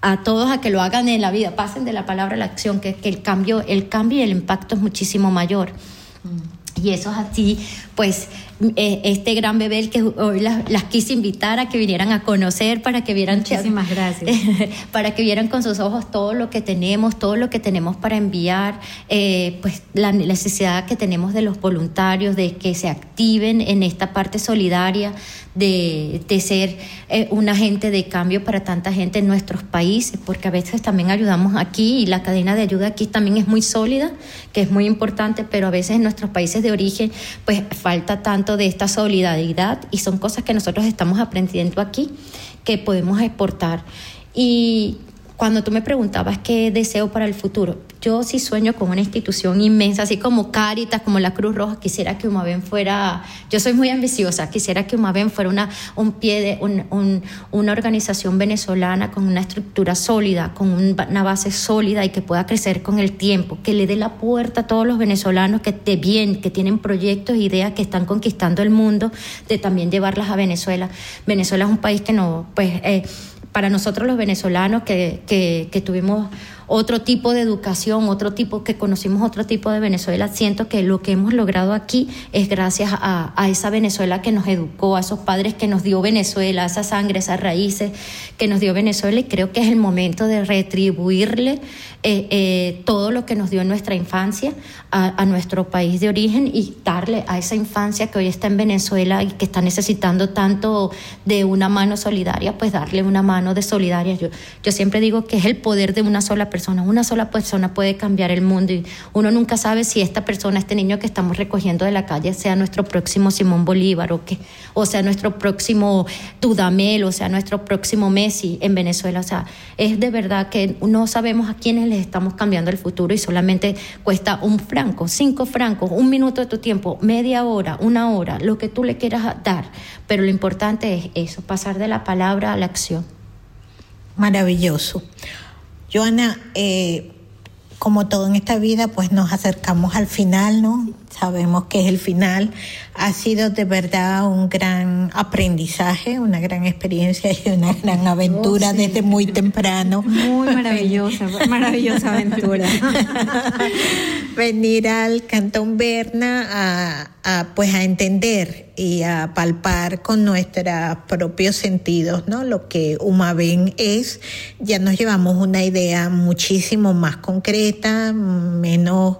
a todos a que lo hagan en la vida, pasen de la palabra a la acción, que, que el cambio, el cambio y el impacto es muchísimo mayor. Y eso es así, pues eh, este gran bebé el que hoy las, las quise invitar a que vinieran a conocer para que vieran Muchísimas gracias. para que vieran con sus ojos todo lo que tenemos, todo lo que tenemos para enviar, eh, pues la necesidad que tenemos de los voluntarios, de que se activen en esta parte solidaria, de, de ser eh, un agente de cambio para tanta gente en nuestros países, porque a veces también ayudamos aquí y la cadena de ayuda aquí también es muy sólida, que es muy importante, pero a veces en nuestros países de origen pues falta tanto de esta solidaridad y son cosas que nosotros estamos aprendiendo aquí que podemos exportar. Y cuando tú me preguntabas qué deseo para el futuro, yo sí sueño con una institución inmensa, así como Cáritas, como la Cruz Roja, quisiera que Umaven fuera, yo soy muy ambiciosa, quisiera que Umaven fuera una, un pie de, un- un- una organización venezolana con una estructura sólida, con un- una base sólida y que pueda crecer con el tiempo, que le dé la puerta a todos los venezolanos que de bien, que tienen proyectos, ideas, que están conquistando el mundo, de también llevarlas a Venezuela. Venezuela es un país que no, pues, eh, para nosotros los venezolanos que, que, que tuvimos otro tipo de educación, otro tipo, que conocimos otro tipo de Venezuela, siento que lo que hemos logrado aquí es gracias a, esa Venezuela que nos educó, a esos padres que nos dio Venezuela, esa sangre, esas raíces que nos dio Venezuela y creo que es el momento de retribuirle eh, eh, todo lo que nos dio en nuestra infancia a, a nuestro país de origen y darle a esa infancia que hoy está en Venezuela y que está necesitando tanto de una mano solidaria, pues darle una mano de solidaria. Yo, yo siempre digo que es el poder de una sola persona. Una sola persona puede cambiar el mundo y uno nunca sabe si esta persona, este niño que estamos recogiendo de la calle, sea nuestro próximo Simón Bolívar o, que, o sea nuestro próximo Dudamel o sea nuestro próximo Messi en Venezuela. O sea, es de verdad que no sabemos a quiénes les estamos cambiando el futuro y solamente cuesta un franco, cinco francos, un minuto de tu tiempo, media hora, una hora, lo que tú le quieras dar. Pero lo importante es eso, pasar de la palabra a la acción. Maravilloso. Joana, eh, como todo en esta vida, pues nos acercamos al final, ¿no? sabemos que es el final. Ha sido de verdad un gran aprendizaje, una gran experiencia y una gran aventura desde muy temprano. Muy maravillosa, maravillosa aventura. Venir al Cantón Berna a, pues a entender y a palpar con nuestros propios sentidos, ¿no? Lo que Umaven es, ya nos llevamos una idea muchísimo más concreta, menos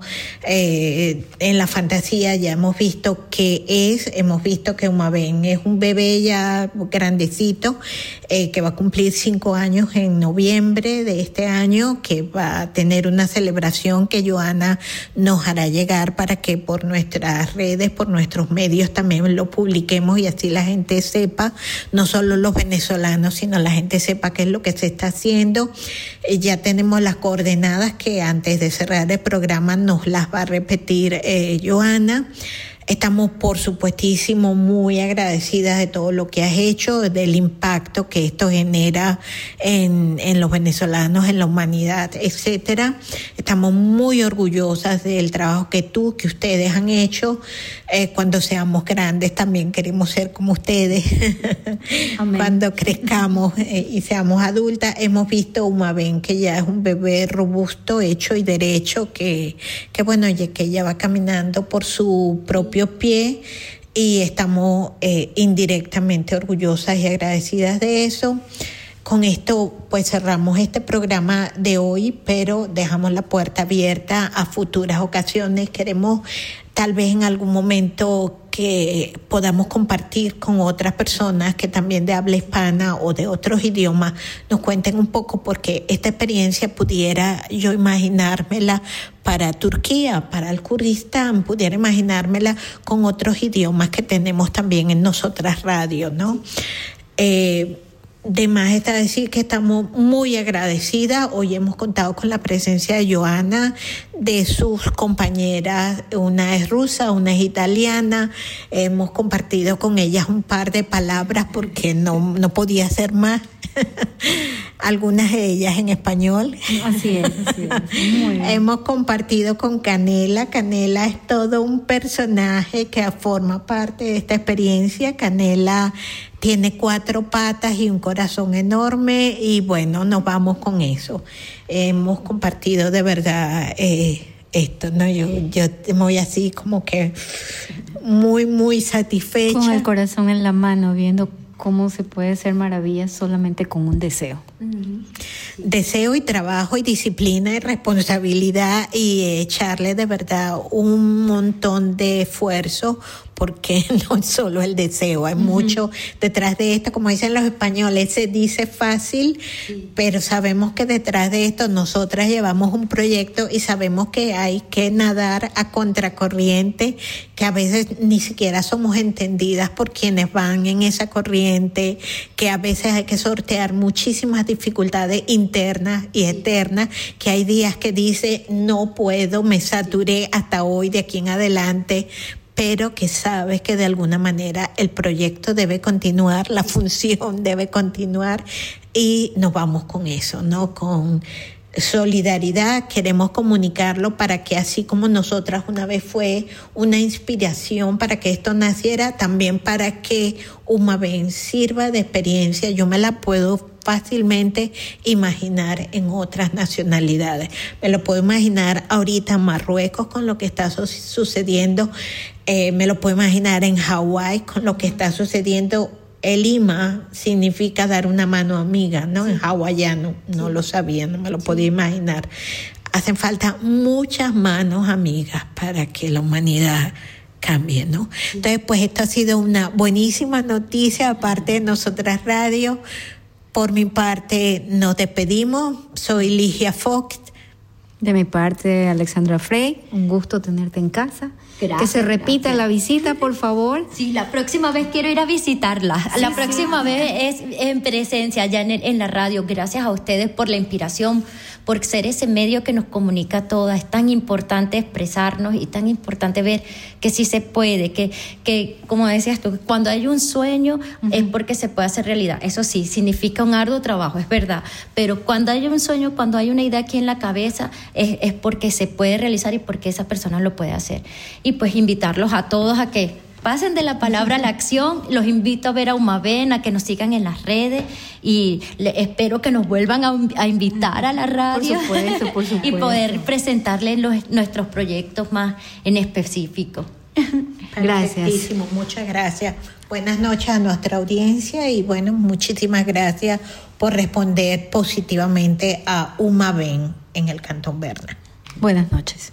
eh, en la fantasía, ya hemos visto qué es, hemos visto que Umaven es un bebé ya grandecito, eh, que va a cumplir cinco años en noviembre de este año, que va a tener una celebración que Joana nos hará llegar para que por nuestras redes, por nuestros medios también lo publiquemos y así la gente sepa, no solo los venezolanos, sino la gente sepa qué es lo que se está haciendo. Eh, ya tenemos las coordenadas que antes de cerrar el programa nos las va a repetir eh, Joana. Estamos, por supuestísimo, muy agradecidas de todo lo que has hecho, del impacto que esto genera en, en los venezolanos, en la humanidad, etcétera. Estamos muy orgullosas del trabajo que tú, que ustedes han hecho. Eh, cuando seamos grandes también queremos ser como ustedes. cuando crezcamos eh, y seamos adultas, hemos visto una Ben que ya es un bebé robusto, hecho y derecho, que, que bueno, que ella va caminando por su propio pie y estamos eh, indirectamente orgullosas y agradecidas de eso. Con esto pues cerramos este programa de hoy, pero dejamos la puerta abierta a futuras ocasiones. Queremos tal vez en algún momento que podamos compartir con otras personas que también de habla hispana o de otros idiomas nos cuenten un poco porque esta experiencia pudiera yo imaginármela para Turquía, para el Kurdistán, pudiera imaginármela con otros idiomas que tenemos también en nosotras radios, ¿no? Eh, de más está decir que estamos muy agradecidas. Hoy hemos contado con la presencia de Joana, de sus compañeras, una es rusa, una es italiana. Hemos compartido con ellas un par de palabras porque no, no podía ser más. Algunas de ellas en español. Así es, así es. Muy bien. Hemos compartido con Canela. Canela es todo un personaje que forma parte de esta experiencia. Canela tiene cuatro patas y un corazón enorme y bueno, nos vamos con eso. Hemos compartido de verdad eh, esto, ¿no? Yo, yo voy así como que muy, muy satisfecha. Con el corazón en la mano, viendo cómo se puede hacer maravillas solamente con un deseo. Deseo y trabajo y disciplina y responsabilidad y echarle de verdad un montón de esfuerzo porque no es solo el deseo, hay mucho detrás de esto, como dicen los españoles, se dice fácil, pero sabemos que detrás de esto nosotras llevamos un proyecto y sabemos que hay que nadar a contracorriente, que a veces ni siquiera somos entendidas por quienes van en esa corriente, que a veces hay que sortear muchísimas dificultades internas y eternas, que hay días que dice no puedo, me saturé hasta hoy de aquí en adelante, pero que sabes que de alguna manera el proyecto debe continuar, la función debe continuar y nos vamos con eso, ¿no? Con solidaridad, queremos comunicarlo para que así como nosotras una vez fue una inspiración para que esto naciera, también para que Umaben sirva de experiencia, yo me la puedo fácilmente imaginar en otras nacionalidades. Me lo puedo imaginar ahorita en Marruecos con lo que está su sucediendo, eh, me lo puedo imaginar en Hawái con lo que está sucediendo el Lima significa dar una mano amiga, ¿no? En hawaiano, no lo sabía, no me lo podía imaginar. Hacen falta muchas manos amigas para que la humanidad cambie, ¿no? Entonces, pues esto ha sido una buenísima noticia, aparte de nosotras radio. Por mi parte, nos despedimos. Soy Ligia Fox. De mi parte, Alexandra Frey, un gusto tenerte en casa. Gracias, que se repita gracias. la visita, por favor. Sí, la próxima vez quiero ir a visitarla. la próxima vez es en presencia, ya en, en la radio. Gracias a ustedes por la inspiración, por ser ese medio que nos comunica a todas. Es tan importante expresarnos y tan importante ver que sí se puede, que, que como decías tú, cuando hay un sueño es porque se puede hacer realidad. Eso sí, significa un arduo trabajo, es verdad. Pero cuando hay un sueño, cuando hay una idea aquí en la cabeza, es, es porque se puede realizar y porque esa persona lo puede hacer. Y pues invitarlos a todos a que pasen de la palabra a la acción. Los invito a ver a Umaven, a que nos sigan en las redes y le- espero que nos vuelvan a, a invitar a la radio supuesto, por y poder presentarles los- nuestros proyectos más en específico. Perfectísimo, muchas gracias. Buenas noches a nuestra audiencia y bueno, muchísimas gracias por responder positivamente a Uma Ben en el Cantón Berna. Buenas noches.